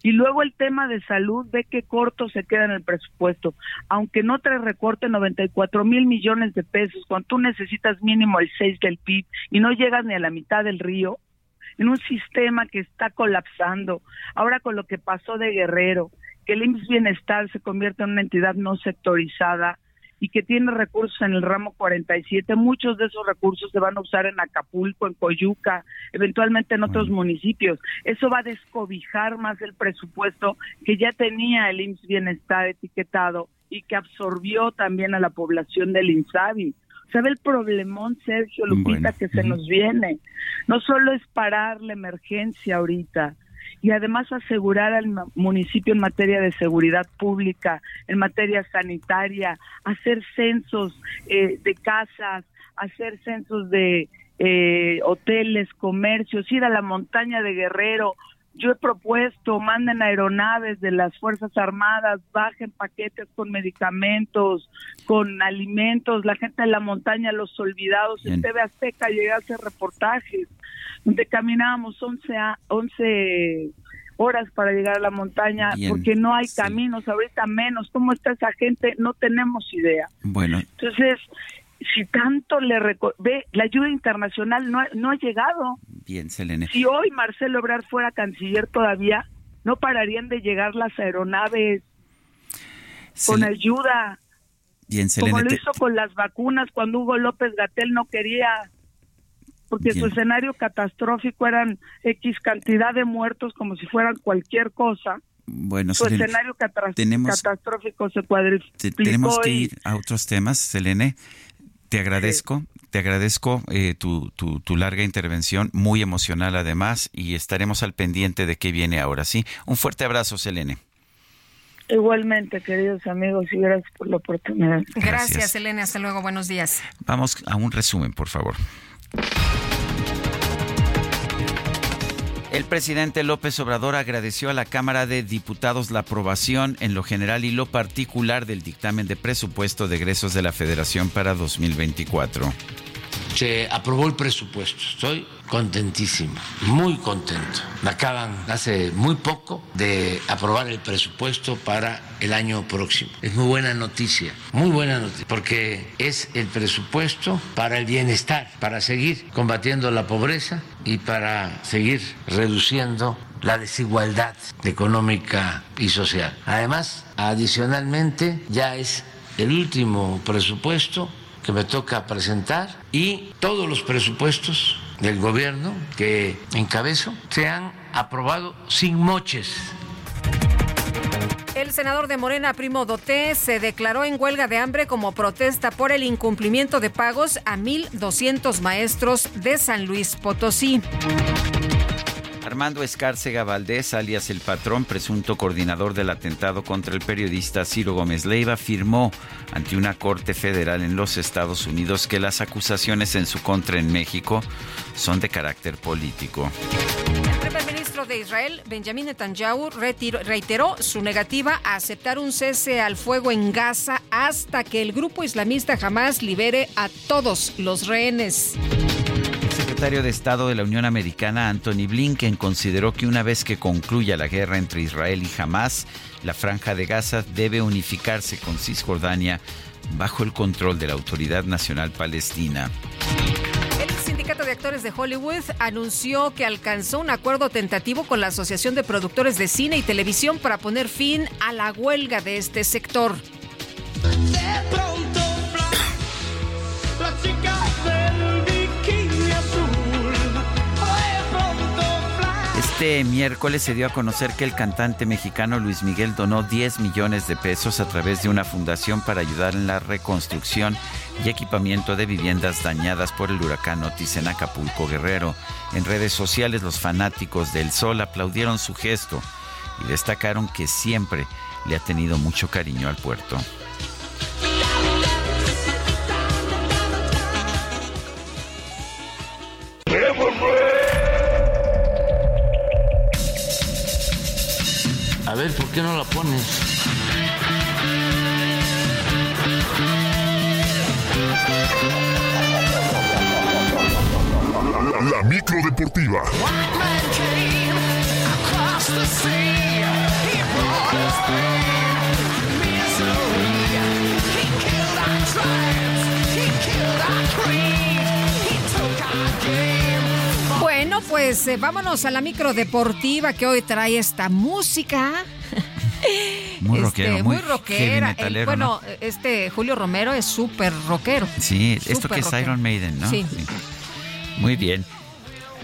Y luego el tema de salud, ve qué corto se queda en el presupuesto. Aunque no te recorte 94 mil millones de pesos, cuando tú necesitas mínimo el 6 del PIB y no llegas ni a la mitad del río, en un sistema que está colapsando. Ahora con lo que pasó de Guerrero, que el IMSS Bienestar se convierte en una entidad no sectorizada, y que tiene recursos en el ramo 47. Muchos de esos recursos se van a usar en Acapulco, en Coyuca, eventualmente en otros municipios. Eso va a descobijar más el presupuesto que ya tenía el IMSS Bienestar etiquetado y que absorbió también a la población del INSABI. ¿Sabe el problemón, Sergio Lupita, que se nos viene? No solo es parar la emergencia ahorita, y además asegurar al municipio en materia de seguridad pública, en materia sanitaria, hacer censos eh, de casas, hacer censos de eh, hoteles, comercios, ir a la montaña de Guerrero. Yo he propuesto, manden aeronaves de las Fuerzas Armadas, bajen paquetes con medicamentos, con alimentos, la gente de la montaña, los olvidados, en TV Azteca llega a hacer reportajes donde caminábamos 11, a, 11 horas para llegar a la montaña porque no hay caminos, ahorita menos. ¿Cómo está esa gente? No tenemos idea. Bueno. Entonces, si tanto le ve, la ayuda internacional no ha, no ha llegado. Bien, Selene. Si hoy Marcelo Ebrard fuera canciller todavía, no pararían de llegar las aeronaves con ayuda. Bien, Selene. Como lo hizo con las vacunas cuando Hugo López Gatel no quería porque su escenario catastrófico eran X cantidad de muertos como si fueran cualquier cosa. Bueno, su escenario catastrófico se cuadriplicó. Tenemos que ir a otros temas, Selene. Te agradezco, te agradezco eh, tu, tu, tu, larga intervención, muy emocional además, y estaremos al pendiente de qué viene ahora, ¿sí? Un fuerte abrazo, Selene. Igualmente, queridos amigos, y gracias por la oportunidad. Gracias, Elena. Hasta luego. Buenos días. Vamos a un resumen, por favor. El presidente López Obrador agradeció a la Cámara de Diputados la aprobación en lo general y lo particular del dictamen de presupuesto de egresos de la Federación para 2024 se aprobó el presupuesto. Estoy contentísimo, muy contento. Me acaban hace muy poco de aprobar el presupuesto para el año próximo. Es muy buena noticia, muy buena noticia, porque es el presupuesto para el bienestar, para seguir combatiendo la pobreza y para seguir reduciendo la desigualdad económica y social. Además, adicionalmente, ya es el último presupuesto que me toca presentar y todos los presupuestos del gobierno que encabezo se han aprobado sin moches. El senador de Morena, Primo Doté, se declaró en huelga de hambre como protesta por el incumplimiento de pagos a 1.200 maestros de San Luis Potosí. Armando Escárcega Valdés, alias El Patrón, presunto coordinador del atentado contra el periodista Ciro Gómez Leiva, afirmó ante una corte federal en los Estados Unidos que las acusaciones en su contra en México son de carácter político. El primer ministro de Israel, Benjamin Netanyahu, reiteró su negativa a aceptar un cese al fuego en Gaza hasta que el grupo islamista jamás libere a todos los rehenes secretario de Estado de la Unión Americana, Anthony Blinken, consideró que una vez que concluya la guerra entre Israel y Hamas, la franja de Gaza debe unificarse con Cisjordania bajo el control de la Autoridad Nacional Palestina. El sindicato de actores de Hollywood anunció que alcanzó un acuerdo tentativo con la Asociación de Productores de Cine y Televisión para poner fin a la huelga de este sector. Este miércoles se dio a conocer que el cantante mexicano Luis Miguel donó 10 millones de pesos a través de una fundación para ayudar en la reconstrucción y equipamiento de viviendas dañadas por el huracán Otis en Acapulco Guerrero. En redes sociales los fanáticos del Sol aplaudieron su gesto y destacaron que siempre le ha tenido mucho cariño al puerto. ¿Por qué no la pones? La, la micro deportiva. Bueno, pues eh, vámonos a la micro deportiva que hoy trae esta música. <laughs> Muy Este, rockero, muy muy rockera. heavy El- metalero, bueno, este Julio Romero es súper rockero. Sí, esto que es. Iron Maiden, ¿no? Sí. Muy bien.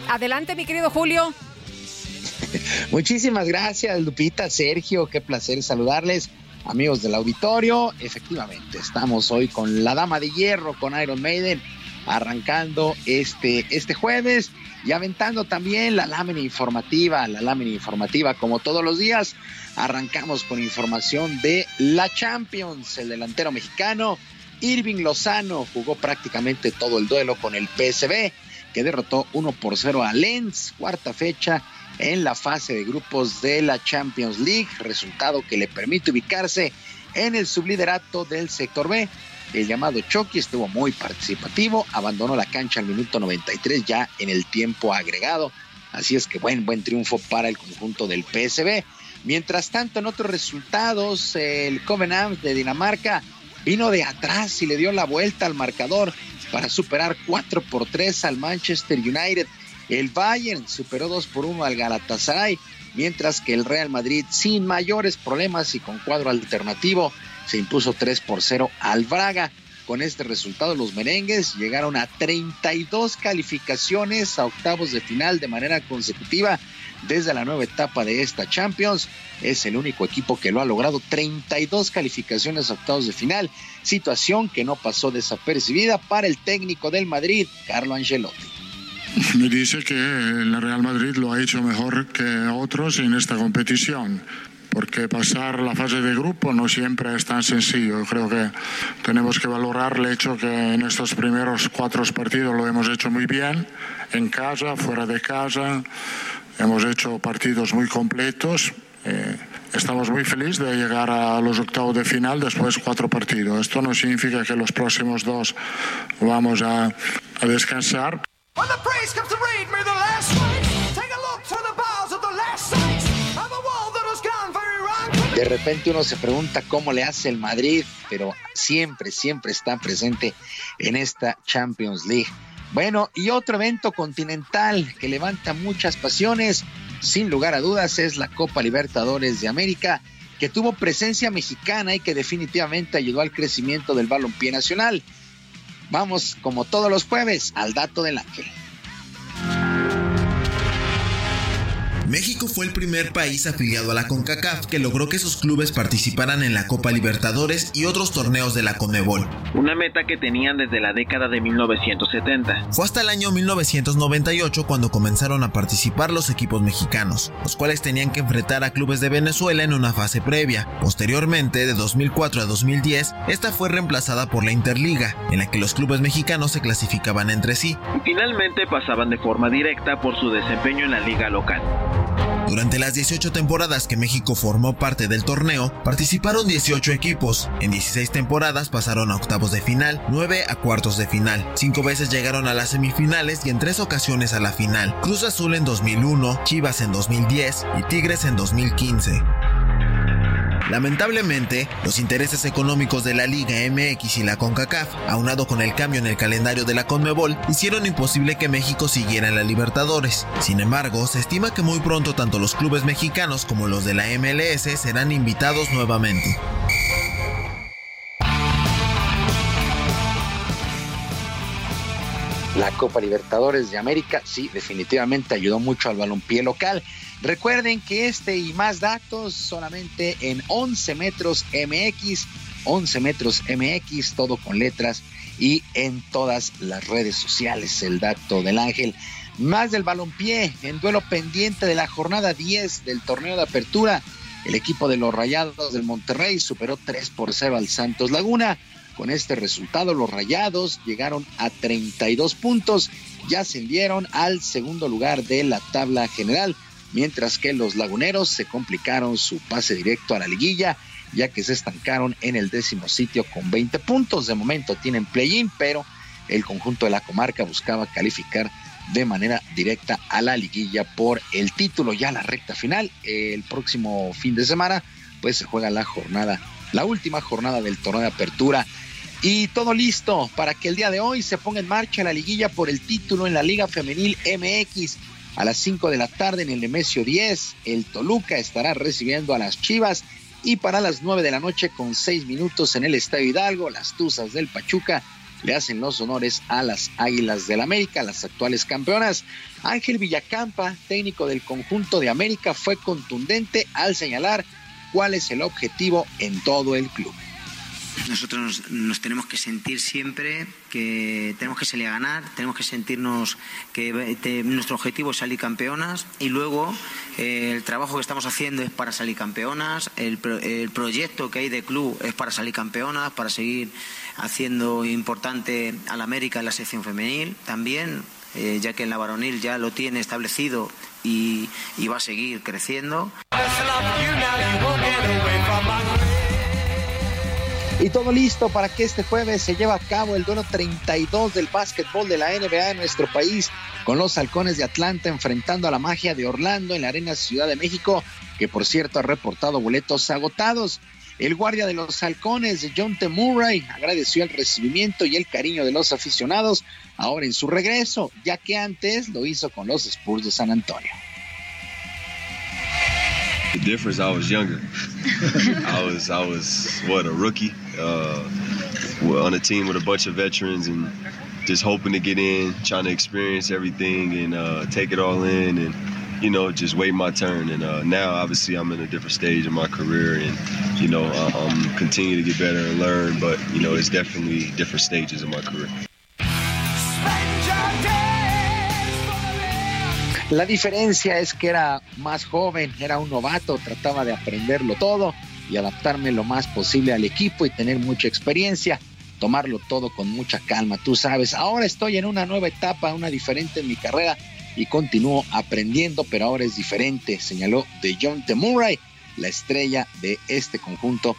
Adelante, mi querido Julio. <laughs> Muchísimas gracias, Lupita, Sergio, qué placer saludarles, amigos del auditorio. Efectivamente, estamos hoy con la Dama de Hierro, con Iron Maiden, arrancando este, este jueves y aventando también la lámina informativa, la lámina informativa como todos los días. Arrancamos con información de la Champions, el delantero mexicano. Irving Lozano jugó prácticamente todo el duelo con el PSV, que derrotó 1 por 0 a Lens, cuarta fecha en la fase de grupos de la Champions League, resultado que le permite ubicarse en el subliderato del sector B. El llamado Chucky estuvo muy participativo, abandonó la cancha al minuto 93 ya en el tiempo agregado, así es que buen buen triunfo para el conjunto del PSV. Mientras tanto, en otros resultados, el Covenant de Dinamarca vino de atrás y le dio la vuelta al marcador para superar 4 por 3 al Manchester United. El Bayern superó 2 por 1 al Galatasaray, mientras que el Real Madrid, sin mayores problemas y con cuadro alternativo, se impuso 3 por 0 al Braga. Con este resultado, los merengues llegaron a 32 calificaciones a octavos de final de manera consecutiva desde la nueva etapa de esta Champions. Es el único equipo que lo ha logrado 32 calificaciones a octavos de final, situación que no pasó desapercibida para el técnico del Madrid, Carlo Ancelotti. Me dice que el Real Madrid lo ha hecho mejor que otros en esta competición, porque pasar la fase de grupo no siempre es tan sencillo. Creo que tenemos que valorar el hecho que en estos primeros cuatro partidos lo hemos hecho muy bien, en casa, fuera de casa, hemos hecho partidos muy completos. Eh, estamos muy felices de llegar a los octavos de final después de cuatro partidos. Esto no significa que los próximos dos vamos a, a descansar. De repente uno se pregunta cómo le hace el Madrid, pero siempre, siempre está presente en esta Champions League. Bueno, y otro evento continental que levanta muchas pasiones, sin lugar a dudas, es la Copa Libertadores de América, que tuvo presencia mexicana y que definitivamente ayudó al crecimiento del balompié nacional. Vamos, como todos los jueves, al dato del ángel. México fue el primer país afiliado a la CONCACAF que logró que sus clubes participaran en la Copa Libertadores y otros torneos de la CONMEBOL. Una meta que tenían desde la década de 1970. Fue hasta el año 1998 cuando comenzaron a participar los equipos mexicanos, los cuales tenían que enfrentar a clubes de Venezuela en una fase previa. Posteriormente, de 2004 a 2010, esta fue reemplazada por la Interliga, en la que los clubes mexicanos se clasificaban entre sí. Y finalmente pasaban de forma directa por su desempeño en la liga local. Durante las 18 temporadas que México formó parte del torneo, participaron 18 equipos. En 16 temporadas pasaron a octavos de final, 9 a cuartos de final. 5 veces llegaron a las semifinales y en 3 ocasiones a la final. Cruz Azul en 2001, Chivas en 2010 y Tigres en 2015. Lamentablemente, los intereses económicos de la Liga MX y la CONCACAF, aunado con el cambio en el calendario de la CONMEBOL, hicieron imposible que México siguiera en la Libertadores. Sin embargo, se estima que muy pronto tanto los clubes mexicanos como los de la MLS serán invitados nuevamente. La Copa Libertadores de América, sí, definitivamente ayudó mucho al balompié local. Recuerden que este y más datos solamente en 11 metros MX, 11 metros MX, todo con letras y en todas las redes sociales. El dato del ángel. Más del balompié en duelo pendiente de la jornada 10 del torneo de apertura. El equipo de los Rayados del Monterrey superó 3 por 0 al Santos Laguna. Con este resultado, los Rayados llegaron a 32 puntos y ascendieron al segundo lugar de la tabla general, mientras que los Laguneros se complicaron su pase directo a la liguilla, ya que se estancaron en el décimo sitio con 20 puntos. De momento tienen play-in, pero el conjunto de la comarca buscaba calificar de manera directa a la liguilla por el título ya la recta final. El próximo fin de semana, pues se juega la jornada, la última jornada del torneo de apertura y todo listo para que el día de hoy se ponga en marcha la liguilla por el título en la Liga Femenil MX. A las 5 de la tarde en el Nemesio 10, el Toluca estará recibiendo a las Chivas. Y para las 9 de la noche, con 6 minutos en el Estadio Hidalgo, las Tuzas del Pachuca le hacen los honores a las Águilas del América, las actuales campeonas. Ángel Villacampa, técnico del conjunto de América, fue contundente al señalar cuál es el objetivo en todo el club. Nosotros nos, tenemos que sentir siempre que tenemos que salir a ganar, tenemos que sentirnos que nuestro objetivo es salir campeonas y luego eh, el trabajo que estamos haciendo es para salir campeonas, el, el proyecto que hay de club es para salir campeonas, para seguir haciendo importante al América en la sección femenil también, eh, ya que en la varonil ya lo tiene establecido y, y va a seguir creciendo. Y todo listo para que este jueves se lleve a cabo el duelo 32 del básquetbol de la NBA en nuestro país, con los halcones de Atlanta enfrentando a la magia de Orlando en la Arena Ciudad de México, que por cierto ha reportado boletos agotados. El guardia de los halcones, John T. Murray, agradeció el recibimiento y el cariño de los aficionados ahora en su regreso, ya que antes lo hizo con los Spurs de San Antonio. The difference, I was younger. I was, I was, what, a rookie uh, on a team with a bunch of veterans and just hoping to get in, trying to experience everything and uh, take it all in and, you know, just wait my turn. And uh, now, obviously, I'm in a different stage in my career and, you know, I'm continuing to get better and learn, but, you know, it's definitely different stages in my career. La diferencia es que era más joven, era un novato, trataba de aprenderlo todo y adaptarme lo más posible al equipo y tener mucha experiencia, tomarlo todo con mucha calma, tú sabes. Ahora estoy en una nueva etapa, una diferente en mi carrera y continúo aprendiendo, pero ahora es diferente, señaló de John T. Murray, la estrella de este conjunto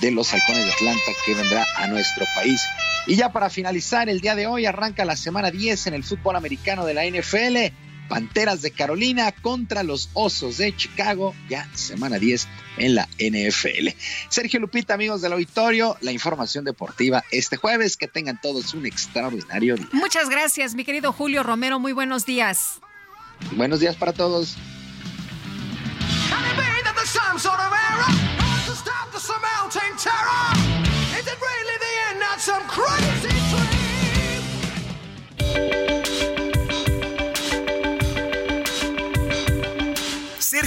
de los Halcones de Atlanta que vendrá a nuestro país. Y ya para finalizar, el día de hoy arranca la semana 10 en el fútbol americano de la NFL. Panteras de Carolina contra los Osos de Chicago, ya semana 10 en la NFL. Sergio Lupita, amigos del auditorio, la información deportiva este jueves. Que tengan todos un extraordinario día. Muchas gracias, mi querido Julio Romero. Muy buenos días. Buenos días para todos.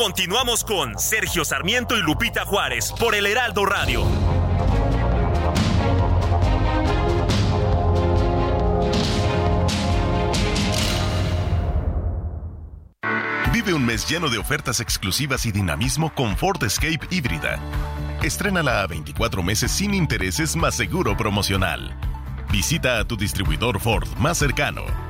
Continuamos con Sergio Sarmiento y Lupita Juárez por el Heraldo Radio. Vive un mes lleno de ofertas exclusivas y dinamismo con Ford Escape híbrida. Estrénala a 24 meses sin intereses más seguro promocional. Visita a tu distribuidor Ford más cercano.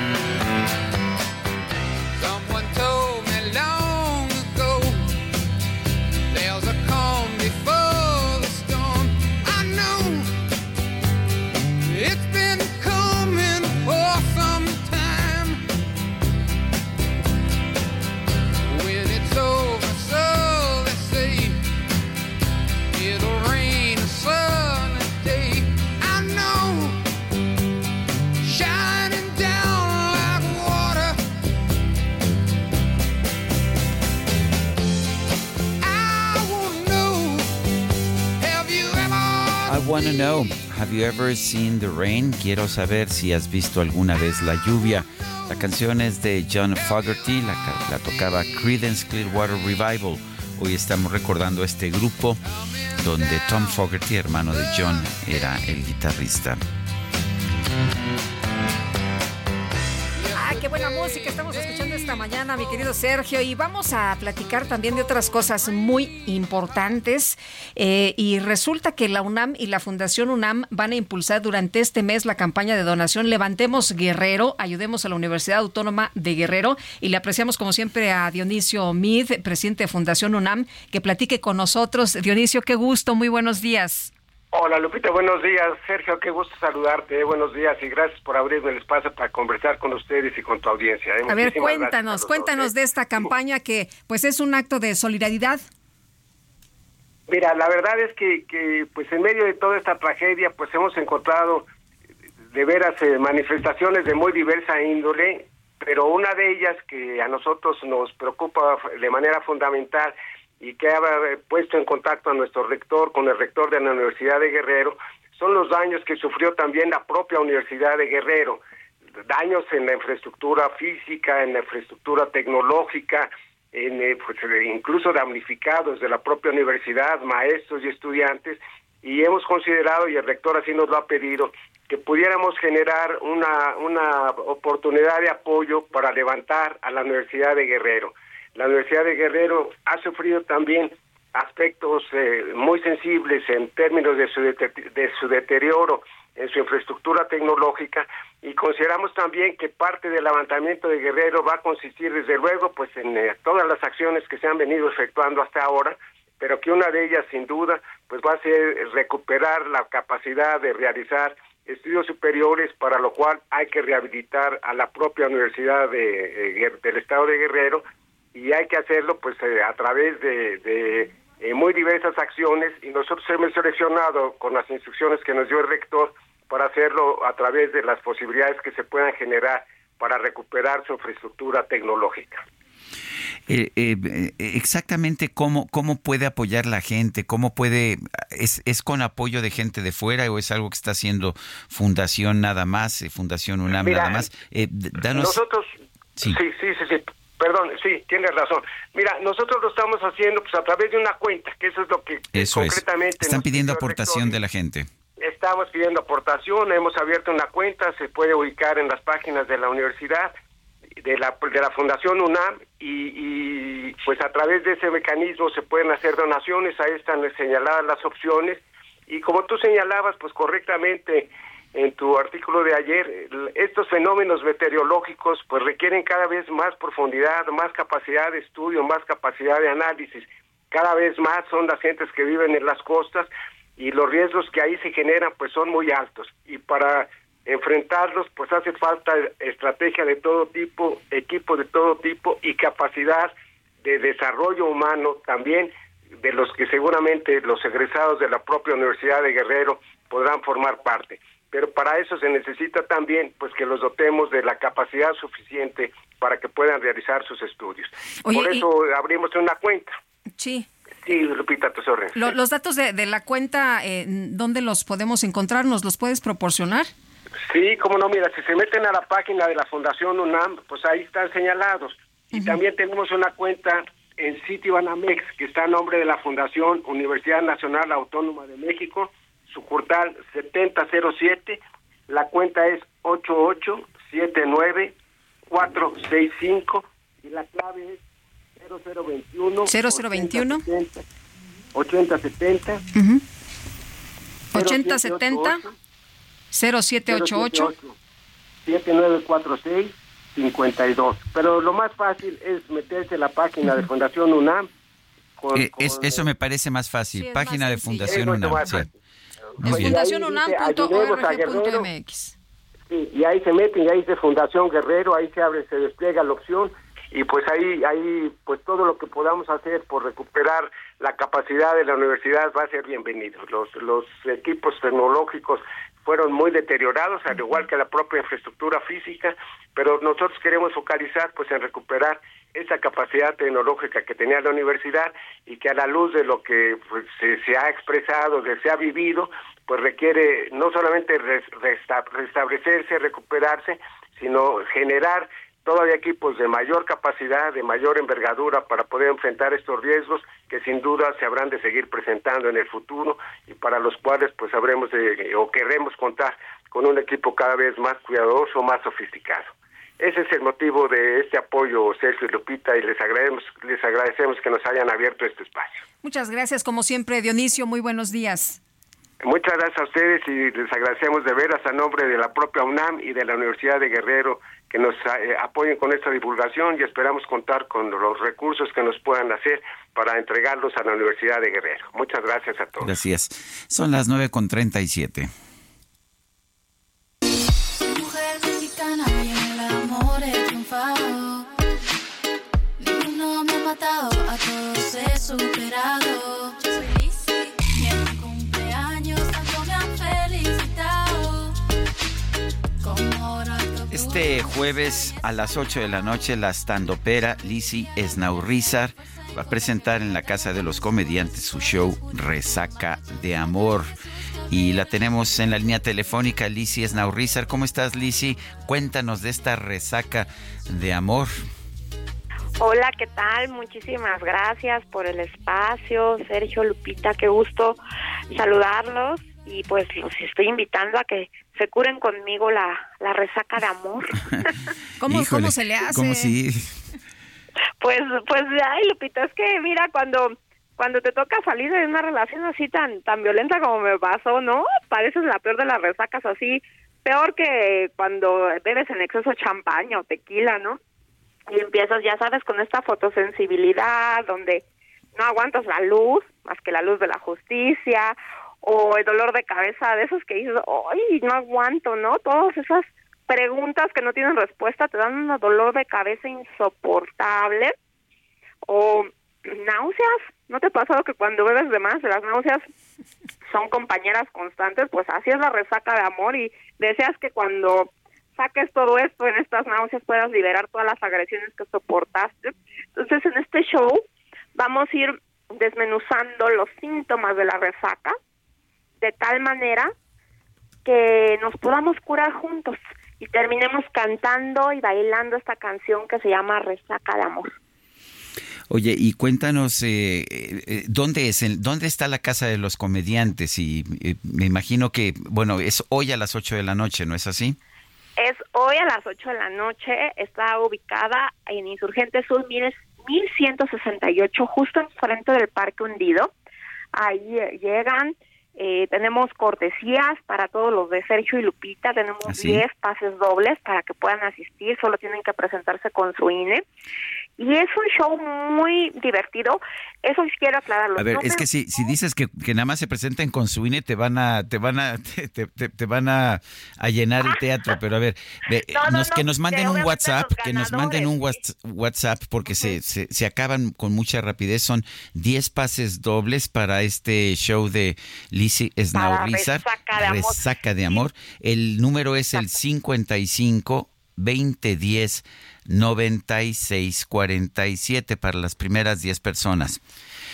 Wanna know, have you ever seen the rain? Quiero saber si has visto alguna vez la lluvia. La canción es de John Fogerty, la, la tocaba Creedence Clearwater Revival. Hoy estamos recordando este grupo donde Tom Fogerty, hermano de John, era el guitarrista. qué buena música estamos escuchando esta mañana, mi querido Sergio. Y vamos a platicar también de otras cosas muy importantes. Eh, y resulta que la UNAM y la Fundación UNAM van a impulsar durante este mes la campaña de donación Levantemos Guerrero, ayudemos a la Universidad Autónoma de Guerrero. Y le apreciamos, como siempre, a Dionisio Mid, presidente de Fundación UNAM, que platique con nosotros. Dionisio, qué gusto, muy buenos días. Hola Lupita, buenos días. Sergio, qué gusto saludarte. Buenos días y gracias por abrirme el espacio para conversar con ustedes y con tu audiencia. ¿eh? A ver, cuéntanos, cuéntanos de esta campaña que pues es un acto de solidaridad. Mira, la verdad es que, que pues en medio de toda esta tragedia pues hemos encontrado de veras eh, manifestaciones de muy diversa índole, pero una de ellas que a nosotros nos preocupa de manera fundamental y que ha puesto en contacto a nuestro rector con el rector de la Universidad de Guerrero son los daños que sufrió también la propia Universidad de Guerrero, daños en la infraestructura física, en la infraestructura tecnológica, en, eh, pues, eh, incluso damnificados de la propia universidad, maestros y estudiantes, y hemos considerado, y el rector así nos lo ha pedido, que pudiéramos generar una, una oportunidad de apoyo para levantar a la Universidad de Guerrero. La Universidad de Guerrero ha sufrido también aspectos eh, muy sensibles en términos de su, de su deterioro en su infraestructura tecnológica y consideramos también que parte del levantamiento de Guerrero va a consistir desde luego pues en eh, todas las acciones que se han venido efectuando hasta ahora, pero que una de ellas sin duda pues va a ser recuperar la capacidad de realizar estudios superiores para lo cual hay que rehabilitar a la propia Universidad de, eh, del Estado de Guerrero y hay que hacerlo pues eh, a través de, eh, muy diversas acciones y nosotros hemos seleccionado con las instrucciones que nos dio el rector para hacerlo a través de las posibilidades que se puedan generar para recuperar su infraestructura tecnológica. Eh, eh, exactamente cómo, cómo puede apoyar la gente, cómo puede, es, es con apoyo de gente de fuera o es algo que está haciendo Fundación nada más, Fundación UNAM nada más. danos... Nosotros, sí, sí, sí, sí, Perdón, sí, tienes razón. Mira, nosotros lo estamos haciendo pues a través de una cuenta, que eso es lo que concretamente... Están pidiendo aportación de la gente. Estamos pidiendo aportación, hemos abierto una cuenta, se puede ubicar en las páginas de la universidad, de la, de la Fundación UNAM, y, y pues a través de ese mecanismo se pueden hacer donaciones, ahí están señaladas las opciones, y como tú señalabas, pues correctamente en tu artículo de ayer, estos fenómenos meteorológicos pues requieren cada vez más profundidad, más capacidad de estudio, más capacidad de análisis. Cada vez más son las gentes que viven en las costas y los riesgos que ahí se generan pues son muy altos y para enfrentarlos pues hace falta estrategia de todo tipo, equipo de todo tipo y capacidad de desarrollo humano también de los que seguramente los egresados de la propia Universidad de Guerrero podrán formar parte pero para eso se necesita también pues que los dotemos de la capacidad suficiente para que puedan realizar sus estudios. Por eso abrimos una cuenta. Sí. Sí, Lupita, tus órdenes. los datos de, de, la cuenta, eh, ¿dónde los podemos encontrar? ¿Nos los puedes proporcionar? Sí, como no, mira, si se meten a la página de la Fundación UNAM, pues ahí están señalados. Y también tenemos una cuenta en Citibanamex, que está a nombre de la Fundación Universidad Nacional Autónoma de México, sucursal 7007, la cuenta es 8879-465 y la clave es 0021 0021 8070 8070 0788 7946 52. Pero lo más fácil es meterse en la página de Fundación UNAM. Eh, eso me parece más fácil. página de Fundación UNAM. Fundacionunam.org.mx. Sí, y ahí se meten, y ahí dice Fundación Guerrero, ahí se abre, se despliega la opción y pues ahí ahí pues todo lo que podamos hacer por recuperar la capacidad de la universidad va a ser bienvenido. Los los equipos tecnológicos fueron muy deteriorados, al igual que la propia infraestructura física, pero nosotros queremos focalizar pues en recuperar esa capacidad tecnológica que tenía la universidad y que a la luz de lo que pues, se, ha expresado, que se ha vivido, pues requiere no solamente restablecerse, recuperarse, sino generar todavía equipos de mayor capacidad, de mayor envergadura para poder enfrentar estos riesgos que sin duda se habrán de seguir presentando en el futuro y para los cuales pues habremos de o queremos contar con un equipo cada vez más cuidadoso, más sofisticado. Ese es el motivo de este apoyo, Sergio y Lupita, y les agradecemos, les agradecemos que nos hayan abierto este espacio. Muchas gracias, como siempre, Dionisio. Muy buenos días. Muchas gracias a ustedes y les agradecemos de veras a nombre de la propia UNAM y de la Universidad de Guerrero que nos eh, apoyen con esta divulgación y esperamos contar con los recursos que nos puedan hacer para entregarlos a la Universidad de Guerrero. Muchas gracias a todos. Gracias. Son las 9.37. Este jueves a las 8 de la noche la standopera Lizzy Esnaurrizar va a presentar en la Casa de los Comediantes su show Resaca de Amor. Y la tenemos en la línea telefónica, Lizzy Esnaurrizar. ¿Cómo estás, Lizzy? Cuéntanos de esta resaca de amor. Hola, ¿qué tal? Muchísimas gracias por el espacio. Sergio, Lupita, qué gusto saludarlos y pues los estoy invitando a que se curen conmigo la, la resaca de amor. <laughs> ¿Cómo, ¿Cómo se le hace? ¿Cómo si? Pues, pues, ay, Lupita, es que mira, cuando cuando te toca salir de una relación así tan tan violenta como me pasó, ¿no? Pareces la peor de las resacas así, peor que cuando bebes en exceso champaña o tequila, ¿no? Y empiezas, ya sabes, con esta fotosensibilidad donde no aguantas la luz, más que la luz de la justicia, o el dolor de cabeza de esos que dices, ¡ay, no aguanto, ¿no? Todas esas preguntas que no tienen respuesta te dan un dolor de cabeza insoportable, o náuseas. ¿No te ha pasado que cuando bebes de más, las náuseas son compañeras constantes? Pues así es la resaca de amor y deseas que cuando saques todo esto en estas náuseas puedas liberar todas las agresiones que soportaste. Entonces, en este show vamos a ir desmenuzando los síntomas de la resaca de tal manera que nos podamos curar juntos y terminemos cantando y bailando esta canción que se llama Resaca de Amor. Oye, y cuéntanos, eh, eh, ¿dónde es? El, ¿Dónde está la Casa de los Comediantes? Y eh, me imagino que, bueno, es hoy a las 8 de la noche, ¿no es así? Es hoy a las 8 de la noche, está ubicada en Insurgente Sur, mires, 1168, justo enfrente del Parque Hundido. Ahí eh, llegan, eh, tenemos cortesías para todos los de Sergio y Lupita, tenemos ¿Ah, 10 pases dobles para que puedan asistir, solo tienen que presentarse con su INE. Y es un show muy divertido, eso quiero aclararlo. A ver, No es me- que si, si dices que, que nada más se presenten con su INE, te van a, te van a, <laughs> te, te- te van a, a llenar el teatro. Pero a ver, ve, <laughs> No, no, nos- no, que nos manden un WhatsApp, que nos manden un Whats- WhatsApp, porque se, se, se acaban con mucha rapidez. Son 10 pases dobles para este show de Lizzie Snaurizar, Resaca de Amor. Resaca de Amor. El número es el 55 2010 9647 para las primeras 10 personas.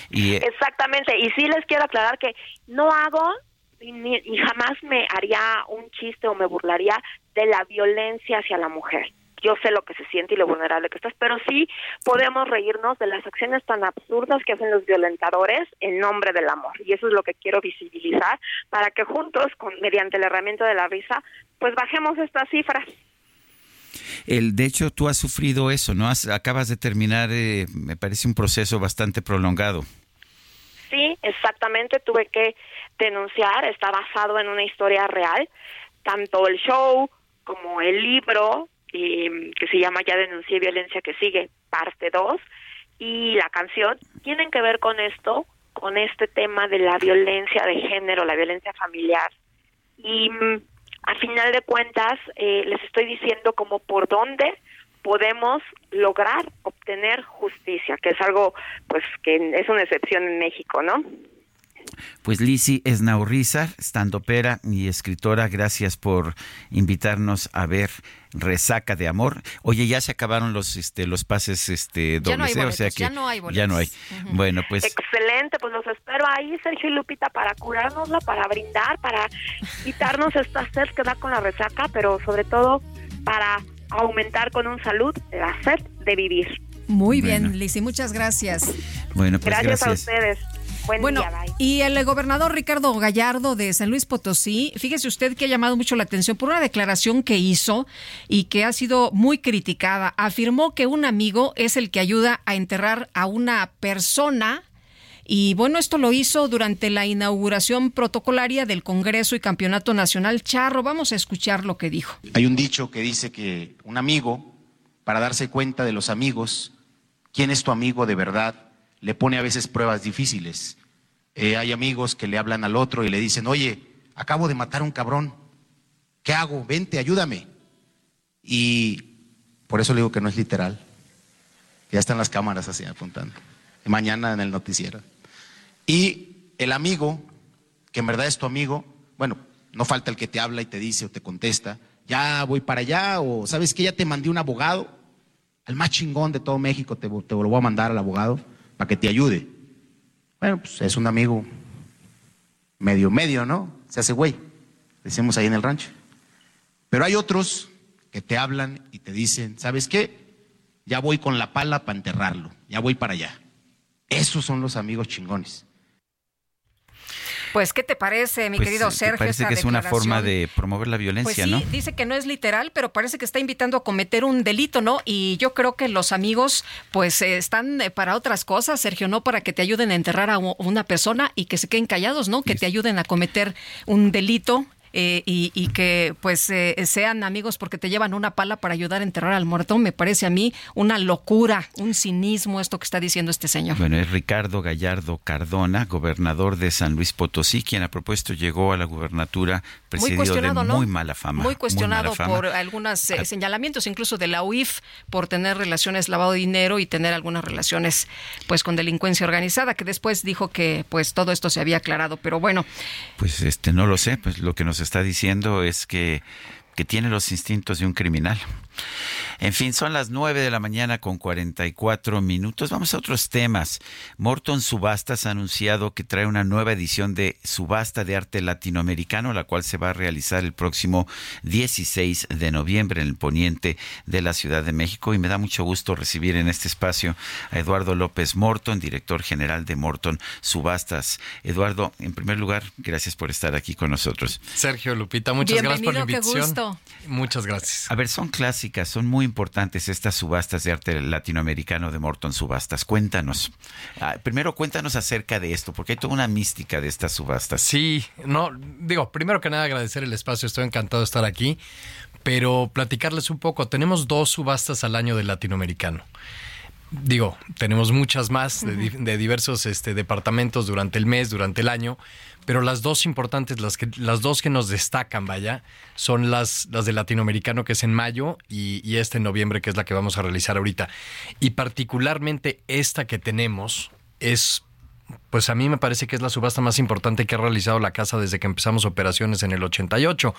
Y eh, Exactamente, y sí les quiero aclarar que no hago y, ni- y jamás me haría un chiste o me burlaría de la violencia hacia la mujer. Yo sé lo que se siente y lo vulnerable que estás, pero sí podemos reírnos de las acciones tan absurdas que hacen los violentadores en nombre del amor. Y eso es lo que quiero visibilizar para que juntos, con, mediante la herramienta de la risa, pues bajemos estas cifras. El, de hecho, tú has sufrido eso, ¿no? Has- acabas de terminar, eh, me parece un proceso bastante prolongado. Sí, exactamente, tuve que denunciar, está basado en una historia real, tanto el show como el libro, que se llama Ya denuncié violencia que sigue, parte 2, y la canción, tienen que ver con esto, con este tema de la violencia de género, la violencia familiar. Y mm, a final de cuentas, eh, les estoy diciendo como por dónde podemos lograr obtener justicia, que es algo pues que es una excepción en México, ¿no? Pues Lisi Esnaurrizar, estandopera y escritora, gracias por invitarnos a ver Resaca de Amor. Oye, ya se acabaron los este los pases este Ya no hay dobles, ¿eh? o sea boletos, que ya no hay ya no hay. Bueno, pues Excelente, pues los espero ahí, Sergio y Lupita, para curárnosla, para brindar, para quitarnos esta sed que da con la resaca, pero sobre todo para aumentar con un salud la sed de vivir. Muy Bueno. bien, Lizzy, muchas gracias. bueno, pues gracias, gracias. a ustedes. Buen bueno, día, bye. y el gobernador Ricardo Gallardo de San Luis Potosí, fíjese usted que ha llamado mucho la atención por una declaración que hizo y que ha sido muy criticada. Afirmó que un amigo es el que ayuda a enterrar a una persona. Y bueno, esto lo hizo durante la inauguración protocolaria del Congreso y Campeonato Nacional Charro. Vamos a escuchar lo que dijo. Hay un dicho que dice que un amigo, para darse cuenta de los amigos, quién es tu amigo de verdad, le pone a veces pruebas difíciles. Eh, hay amigos que le hablan al otro y le dicen, oye, acabo de matar a un cabrón, ¿qué hago? Vente, ayúdame. Y por eso le digo que no es literal. Ya están las cámaras así apuntando. Mañana en el noticiero. Y el amigo, que en verdad es tu amigo, bueno, no falta el que te habla y te dice o te contesta, ya voy para allá, o sabes que ya te mandé un abogado, el más chingón de todo México, te, te lo voy a mandar al abogado para que te ayude. Bueno, pues es un amigo medio, medio, ¿no? Se hace güey, decimos ahí en el rancho. Pero hay otros que te hablan y te dicen, ¿sabes qué? Ya voy con la pala para enterrarlo, ya voy para allá. Esos son los amigos chingones. Pues, ¿qué te parece, mi Pues, querido eh, Sergio? parece esta que es una forma de promover la Pues violencia, sí, ¿no? dice que no es literal, pero parece que está invitando a cometer un delito, ¿no? Y yo creo que los amigos, pues, eh, están eh, para otras cosas, Sergio, no para que te ayuden a enterrar a una persona y que se queden callados, ¿no? Que te ayuden a cometer un delito eh, y, y que pues eh, sean amigos porque te llevan una pala para ayudar a enterrar al muerto, me parece a mí una locura, un cinismo esto que está diciendo este señor. Bueno, es Ricardo Gallardo Cardona, gobernador de San Luis Potosí, quien a propuesto llegó a la gubernatura Muy precedido cuestionado, de ¿no? muy mala fama. Muy cuestionado fama. por algunos Ah. señalamientos, incluso de la UIF, por tener relaciones lavado de dinero y tener algunas relaciones pues con delincuencia organizada, que después dijo que pues todo esto se había aclarado. Pero bueno, Pues este no lo sé, pues lo que nos está diciendo es que que tiene los instintos de un criminal. En fin, son las 9 de la mañana con 44 minutos. Vamos a otros temas. Morton Subastas ha anunciado que trae una nueva edición de Subasta de Arte Latinoamericano, la cual se va a realizar el próximo 16 de noviembre en el poniente de la Ciudad de México. Y me da mucho gusto recibir en este espacio a Eduardo López Morton, director general de Morton Subastas. Eduardo, en primer lugar, gracias por estar aquí con nosotros. Sergio Lupita, muchas gracias por la Bienvenido, qué invitación. gusto. Muchas gracias. A ver, son son muy importantes estas subastas de arte latinoamericano de Morton Subastas. Cuéntanos. Ah, primero cuéntanos acerca de esto, porque hay toda una mística de estas subastas. Sí, no, digo, primero que nada agradecer el espacio, estoy encantado de estar aquí, pero platicarles un poco, tenemos dos subastas al año del latinoamericano. Digo, tenemos muchas más de, de diversos este, departamentos durante el mes, durante el año, pero las dos importantes, las, que, las dos que nos destacan, vaya, son las, las de latinoamericano, que es en mayo, y, y esta en noviembre, que es la que vamos a realizar ahorita. Y particularmente esta que tenemos es pues a mí me parece que es la subasta más importante que ha realizado la casa desde que empezamos operaciones en el 88.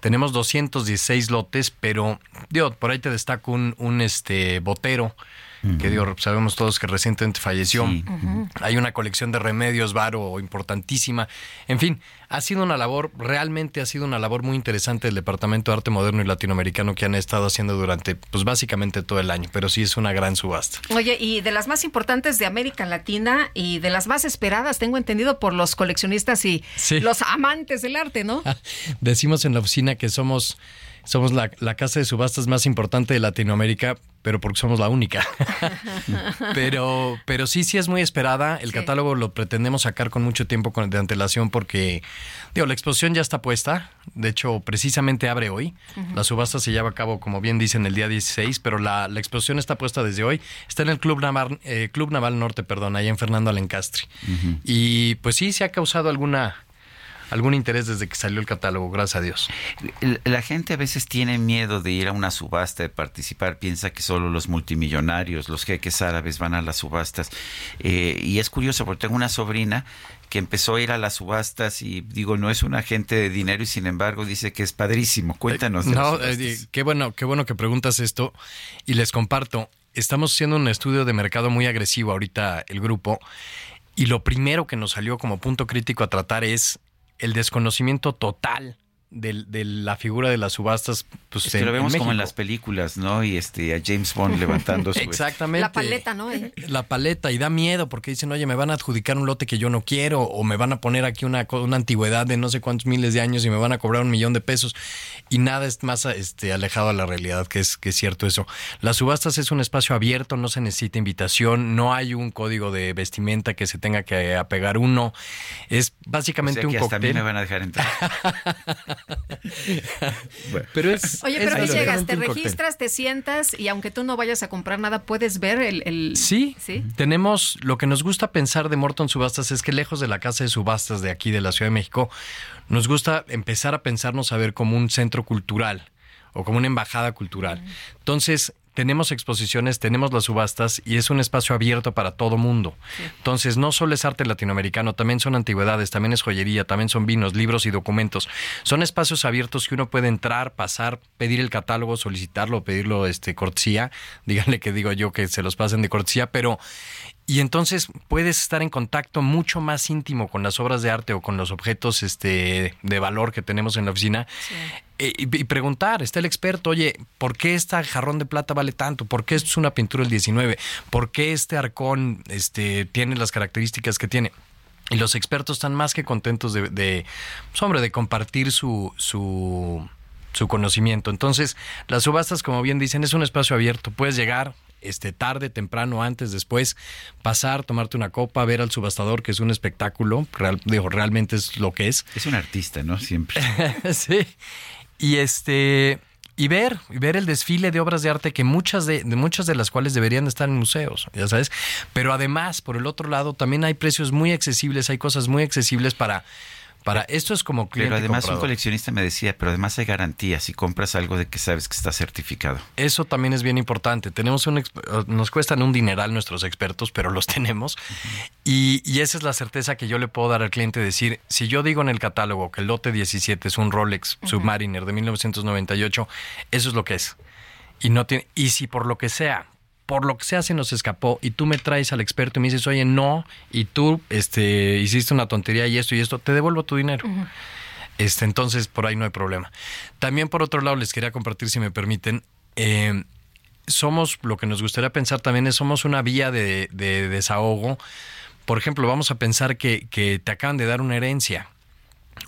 Tenemos 216 lotes, pero digo, por ahí te destaco un, un este botero que digo, sabemos todos que recientemente falleció. Hay una colección de remedios varo importantísima. En fin, ha sido una labor, realmente ha sido una labor muy interesante del Departamento de Arte Moderno y Latinoamericano que han estado haciendo durante, pues básicamente todo el año, pero sí es una gran subasta. Oye, y de las más importantes de América Latina y de las más esperadas, tengo entendido, por los coleccionistas y Sí. los amantes del arte, ¿no? <laughs> Decimos en la oficina que somos, somos la, la casa de subastas más importante de Latinoamérica, pero porque somos la única. <laughs> pero, pero sí, sí es muy esperada. El catálogo lo pretendemos sacar con mucho tiempo con- de antelación porque, digo, la exposición ya está puesta. De hecho, precisamente abre hoy. La subasta se lleva a cabo, como bien dicen, el día 16, pero la, la exposición está puesta desde hoy. Está en el Club Naval, eh, Club Naval Norte, perdón, allá en Fernando Alencastre. Y pues sí, se ha causado alguna algún interés desde que salió el catálogo, gracias a Dios. La gente a veces tiene miedo de ir a una subasta, de participar, piensa que solo los multimillonarios, los jeques árabes van a las subastas. Eh, y es curioso porque tengo una sobrina que empezó a ir a las subastas y digo, no es un agente de dinero y sin embargo dice que es padrísimo. Cuéntanos. las No, eh, qué bueno, qué bueno que preguntas esto y les comparto. Estamos haciendo un estudio de mercado muy agresivo ahorita el grupo y lo primero que nos salió como punto crítico a tratar es el desconocimiento total del- de, la figura de las subastas. Pues, Es que en- lo vemos en como en las películas, ¿no? Y este a James Bond levantando su <laughs> Exactamente. La paleta, ¿no? Eh, la paleta y da miedo porque dicen, oye, me van a adjudicar un lote que yo no quiero o me van a poner aquí una, una antigüedad de no sé cuántos miles de años y me van a cobrar un millón de pesos y nada es más este, alejado a la realidad, que es, que es cierto eso. Las subastas es un espacio abierto, no se necesita invitación, no hay un código de vestimenta que se tenga que apegar uno. Es básicamente O sea que un hasta a mí cóctel. me van a dejar entrar. <laughs> Pero es, Oye, es pero tú llegas, te registras, te sientas y aunque tú no vayas a comprar nada, puedes ver el... el- Sí, ¿Sí? tenemos lo que nos gusta pensar de Morton Subastas es que lejos de la casa de subastas de aquí de la Ciudad de México, nos gusta empezar a pensarnos a ver como un centro cultural o como una embajada cultural. Entonces, tenemos exposiciones, tenemos las subastas y es un espacio abierto para todo mundo. Entonces, no solo es arte latinoamericano, también son antigüedades, también es joyería, también son vinos, libros y documentos. Son espacios abiertos que uno puede entrar, pasar, pedir el catálogo, solicitarlo, pedirlo este cortesía. <laughs> Díganle que digo yo que se los pasen de cortesía, pero y entonces puedes estar en contacto mucho más íntimo con las obras de arte o con los objetos este, de valor que tenemos en la oficina eh, y, y preguntar, está el experto, oye, ¿por qué este jarrón de plata vale tanto? ¿Por qué esto es una pintura del 19? ¿Por qué este arcón este, tiene las características que tiene? Y los expertos están más que contentos de, de pues, hombre, de compartir su, su, su conocimiento. Entonces, las subastas, como bien dicen, es un espacio abierto. Puedes llegar, este, tarde, temprano, antes, después, pasar, tomarte una copa, ver al subastador, que es un espectáculo, real, digo, realmente es lo que es. Es un artista, ¿no? Siempre. <laughs> sí. Y este y ver, y ver el desfile de obras de arte que muchas de, de, muchas de las cuales deberían estar en museos, ya sabes. Pero además, por el otro lado, también hay precios muy accesibles, hay cosas muy accesibles para para esto es como cliente Pero además comprador. un coleccionista me decía, pero además hay garantía si compras algo de que sabes que está certificado. Eso también es bien importante. Tenemos un exp- nos cuestan un dineral nuestros expertos, pero los <laughs> tenemos. y, y esa es la certeza que yo le puedo dar al cliente decir, si yo digo en el catálogo que el lote 17 es un Rolex Submariner de 1998, eso es lo que es. Y no tiene y si por lo que sea por lo que sea se nos escapó y tú me traes al experto y me dices, oye, no, y tú este, hiciste una tontería y esto y esto, te devuelvo tu dinero. Este, entonces, por ahí no hay problema. También, por otro lado, les quería compartir, si me permiten, eh, somos, lo que nos gustaría pensar también es, somos una vía de, de desahogo. Por ejemplo, vamos a pensar que, que te acaban de dar una herencia.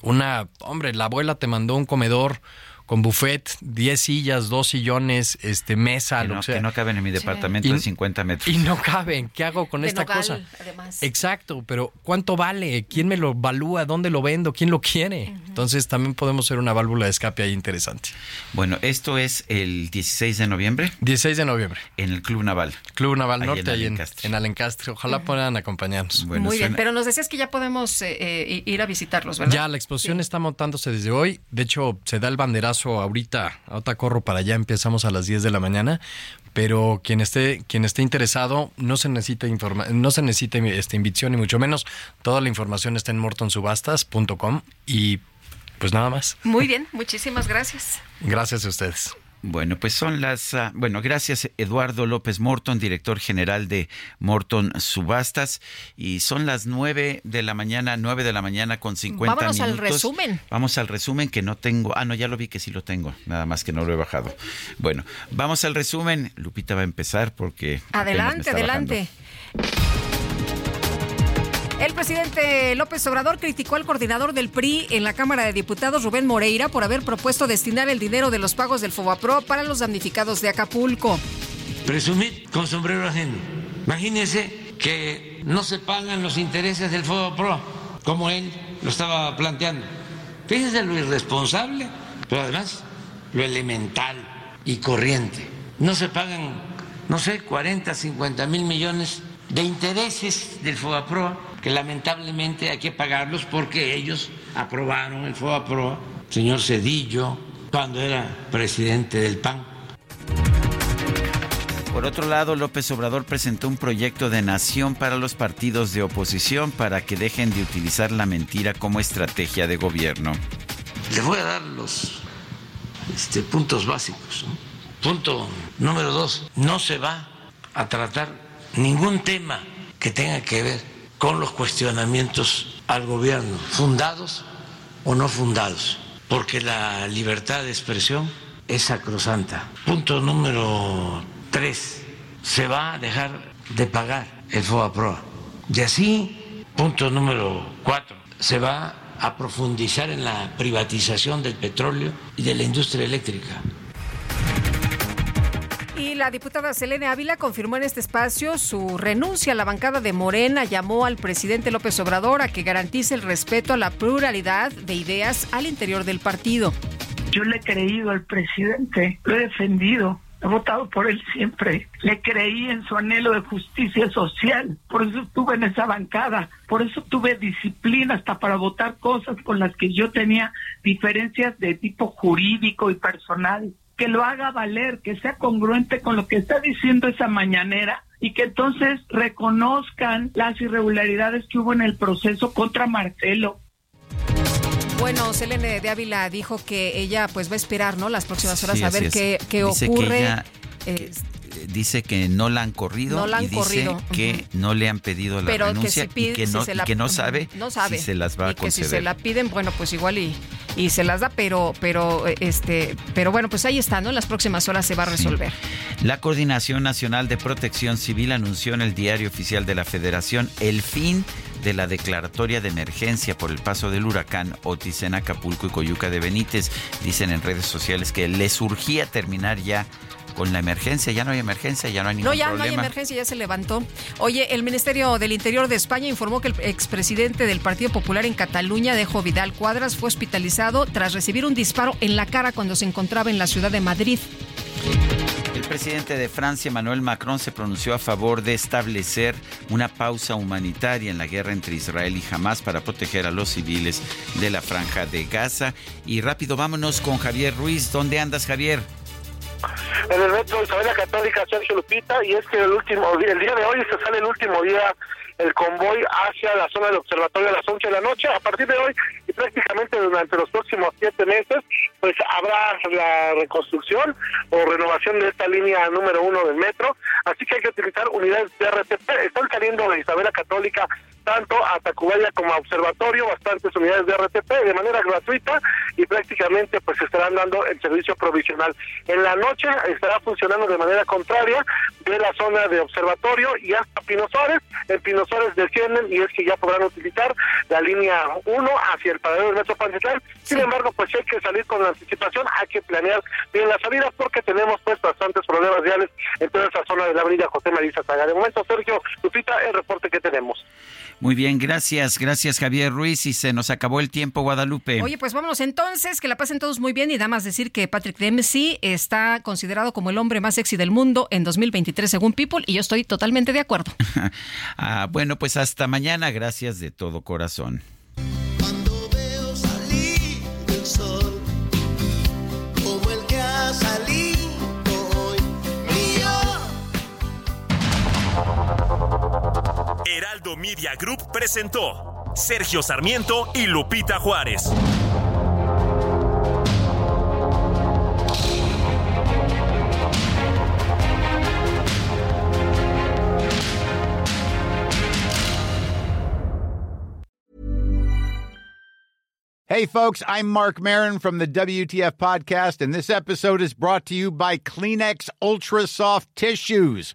Una, hombre, la abuela te mandó un comedor con buffet, 10 sillas, dos sillones, este, mesa, Que lo no, que sea. que no caben en mi departamento Y- de 50 metros. Y no caben. ¿Qué hago con De esta nogal, cosa? además. Exacto, pero ¿cuánto vale? ¿Quién me lo evalúa? ¿Dónde lo vendo? ¿Quién lo quiere? Entonces también podemos ser una válvula de escape ahí interesante. Bueno, esto es el 16 de noviembre. 16 de noviembre. En el Club Naval. Club Naval Ahí Norte, en ahí en, Alencastre. en Alencastre. Ojalá puedan acompañarnos. Bueno, Muy bien, pero nos decías que ya podemos eh, eh, ir a visitarlos, ¿verdad? Ya, la exposición está montándose desde hoy. De hecho, se da el banderazo ahorita. Ahorita corro para allá, empezamos a las 10 de la mañana. Pero quien esté, quien esté interesado, no se necesita informa no se necesita este, invitación ni mucho menos. Toda la información está en mortonsubastas.com y pues nada más. Muy bien, muchísimas gracias. Gracias a ustedes. Bueno, pues son las... ah, bueno, gracias Eduardo López Morton, director general de Morton Subastas. Y son las 9 de la mañana, 9 de la mañana con 50 Vámonos al minutos. resumen. Vamos al resumen que no tengo... Ah, no, ya lo vi que sí lo tengo, nada más que no lo he bajado. Bueno, vamos al resumen. Lupita va a empezar porque... Adelante, adelante. El presidente López Obrador criticó al coordinador del PRI en la Cámara de Diputados, Rubén Moreira, por haber propuesto destinar el dinero de los pagos del Fobapro para los damnificados de Acapulco. Presumir con sombrero ajeno. Imagínense que no se pagan los intereses del Pro como él lo estaba planteando. Fíjense lo irresponsable, pero además lo elemental y corriente. No se pagan, no sé, 40, 50 mil millones de intereses del Pro que lamentablemente hay que pagarlos porque ellos aprobaron el Pro señor Cedillo, cuando era presidente del PAN. Por otro lado, López Obrador presentó un proyecto de nación para los partidos de oposición para que dejen de utilizar la mentira como estrategia de gobierno. Les voy a dar los este, puntos básicos. ¿no? Punto número dos, no se va a tratar ningún tema que tenga que ver con los cuestionamientos al gobierno, fundados o no fundados, porque la libertad de expresión es sacrosanta. Punto número tres, se va a dejar de pagar el FOAPROA. Y así, punto número cuatro, se va a profundizar en la privatización del petróleo y de la industria eléctrica. Y la diputada Selene Ávila confirmó en este espacio su renuncia a la bancada de Morena. Llamó al presidente López Obrador a que garantice el respeto a la pluralidad de ideas al interior del partido. Yo le he creído al presidente, lo he defendido, he votado por él siempre. Le creí en su anhelo de justicia social, por eso estuve en esa bancada, por eso tuve disciplina hasta para votar cosas con las que yo tenía diferencias de tipo jurídico y personal. Que lo haga valer, que sea congruente con lo que está diciendo esa mañanera y que entonces reconozcan las irregularidades que hubo en el proceso contra Marcelo. Bueno, Selene de Ávila dijo que ella pues va a esperar, ¿no? Las próximas horas Sí, a ver es. qué, qué Dice que ocurre. ella- Eh, Dice que no la han corrido No la han y dice corrido, que no le han pedido la pero que si pide, y, que si no, se y la- que no sabe, no sabe si se las va y a que si conceder. se la piden, bueno, pues igual y, y se las da, pero pero este, pero bueno, pues ahí está, ¿no? En las próximas horas se va a resolver. La Coordinación Nacional de Protección Civil anunció en el Diario Oficial de la Federación el fin de la declaratoria de emergencia por el paso del huracán Otis en Acapulco y Coyuca de Benítez. Dicen en redes sociales que les urgía terminar ya con la emergencia. Ya no hay emergencia, ya no hay ningún No, ya problema. no hay emergencia, ya se levantó. Oye, el Ministerio del Interior de España informó que el expresidente del Partido Popular en Cataluña, Dejo Vidal Cuadras, fue hospitalizado tras recibir un disparo en la cara cuando se encontraba en la ciudad de Madrid. El presidente de Francia, Emmanuel Macron, se pronunció a favor de establecer una pausa humanitaria en la guerra entre Israel y Hamas para proteger a los civiles de la franja de Gaza. Y rápido, vámonos con Javier Ruiz. ¿Dónde andas, Javier? En el metro Isabela Católica Sergio Lupita y es que el último el día de hoy se sale el último día el convoy hacia la zona del observatorio a las 11 de la noche. A partir de hoy y prácticamente durante los próximos siete meses, pues habrá la reconstrucción o renovación de esta línea número uno del metro. Así que hay que utilizar unidades de RTP. Están saliendo de Isabela Católica tanto a Tacubaya como a Observatorio, bastantes unidades de RTP de manera gratuita y prácticamente pues estarán dando el servicio provisional. En la noche estará funcionando de manera contraria de la zona de Observatorio y hasta Pino Suárez. En Pino Suárez descienden y es que ya podrán utilizar la línea 1 hacia el paradero del Metro Pantitlán. Sin embargo, pues hay que salir con anticipación, hay que planear bien las salidas porque tenemos pues bastantes problemas reales en toda esa zona de la avenida José María Saga. De momento, Sergio, Lupita, el reporte que tenemos. Muy bien, gracias, gracias Javier Ruiz y se nos acabó el tiempo Guadalupe. Oye, pues vámonos entonces, que la pasen todos muy bien y nada más decir que Patrick Dempsey está considerado como el hombre más sexy del mundo en 2023 según People y yo estoy totalmente de acuerdo. <laughs> ah, bueno, pues hasta mañana, gracias de todo corazón. Heraldo Media Group presentó Sergio Sarmiento y Lupita Juárez. Hey, folks, I'm Mark Marin from the WTF Podcast, and this episode is brought to you by Kleenex Ultra Soft Tissues,